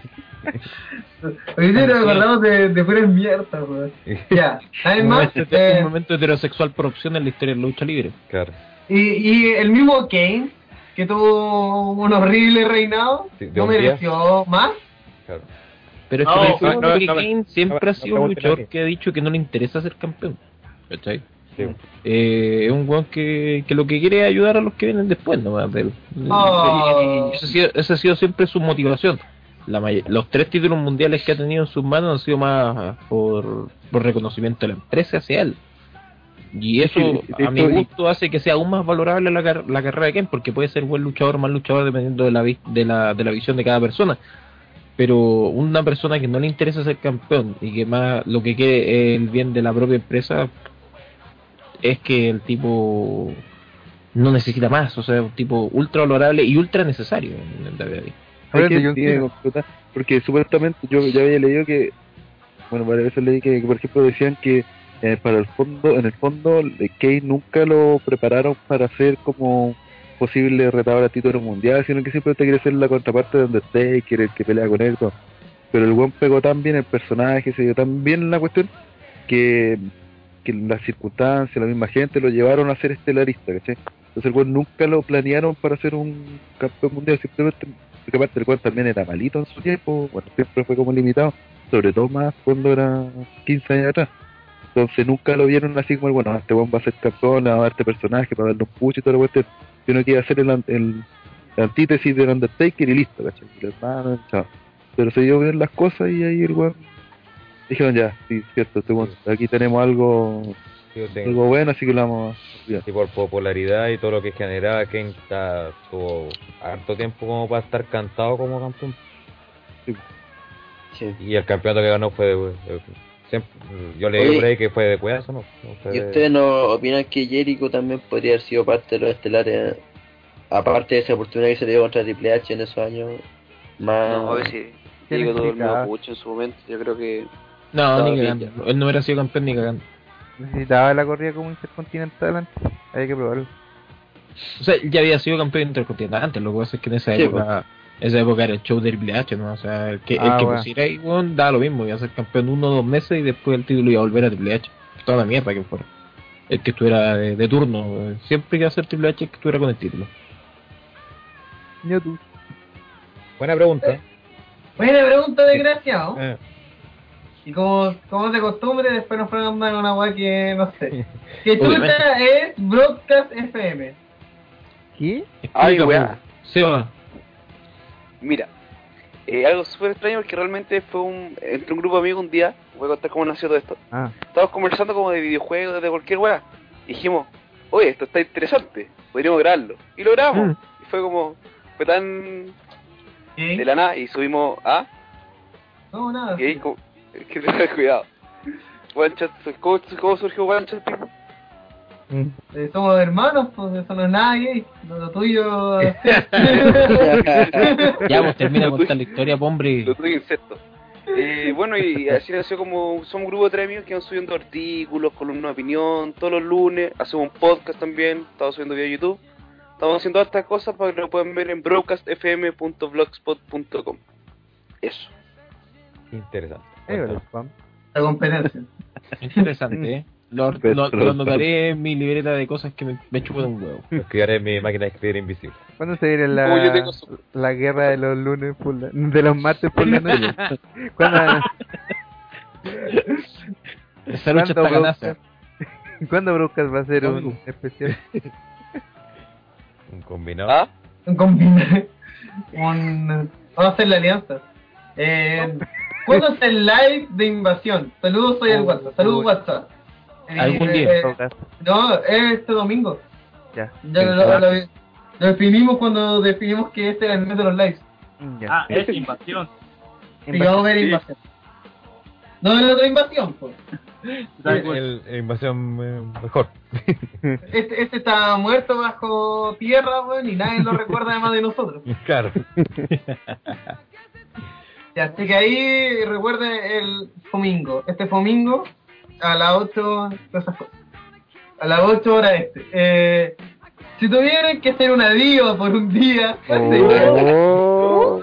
Hoy día nos acordamos de, de fuera mierda, weón. Ya, además, momento, eh, un momento heterosexual por opción en la historia de la lucha libre. Claro. y, y el mismo Kane, que tuvo un horrible reinado, Sí, no un día. mereció más. claro. Pero es No, que no, no, no, Kane no, siempre no, ha sido no un luchador que ha dicho que no le interesa ser campeón. ¿Cachai? Sí. Eh, es un weón que, que lo que quiere es ayudar a los que vienen después nomás de él. Oh. Y esa ha, sido, esa ha sido siempre su motivación. La may- los tres títulos mundiales que ha tenido en sus manos han sido más por, por reconocimiento de la empresa hacia él. Y eso, Sí, a mi gusto, hace que sea aún más valorable la, car- la carrera de Ken, porque puede ser buen luchador o mal luchador dependiendo de la, vi- de, la, de la visión de cada persona. Pero una persona que no le interesa ser campeón y que más lo que quiere es el bien de la propia empresa, es que el tipo no necesita más, o sea, un tipo ultra valorable y ultra necesario en el WWE. Háblate, que John tiene que Cena. completar, porque supuestamente yo ya había leído que, bueno, varias veces leí que, por ejemplo, decían que eh, para el fondo, en el fondo, eh, Kane nunca lo prepararon para ser como posible retador a título mundial, sino que simplemente quiere ser la contraparte de Undertaker, el que pelea con él, y todo. pero el buen pegó tan bien el personaje, se dio tan bien la cuestión, que, que las circunstancias, la misma gente lo llevaron a ser estelarista, ¿cachai? Entonces el buen nunca lo planearon para ser un campeón mundial, simplemente porque aparte el cual también era malito en su tiempo, bueno, siempre fue como limitado, sobre todo más cuando era 15 años atrás. Entonces nunca lo vieron así como, bueno, este buen va a ser campeón, va a dar este personaje para darle un push y todo lo cuestión, sino que iba a ser el, el, antítesis del Undertaker y listo, ¿cachai? El hermano, chao. Pero se dio bien las cosas y ahí el weón dijeron ya, sí, cierto, este aquí tenemos algo, Sí, yo tengo- algo bueno, así que lo vamos a. Y por popularidad y todo lo que generaba, Kane está, tuvo harto tiempo como para estar cantado como campeón. Sí. Y el campeonato que ganó fue de. siempre- yo por ahí que fue de cuidazo, ¿no? ¿Y de- ustedes no opinan que Jericho también podría haber sido parte de los estelares? Aparte de esa oportunidad que se le dio contra Triple H en esos años, más... No, a ver si ¿Qué digo todo pucho en su momento. Yo creo que No, ni cagando. Él no hubiera sido campeón ni cagando. Necesitaba la corrida como intercontinental antes. Hay que probarlo. O sea, ya había sido campeón intercontinental antes, lo que pasa es que en esa Sí, época, esa época era el show de Triple H, ¿no? O sea, el que, Ah, el que bueno. pusiera ahí, weón, daba lo mismo, iba a ser campeón uno o dos meses y después el título iba a volver a Triple H. Toda la mierda que fuera. El que estuviera de, de turno, eh, siempre iba a ser Triple H el que estuviera con el título. Yo tú. Buena pregunta. Buena pregunta, desgraciado. Eh, Y como, como es de costumbre, después nos preguntan con una weá que no sé. Que chuta es Broadcast FM. ¿Qué? Ay, weá. po. Seba, Mira, eh, algo súper extraño porque realmente fue un entre un grupo de amigos un día, voy a contar cómo nació todo esto. Ah, Estábamos conversando como de videojuegos, de cualquier weá. Y dijimos, oye, esto está interesante, podríamos grabarlo. Y lo grabamos. Mm. Y fue como, fue tan ¿Qué? de la nada y subimos a... No, nada. Y ahí, como, que tengan cuidado. ¿cómo, cómo surgió People? mm. Eh, somos hermanos, pues eso no es nada gay. Lo, lo tuyo. ya pues termina de contar la historia, po, hombre. Lo tuyo incesto. Eh, bueno, y así nació como. Somos un grupo de tres amigos que van subiendo artículos, columnas de opinión, todos los lunes. Hacemos un podcast también, estamos subiendo video a YouTube. Estamos haciendo estas cosas para que lo puedan ver en broadcastfm.blogspot.com. Eso. Interesante. La competencia. Interesante, ¿eh? Lo, lo, lo anotaré en mi libreta de cosas que me, me chupan un huevo. Lo escribiré en mi máquina de escribir invisible. ¿Cuándo se viene la, su- la guerra de los lunes por la, de los martes por la noche? ¿Cuándo, Esa lucha está ¿Cuándo ganada. Broadcast- ¿Cuándo Broadcast va a ser un ¿Cuándo? especial? Un combinado. ¿Ah? Un combine. Un... Vamos a hacer la alianza. Eh, ¿Cuándo es el live de invasión? Saludos, soy el Oh, WhatsApp. Saludos. WhatsApp. Eh, Algún día. eh, no, es este domingo. Ya. Ya lo, lo- lo- lo definimos cuando definimos que este era el mes de los lives. Ya. Ah, es invasión. Y vamos a ver invasión. No es la otra invasión, pues. El, el invasión eh, mejor. Este, este está muerto bajo tierra, weón, y nadie lo recuerda además de nosotros. Claro. Ya, así que ahí recuerden el domingo. Este domingo a las 8, esas cosas. A las 8 horas este. Eh, si tuvieran que ser una diva por un día, ¿cuál sería? Oh.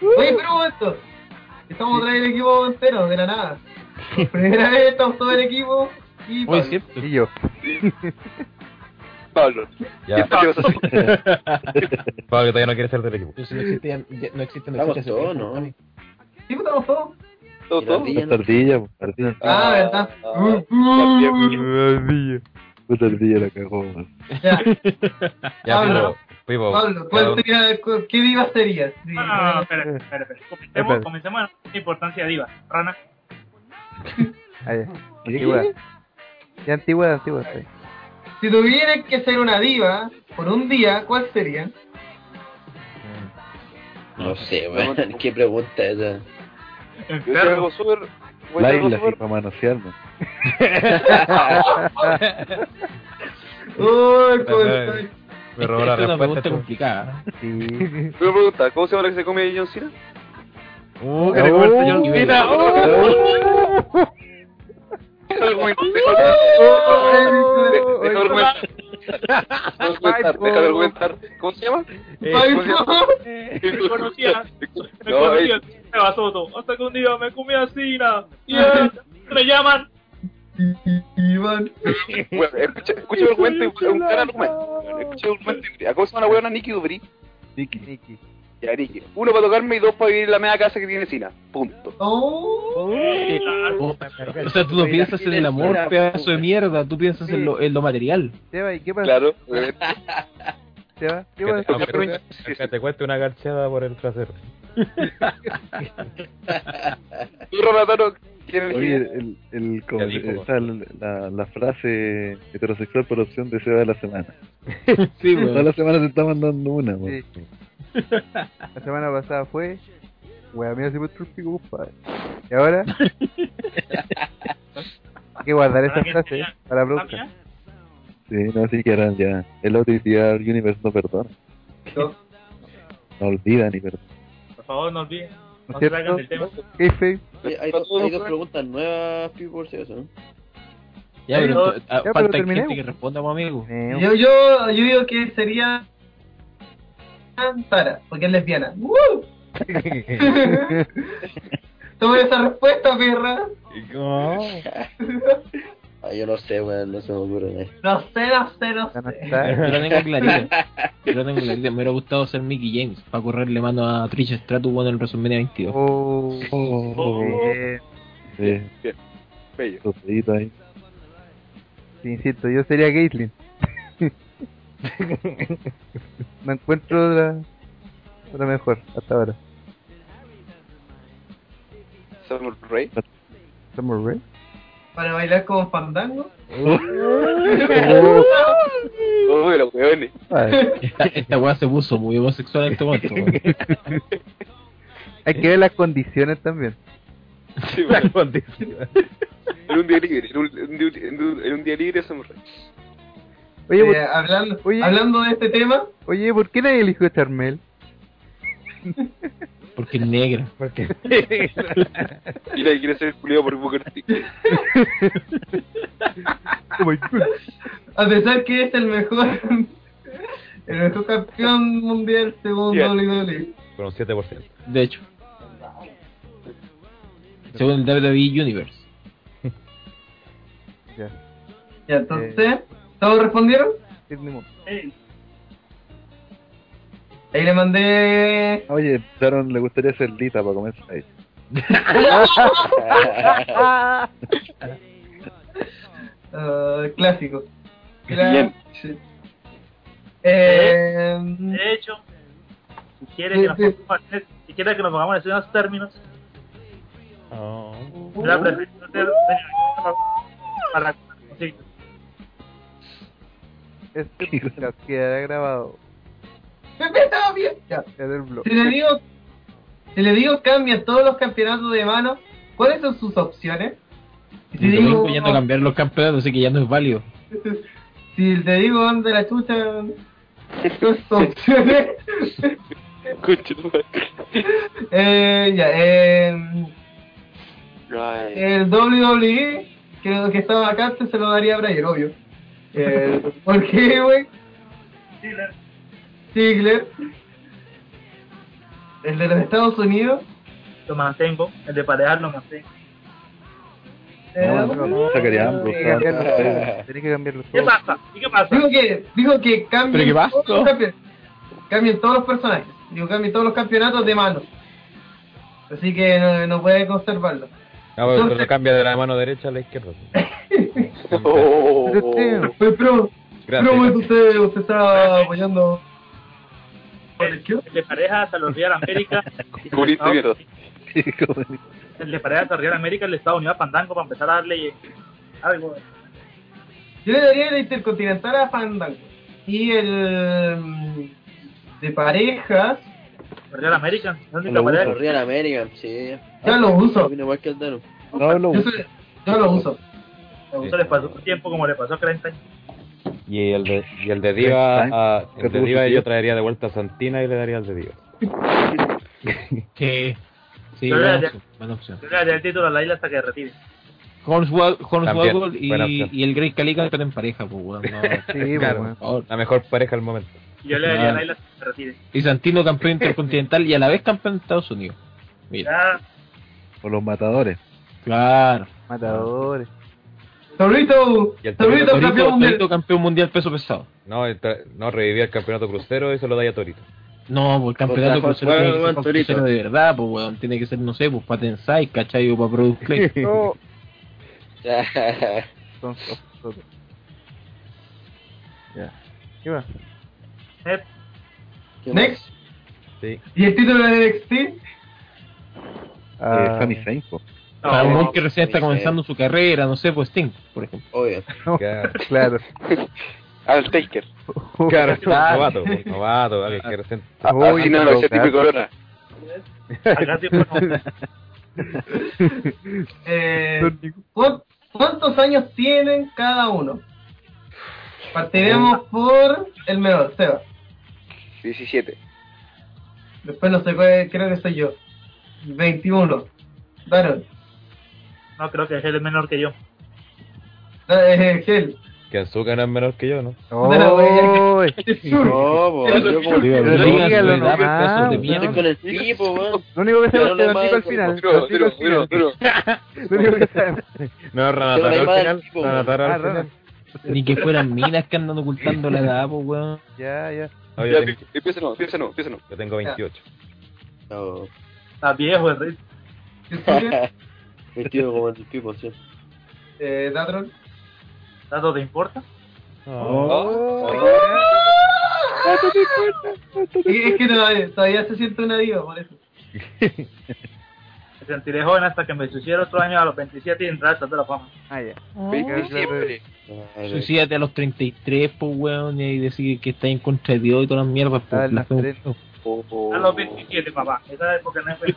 Oye, pero un momento. Estamos otra vez el equipo entero, de la nada. Por primera vez estamos todo el equipo y cierto. Y yo. Pablo. Ya. Pablo todavía no quiere ser del equipo. Pero si no existe, ya- ya- no existe, no existe. todos, ¿no? Sí, pues, estamos todos. ¿Todo, Y la todo? ardilla, ardilla, ardilla. Ah, verdad. ah, uh. Puta ardilla la cagó. Ya, Ya, Pablo. Pipo, Pablo, ¿cuál sería, ¿qué diva serías? Sí, No, no, no, espera, espera, espera. Comencemos, Espera. comencemos en la importancia diva. Rana. Ah, ya. Antigüedad. Ya antigüedad, antigüedad. sí. Si tuvieran que ser una diva por un día, ¿cuál sería? No sé, weón. ¿Qué pregunta es esa? Yo hacer algo súper. Laila, súper. para manosearme. Uy, ¿cómo estoy? Me robó la Esta es una respuesta. pregunta complicada. Sí. Una pregunta, ¿cómo se llama la que se come John Cena? Uh, que le comerse John Oh, Cena. Deja de argumentar. ¿Cómo se llama? Ay, ¿cómo se llama? Me conocía, me No, conocía eh, el Seba Soto. Hasta que un día me comí a Sina. Y eh, me llaman. Iván. bueno, escucha, escucha el argumento un gran argumento. Escucha el argumento y ¿a ¿Cómo se llama la buena Nicky Dubri? Nicky. Nicky. Ya. Uno para tocarme y dos para vivir en la media casa que tiene Sina. Punto. Oh. O o sea, tú no piensas en el amor, pedazo de mierda, tú piensas en lo, en lo material. Seba, ¿y qué pasa? Claro. Seba, ¿qué Que pasa? te, aunque te- que te cueste una garchada por el trasero. Tú, Ronataro, ¿quién Oye, el, el, como- Ya dijo, esa, la, la frase heterosexual por opción de Seba de la semana. Sí, Todas las semanas se está mandando una. Sí. La semana pasada fue. Wea, mira si me el pico, compadre. Y ahora. Hay que guardar esa frase ¿eh? para la próxima. Sí, no, sí que eran ya. El el universo no perdona. No. No olvida ni perdona. Por favor, no olviden. ¿No se salgan del tema. Jefe. Hay, dos, hay dos preguntas nuevas, por si acaso, ¿no? Ya, pero ah, Ya, pero falta gente que responda, pues, amigo. Yo, yo, yo digo que sería Sara, porque es lesbiana. ¡Woo! Toma esa respuesta, perra. Ah, yo no sé, weón, no se me ocurre. No sé, no sé, no sé. Yo lo tengo clarito. Yo lo tengo clarito. Me hubiera gustado ser Mickey James para correrle mano a Trish Stratus bueno, en el WrestleMania 22. Oh, Oh, bien. sí, Bello. los deditos ahí. Sí, insisto, yo sería Caitlyn. no encuentro otra, otra mejor hasta ahora. Summer Rae. Summer Rae. Para bailar como fandango. Uy, los hueones. Esta, esta weá se puso muy homosexual en este momento. Hay que ver las condiciones también. Sí, bueno. En un día libre, en un, en un- en un- en un día libre Summer Rae. Oye, Eh, ¿por, hablando, Oye. hablando de este tema, oye, ¿por qué nadie eligió a Charmel? Porque es negra. Porque Y nadie quiere ser culiado por Booker T. Oh my God. A pesar que es el mejor, el mejor campeón mundial según. WWE. con un 7%. De hecho. Según el WWE Universe. Ya. Ya, entonces, ¿todos respondieron? Sidney Moon. Ahí le mandé... Oye, Sharon le gustaría ser Lita para comer ahí. ah, clásico. Bien. Clásico. Eh, De hecho, si quiere que nos Sí, sí. pongamos, si quiere que nos pongamos en esos términos, Oh. la preferencia de para sí, Este podcast quedará grabado estaba bien. Ya. en el blog. Si le digo, si le digo cambia todos los campeonatos de mano, ¿cuáles son sus opciones? Si Y digo, vengo yendo a cambiar los campeonatos, así que ya no es válido. si te digo dónde la chucha, ¿cuáles son sus opciones? Eh, ya, eh, el WWE, que, que estaba acá se lo daría a Brian, obvio. Eh, ¿Por qué, güey? Ziggler. El de los Estados Unidos. lo mantengo, el de parejas lo mantengo. eh, No, no, no. Tenés que ¿Qué pasa? ¿Y qué pasa? Digo que, digo que cambien, ¿Pero qué pasa? todos los cambien todos los personajes. Digo, cambien todos los campeonatos de mano. Así que no, no puede conservarlo. Ah, pero Entonces- lo cambia de la mano derecha a la izquierda. Oh. Pues, pero, Gracias. pero usted, usted está apoyando. El de parejas a los Real América. Comunista mierda. El de parejas a Real América le Estados Unidos a Fandango para empezar a darle algo. Yo le daría el Intercontinental a Fandango. Y el mm, de parejas, Real América, la única Lo. Los Real American, sí. ya lo uso. El. No, no, Yo, soy- yo lo uso. Eso le pasó un tiempo como le pasó a Krenten. Y el de, y el de Diva, a, Que el de Diva yo traería de vuelta a Santina y le daría al de Diva. Sí. Sí, Yo buena le- opción. Yo le daría el título a la isla hasta que retire. Hornswoggle Hornswoggle y, y el Great Khali pero en pareja, pues, weón. No, Sí, Claro. bueno. por favor. La mejor pareja al momento. Y yo le daría Ah. retire. Y Santino campeón intercontinental y a la vez campeón de Estados Unidos. Mira, por los matadores. claro. Matadores. Torito, Y el Torito Torito, campeón mundial. Torito campeón mundial peso pesado. No, el no revivía el campeonato crucero y se lo da a Torito. No, pues el campeonato crucero Juan tiene que ser Juan para Torito. crucero de verdad, pues weón. Tiene que ser, no sé, pues para Tensai, ¿cachai? O para Product Play. No. Ya. ¿Qué va? Next. Sí. Y el título de NXT. Eh, Ah, Sami Zayn. Para un no, que recién está comenzando su carrera, no sé, pues Sting, por ejemplo. obvio. Claro. claro. Al Taker. Claro, novato, un novato, alguien que recién- Uy, Así no, no, ese típico corona. Eh, ¿cuán- ¿Cuántos años tienen cada uno? Partiremos por el menor, Seba. 17. Después no sé cuál, creo que soy yo. 21. Daron. no creo que él es menor que yo. Eh, Gel. Que no es menor que yo, ¿no? No, no el. Lo único que sabemos es no que digo al final. Lo único que sabemos. No, Ranatar Ah, al final. Ni que fueran minas que andan ocultando la edad, pues weón. Ya, ya. No, Ya, yo, tengo, empieza no, empieza no, empieza no. yo tengo 28. No. Está viejo el ritmo. ¿Qué sigue? Vestido como el tipo, sí. Eh, Datron. ¿Tanto te importa? Oh. Es es que todavía, todavía se siente una diva, por eso. Me sentiré joven hasta que me suiciera otro año a los 27 y entrar al Salón de la fama. Ah, ya. Veinte siempre. Suicídate a los 33, pues weón, y decir que estás en contra de Dios y todas las mierdas, pues. la la fe- frente. A los 27, papá. Esa época no es feliz.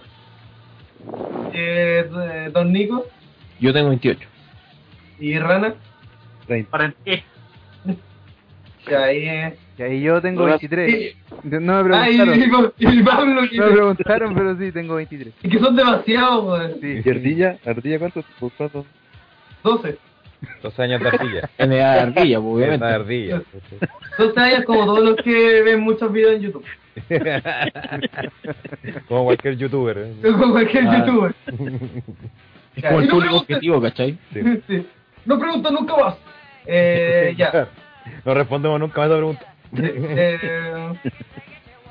Eh, eh, Don Nico Yo tengo 28. y Rana. 30. ¿Para qué? Ya ahí eh, Ya, y yo tengo No, 23. No me Ay, preguntaron. y, y Pablo, No me preguntaron, pero sí, tengo 23. y que son demasiados, weón. Sí. ¿Y Ardilla? ¿Ardilla cuánto? ¿Por cuánto? 12. Dos años de ardilla. Tiene ardilla, pues, obviamente. ardilla. 12 años como todos los que ven muchos videos en YouTube. Como cualquier youtuber. ¿eh? Como cualquier Ah. youtuber. Es como el no público objetivo, ¿cachai? Sí. Sí. No pregunto nunca más. Eh, ya. No respondemos nunca más a esa pregunta. Eh,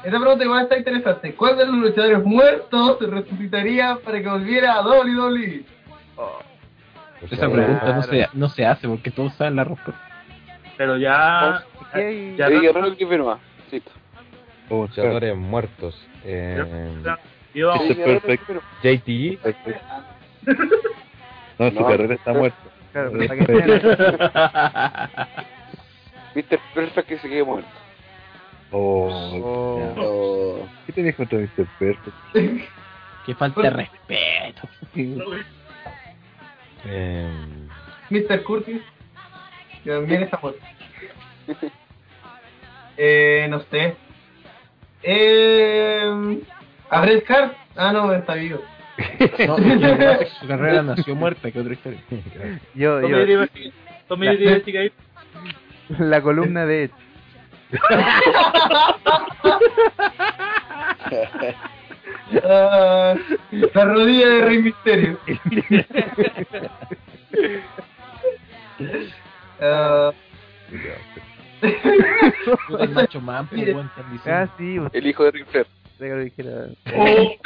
esta pregunta igual está interesante. ¿Cuál de los luchadores muertos resucitaría para que volviera a WWE? Esa pregunta no se, no se hace porque todos saben la respuesta. Pero ya. ¿Qué? ya Eddie Guerrero y Chris Benoit. Listo. Oh, Luchadores muertos. Eh, yo- Este es perfecto. JTG. No, su No. carrera está muerta. Claro, que Mr. Perfect que se quede muerto. Oh, Oh. Oh. ¿Qué tenías contra Mr. Perfect? que falta de respeto. Eh, Mr. Curtis. Que también está muerto. Eh, no sé. Eh, ¿A Bret Hart? Ah, no, está vivo. No, su carrera nació muerta, que otra historia. Yo, Tommy yo, Tommy Diversity- la columna de Edge. Ah, la rodilla de Rey Misterio. Ah, Puta, el macho man, pues, weón, están diciendo. Ah, sí, usted El hijo de Ric Flair. que lo dijera. oh,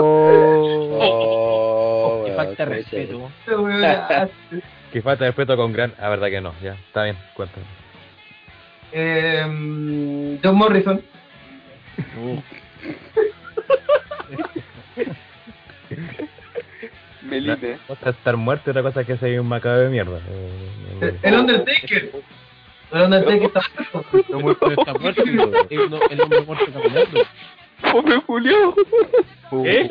Oh. Oh, Que weón, falta de puede ser. respeto. este weón, ah, que falta de respeto con gran. Ah, verdad que no. Ya, está bien. Cuéntame. eh, John Morrison. Meline. Una cosa es estar muerto y otra cosa es que sea un macabro de mierda. Eh, eh, El Undertaker. El Undertaker está muerto. Está muerto, está muerto. El hombre muerto caminando. Fome Julio. ¿Qué?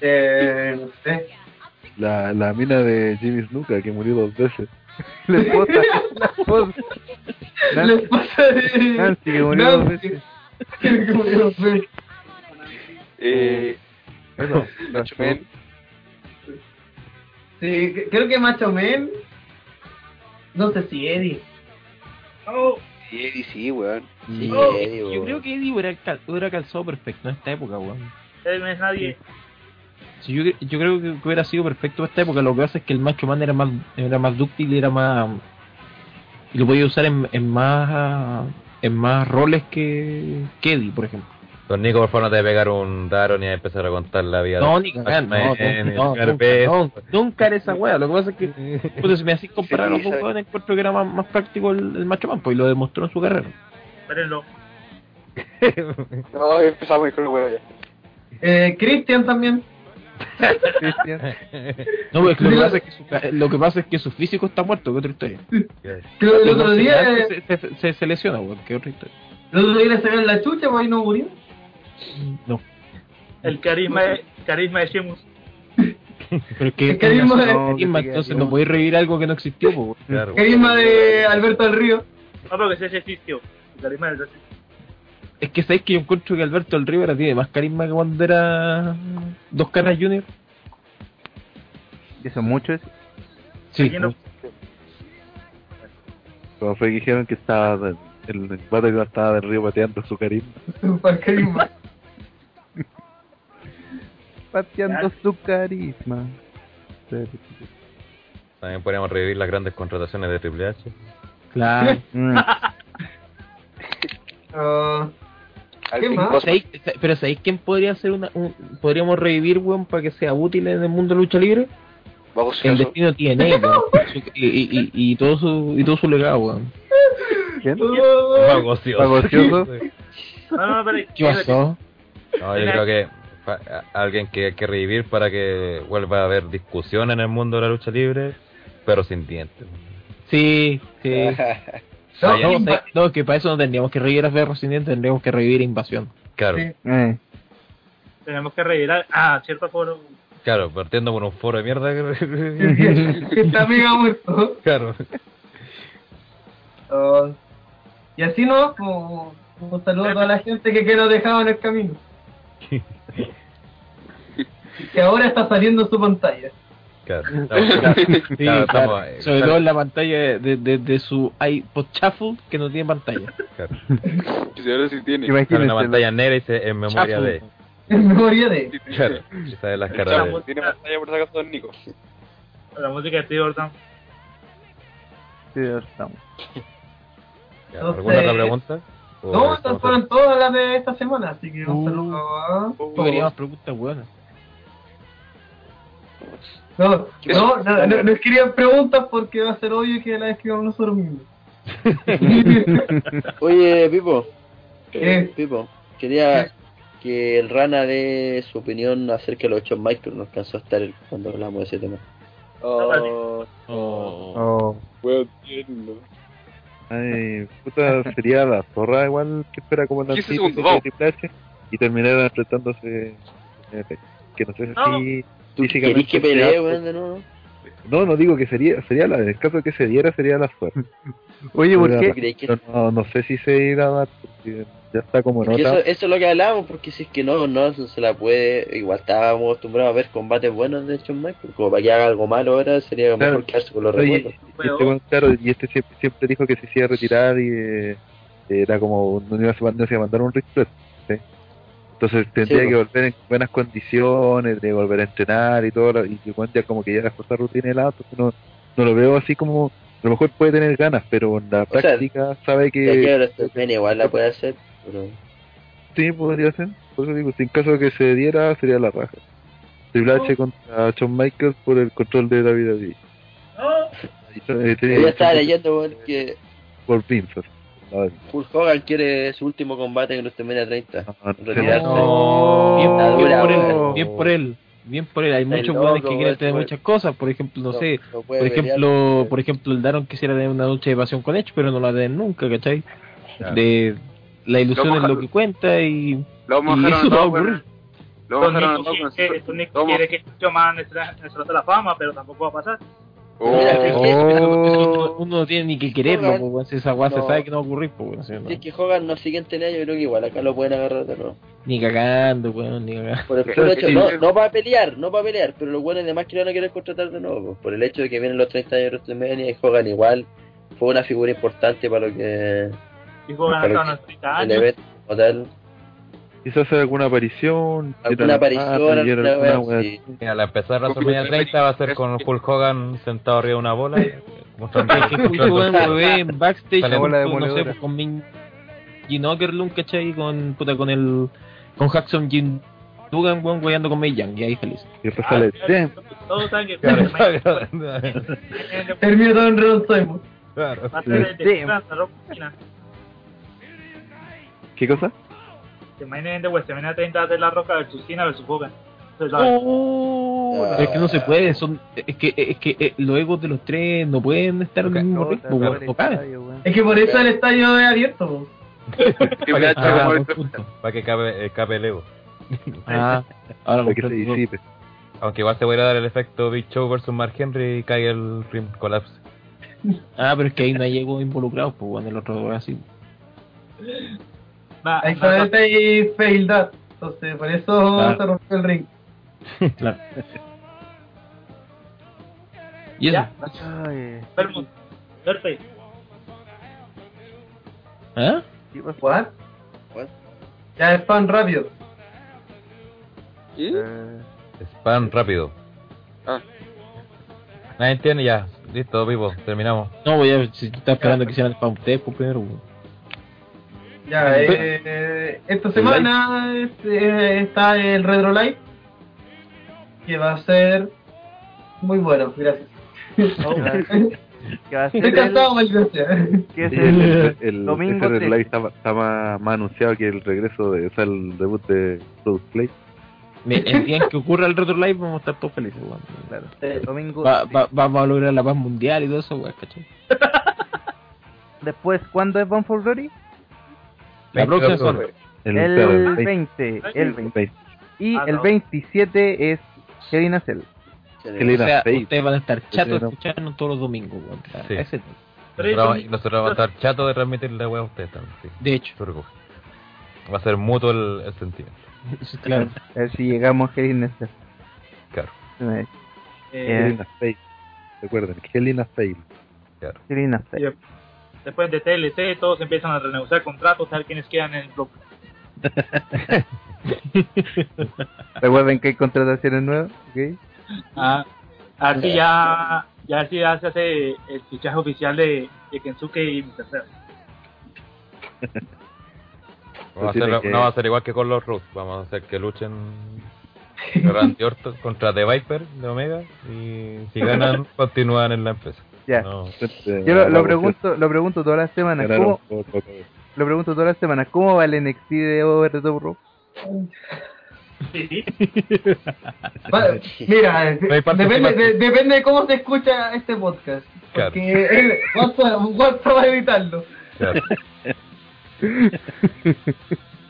Eh, no sé. La, la mina de Jimmy Snuka que murió dos veces. La esposa, la esposa. La Nancy, esposa de. Nancy, que murió dos Nancy. veces. Que murió dos veces. Eh, Eso, Macho Man. Sí, creo que Macho Man. No sé si Eddie. Oh, Sí, Eddie sí, weón. Sí, Oh, Eddie, Yo creo que Eddie hubiera, cal- hubiera calzado perfecto en esta época, weón. él no es nadie. Sí, yo, cre- yo creo que hubiera sido perfecto en esta época. Lo que pasa es que el Macho Man era más, era más dúctil y era más. Y lo podía usar en, en más en más roles que, que Eddie, por ejemplo. Don Nico, por favor, no te pegar un daro ni a empezar a contar la vida. No, de- ni cagar, no, no, no, nunca, Garbés. no, nunca era esa wea. Lo que pasa es que, puta, si me hacís comparar a los Sí, dos sabe. weones, encuentro que era más, más práctico el, el Macho Man, pues y lo demostró en su carrera. Espérenlo. No, empezamos con el weón ya. Eh, Christian también. No, pues lo que, pasa es que su, lo que pasa es que su físico está muerto, que otra historia. Creo el otro día. se, se, se- se lesiona, weón, que otra historia. El otro día le sacaron la chucha, pues ahí no murió. No. El carisma de, carisma de Sheamus. Pero es que El carisma de- no, carisma, entonces no podéis revivir algo que no existió, pues, weón. Claro. Carisma de Alberto del Río. No, pero que ese existió. El carisma del Es que sabéis que yo encuentro que Alberto del Rivera tiene más carisma que cuando era Dos Caras Junior. Eso es mucho. eso. Sí, no- Cuando fue que dijeron que estaba el, el Battle estaba del río pateando su carisma. Para carisma. Pateando su carisma. También podríamos revivir las grandes contrataciones de Triple H. claro. Mm. ¿Qué más? ¿Sabéis- sa- pero ¿sabéis quién podría ser una, un, podríamos revivir, weón, para que sea útil en el mundo de lucha libre? Vamos El destino tiene, y, y, y, y todo su, y todo su legado, weón. ¿Quién? Vago ocioso. Vago ocioso. No, no, pero ¿Qué pasó? No, yo creo que alguien que hay que revivir para que vuelva a haber discusión en el mundo de la lucha libre, pero sin dientes. Sí, sí. No, No, Impa- no, no, que para eso no tendríamos que revivir a Ferro Sin Dientes, tendríamos que revivir Invasión. Claro, Sí. Eh. tenemos que revirar a cierto foro. claro, partiendo por un foro de mierda. que- está mega muerto. claro. Entonces, y así no, pues, un saludo a toda la gente que, que nos dejaba en el camino. que ahora está saliendo en su pantalla. Claro, Sí, Claro, claro. estamos, eh, Sobre todo en la pantalla de, de, de su iPod Shuffle que no tiene pantalla. claro. Que si ahora sí tiene. Una pantalla negra y dice en memoria Shuffle. de. En memoria de. Claro, esa de las caras de. Tiene pantalla por si acaso Don Nico. La música de Steve. Sí. Ya, ¿Alguna otra pregunta? ¿O No, estas fueron todas las de esta semana, así que un Uh. saludo a Podríamos preguntas buenas. No, no, no, no, no escriban preguntas porque va a ser obvio que las escribamos nosotros mismos. Oye, Pipo. ¿Qué? Pipo, quería que el Rana dé su opinión acerca de los 8 Michael. Nos cansó a estar cuando hablamos de ese tema. Oh, Oh. Oh, tierno. Ay, puta, sería la zorra igual que espera como la 15 antigua segundos, de vamos. Triple H y terminar enfrentándose eh, que no sé No. si ¿Tú físicamente querés que pelee, weón, de nuevo? no no digo que sería sería la en el caso de que se diera sería la suerte Oye, ¿por qué? ¿Tú crees que no, no, no sé si se irá a dar porque ya está como otra eso, eso es lo que hablábamos, porque si es que no, no se la puede. Igual estábamos acostumbrados a ver combates buenos de Shawn Michaels. Como para que haga algo malo ahora, sería Claro. mejor quedarse con los Oye, recuerdos. y este claro, y este siempre, siempre dijo que se iba a retirar y eh, era como no iba, a, no se iba a mandar un reset ¿sí? Entonces tendría Sí, que pues. volver en buenas condiciones de volver a entrenar y todo lo- y igual ya como que ya dejó esa rutina de lado entonces no, no lo veo así como a lo mejor puede tener ganas pero en la O sea, práctica sabe que que igual la puede hacer, pero. sí podría ser por eso digo si en caso de que se diera sería la raja Triple H contra Shawn Michaels por el control de David David No, Eh, Yo estaba leyendo, que por Vince a ver. Hulk Hogan quiere su último combate en WrestleMania 30. Ah, Retirarse. No. Bien, bien dura, por él, bien por él, bien por él. Hay muchos jugadores que quieren tener muchas cosas, por ejemplo, no, sé, no por ejemplo, por ejemplo, el Daron quisiera tener una noche de pasión con Edge, pero no la den nunca, ¿cachai? Claro. De la ilusión Lo es lo que cuenta y, Lo y eso a va a ocurrir. Nico todos. quiere, que yo más en el Salón de la Fama, pero tampoco va a pasar. Oh, Oh. uno no tiene ni que quererlo, Hogan- pues, si esa se no. sabe que no va a ocurrir, pues, si no- Si es que Hogan no sigue en pelea, yo creo que igual acá lo pueden agarrar de nuevo. ni cagando, weón, ni cagando. Por el puro hecho, no, no para pelear, no para pelear, pero los buenos demás que lo van a querer contratar de nuevo, pues, por el hecho de que vienen los 30 años de WrestleMania y Hogan igual fue una figura importante para lo que ganar Pero- hasta los 30 el años. evento como tal, Quizás hacer alguna aparición. alguna aparición, alguna. Mira, la empezar WrestleMania 30 va a ser con Hulk Hogan sentado arriba de una bola. en backstage, con, bola de no sé, moledora. con Min Gene Okerlund, ¿cachai? Con, puta, con el, con Jackson Jim Dugan, weón, guayando con May Young, y ahí feliz. Y de. ¿Qué cosa? De WrestleMania 30 de la Roca versus Cena versus Hogan. Oh, es que no se puede, son, es que, es que eh, los egos de los tres no pueden estar en el mismo No, ritmo, no estadio. Es que por eso el estadio es abierto. po. Triple H Ah. Para que cabe, eh, cabe el ego. Ah, ahora Para que se disipe. Aunque igual se puede dar el efecto Big Show versus Mark Henry y caiga el rim collapse. Ah, pero es que ahí no hay egos involucrados, pues bueno, el otro así. va- solamente hay fealdad. Entonces, por eso Claro. se rompió el ring. Claro. Y eso, Vermont. ¿ah? ¿qué pasó? ¿What? What? Ya es pan rápido. ¿Y? Eh, Spam rápido. Ah. Nadie entiende ya. Listo, vivo. Terminamos. No, voy a si está esperando que hicieran para ustedes pues, primero. Ya, eh, esta semana este, está el Retro Live. Que va a ser muy bueno, gracias. ¿Qué va a ser Estoy el, cansado. ¿qué es el, el, el, domingo 13. Light está, está más, más anunciado que el regreso de, o sea, el debut de Product Play. El día en que ocurra el Retro Live vamos a estar todos felices, weón. Claro, el domingo. Va, va- vamos a lograr la paz mundial y todo eso. Después, ¿cuándo es Bound for Glory? La 20 próxima de semana. El, El claro, el 20. El 20. Y Ah, el no. 27 es Kevin Acel. Que le O sea, ustedes van a estar chatos Era- escuchando todos los domingos, weón. Sí. Ese- Nosotros, nosotros vamos a estar chatos de transmitir la wea a ustedes también. Sí. De hecho. Va a ser mutuo el, el sentimiento. claro. A ver si llegamos a a Cell. Claro, Eh, eh, Helena Fail. Recuerden, Helena Fail. claro. Hell in a Cell. y después de TLC, todos empiezan a renegociar contratos, a ver quiénes quedan en el club. Recuerden que hay contrataciones nuevas, ¿ok? Ah, así ya, ya así ya se hace el fichaje oficial de, de Kensuke y Mr. Seo. Vamos a tiene hacer, que- no va a ser igual que con los Roots. Vamos a hacer que luchen Randy Orton contra The Viper de Omega. Y si ganan, continúan en la empresa. Ya. No, Yo lo, lo pregunto, lo pregunto todas las semanas, ¿cómo, lo pregunto todas las semanas, ¿cómo va el NXT de Over the Top Rope? Mira, depende, de, depende de cómo se escucha este podcast. Claro. Porque WhatsApp, WhatsApp va a editarlo. claro.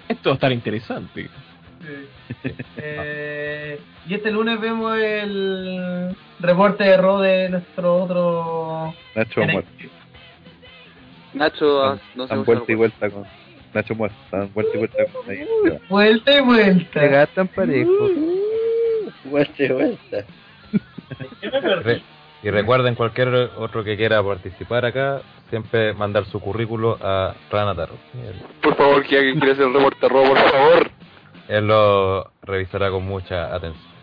Esto va a estar interesante. Eh, y este lunes vemos el reporte de Raw de nuestro otro Nacho ha muerto. Nacho, ah, no sé vuelta y se vuelta con. Nacho muerto. Dan vuelta y vuelta con. ahí. vuelta y Se vuelta. gastan parejos. Vuelta y vuelta. Y recuerden, cualquier otro que quiera participar acá, siempre mandar su currículo a Ranataro. Él, Por favor, que alguien quiera hacer el reporte robo, por favor. Él lo revisará con mucha atención.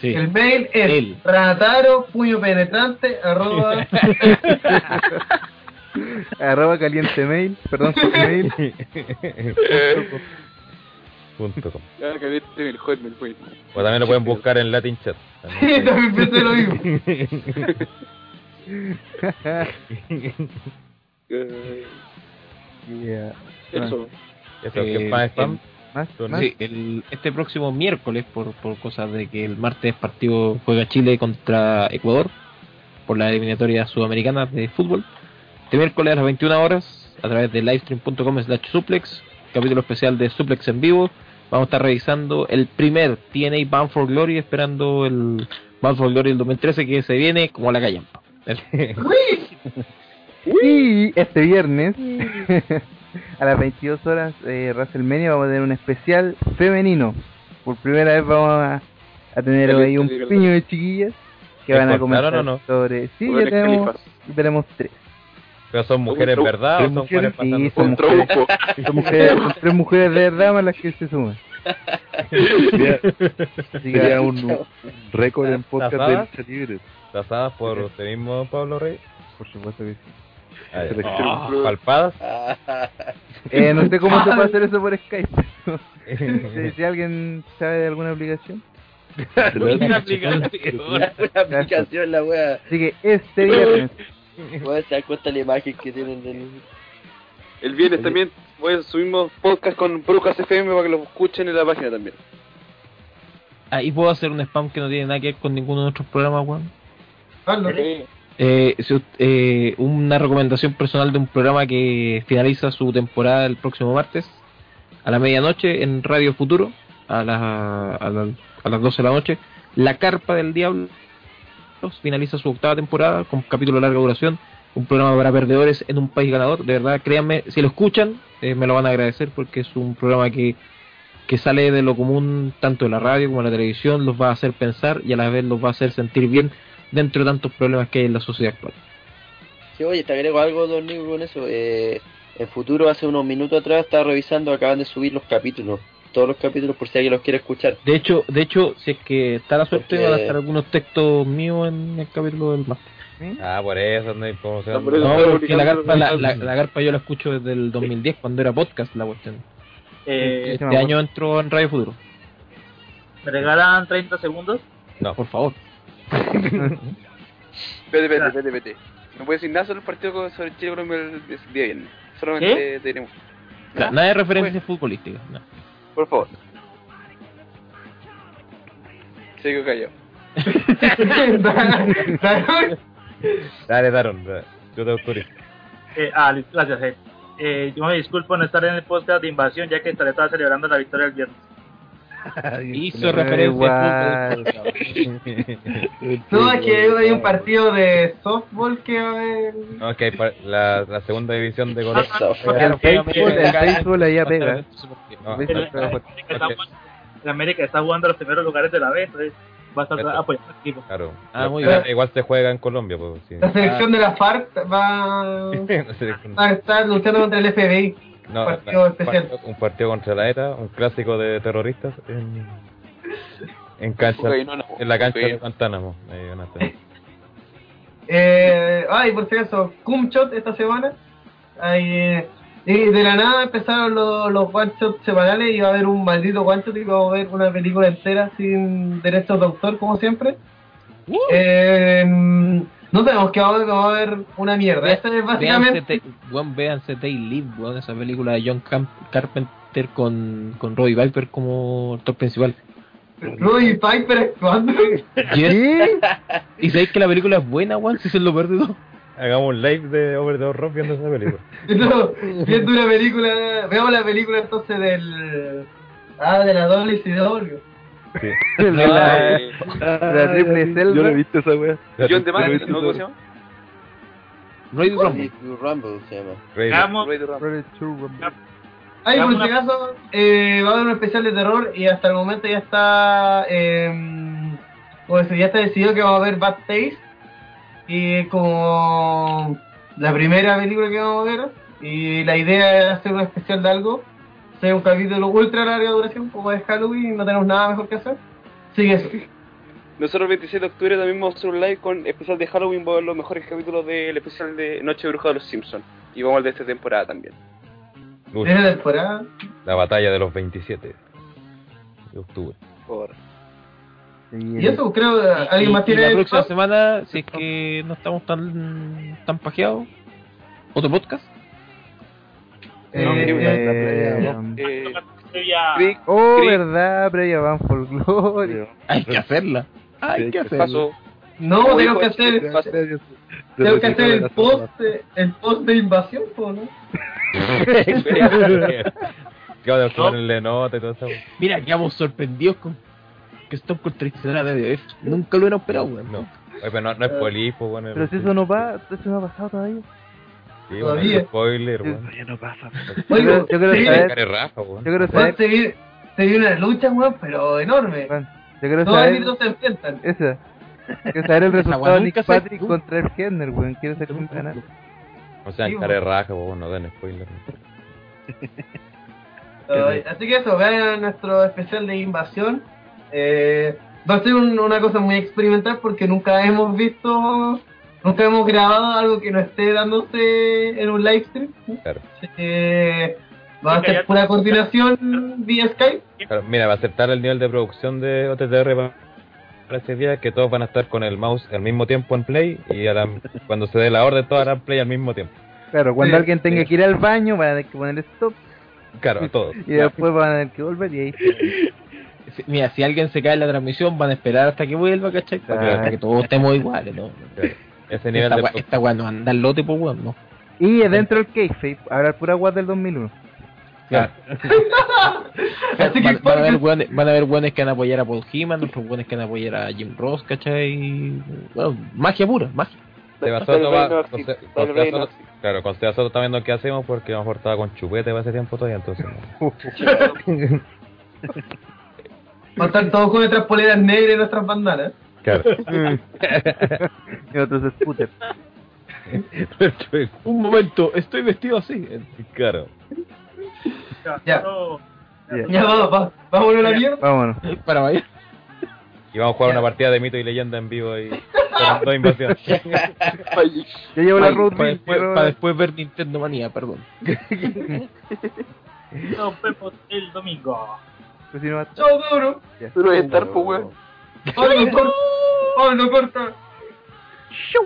Sí. El mail es Él. ranataro, puño penetrante, arroba. Arroba caliente mail, perdón, mail. Punto com. Hotmail, pues. O también lo pueden buscar en Latin Chat. Sí, también pensé lo mismo. Yeah. Eso. Eso, Eh, que spam, spam. ¿Más? Tú, ¿Más? Sí, el, este próximo miércoles, por, por cosas de que el martes partido juega Chile contra Ecuador por la eliminatoria sudamericana de fútbol. Este miércoles a las 21 horas, a través de livestream.com slash suplex, capítulo especial de suplex en vivo, vamos a estar revisando el primer TNA Bound for Glory, esperando el Bound for Glory del 2013 que se viene como la callampa. Y este viernes, a las 22 horas, eh, WrestleMania, vamos a tener un especial femenino. Por primera vez vamos a, a tener El ahí un piño de chiquillas que ¿Les van a comentar o no? sobre... Sí, ya tenemos, tenemos tres. Pero son mujeres, ¿verdad? ¿O tres son mujeres? Sí, pasando son mujeres, Truco. son mujeres, son tres mujeres de verdad más las que se suman. Sería, Así que- sería un, récord en podcast de lucha libre. tasadas por usted mismo, Pablo Rey? Por supuesto que sí. Ah, ¿Palpadas? Eh, no sé cómo se puede hacer eso por Skype. si, si alguien sabe de alguna aplicación. Una aplicación. Una aplicación la wea. Así que este viernes, Wea, se da cuenta la imagen que tienen del. El viernes también voy a subimos podcast con Brujas FM para que lo escuchen en la página también. Ahí puedo hacer un spam que no tiene nada que ver con ninguno de nuestros programas, weón. Hazlo. Eh, eh, una recomendación personal de un programa que finaliza su temporada el próximo martes a la medianoche en Radio Futuro a, la- a, la- a las 12 de la noche. La Carpa del Diablo finaliza su octava temporada con capítulo de larga duración. Un programa para perdedores en un país ganador. De verdad, créanme, si lo escuchan, eh, me lo van a agradecer porque es un programa que, que sale de lo común tanto en la radio como en la televisión. Los va a hacer pensar y a la vez los va a hacer sentir bien dentro de tantos problemas que hay en la sociedad actual. Sí, oye, te agrego algo, Don Nico, con eso. Eh, en futuro, hace unos minutos atrás, estaba revisando, acaban de subir los capítulos. Todos los capítulos, por si alguien los quiere escuchar. De hecho, de hecho, si es que está la suerte, Porque- van a estar algunos textos míos en el capítulo del máster. Ah, por eso no hay. No, por eso. No, porque la carpa, la, carpa yo la escucho desde el 2010, cuando era podcast la cuestión. Eh, Este me año entró en Radio Futuro. ¿Me regalan 30 segundos? No. Por favor. Vete, vete, vete, vete. No puedes decir nada sobre el partido con- sobre Chile Colombia el día viernes. Solamente tenemos. O sea, nada de referencias futbolísticas. no. Por favor. Sigo callado. Dale, Daron. dale. Yo te autorizo. Eh, ah, listo, gracias. eh. Eh, yo me disculpo no estar en el podcast de invasión ya que estaré toda celebrando la victoria el viernes. Hizo referencia al. No, es que hay un partido de softball que va a haber. No, es que hay la, la segunda división de Colombia. El béisbol, el béisbol allá pega. Porque- América está jugando- los primeros lugares de la B, entonces va a apoyando al equipo. Claro. Ah, muy igual- bien. Igual se juega en Colombia, pues. Sí. La selección de la FARC va, va a estar luchando contra el FBI. No, partido la- especial. un partido contra la ETA, un clásico de terroristas en, en cancha, no, en la cancha de cocaína. Guantánamo. Eh, ay, por si acaso, Cumshot esta semana. Ahí, eh, y de la nada empezaron los, los one shots semanales y va a haber un maldito one shot y vamos a ver una película entera sin derechos de autor, como siempre. Eh, no sabemos que va a haber, va a haber una mierda. Esta es básicamente. Véanse, Te- weón, véanse Tay Live, weón, esa película de John Camp- Carpenter con, con Robbie Viper como actor principal. Rudy Piper actuando. ¿Qué? ¿Y sabéis que la película es buena, weón? Si se lo pierde todo. Hagamos un live de Over the Rock viendo esa película. No, viendo una película. Veamos la película entonces del. Ah, de la WCW. Sí. De la, la triple Yo no he visto esa wea. John de no. ¿Cómo se llama? Ready to Rumble. Rumble se llama. Ready to Rumble. Ay, por si acaso, eh, va a haber un especial de terror y hasta el momento ya está. Eh, pues ya está decidido que va a haber Bad Taste. Y es como la primera película que vamos a ver. Y la idea es hacer un especial de algo. Sea un capítulo ultra larga duración, como es Halloween y no tenemos nada mejor que hacer. Así que eso. Nosotros el 26 de octubre también vamos a hacer un live con especial de Halloween, vamos a ver los mejores capítulos del especial de Noche Bruja de los Simpsons. Y vamos al de esta temporada también. Uy, Es la temporada. la batalla de los 27 de octubre. Por... Y eso, creo, que alguien Y- más y tiene. la próxima semana, si es que no estamos tan tan pajeados, otro podcast. Eh, No, eh, Eh, Previa- Crick, Oh, Crick, verdad, previa van for glory. Hay que hacerla. Hay que hacerla. pasó. no, Como tenemos que hacer. este, Tengo que hacer el post, de- el post de invasión, po, ¿no? A ponerle nota y todo eso. Mira, quedamos sorprendidos con que Stone Cold traicionara a WWF. Nunca lo hubieran esperado, weón. No. Oye, pero no, no es polipo, bueno. Pero si eso no va, eso no ha pasado todavía. Sí, Todavía. bueno, spoiler, bueno. Ya no pasa. Yo Oigo, quiero- yo quiero se saber- Rafa, weón. Yo quiero saber, se viene, se viene una lucha, weón, pero enorme. Juan, yo quiero Dos saber árbitros se enfrentan. esa. Quiero saber el resultado de Nick se- Patrick contra el Henner, weón. Quiero saber quién gana. O sea, Sí, en care raja, weón, no den spoiler. Así que eso, vean nuestro especial de invasión. Eh, va a ser un- una cosa muy experimental porque nunca hemos visto, nunca hemos grabado algo que no esté dándose en un live stream. Claro. Eh, va a ser pura coordinación vía Skype. Claro, mira, va a aceptar el nivel de producción de OTTR pa- para ese día que todos van a estar con el mouse al mismo tiempo en play y a la- cuando se dé la orden todos harán play al mismo tiempo. Claro, cuando Sí, alguien tenga sí. que ir al baño, van a tener que poner stop. Claro, todos. Y después van a tener que volver y ahí. Mira, si alguien se cae en la transmisión, van a esperar hasta que vuelva, ¿cachai? Ah. Hasta que todos estemos iguales, ¿no? Claro. Ese nivel Esta de gua- pro- esta weá no anda al lote, pues weón, no. Y dentro del kayfabe habrá pura guas del 2001. Claro. Así que van, van a haber weones, van a haber que van a apoyar a Paul Heyman, otros weones que van a apoyar a Jim Ross, ¿cachai? Bueno, magia pura, magia. Seba Tal Soto va- no con Se- con no Claro, con Seba Soto está viendo qué hacemos porque a lo mejor estaba con chupete para ese tiempo todavía, entonces. no. Va a estar todos con nuestras poleras negras y nuestras bandanas. Claro. y otros scooters. Un momento, estoy vestido así. claro. Ya. Ya. Ya vamos, va, vámonos a la mierda. Vámonos. Para vaya. Y vamos a jugar una partida de mito y leyenda en vivo ahí. Con dos invasiones. Yo llevo la Para road después, ver Nintendo Manía, perdón. Nos vemos el domingo. Pues si no va a- Chao, cabrón. Ya. Pero voy a estar, pues weón. Pablo, corta. Pablo, corta. Shoo.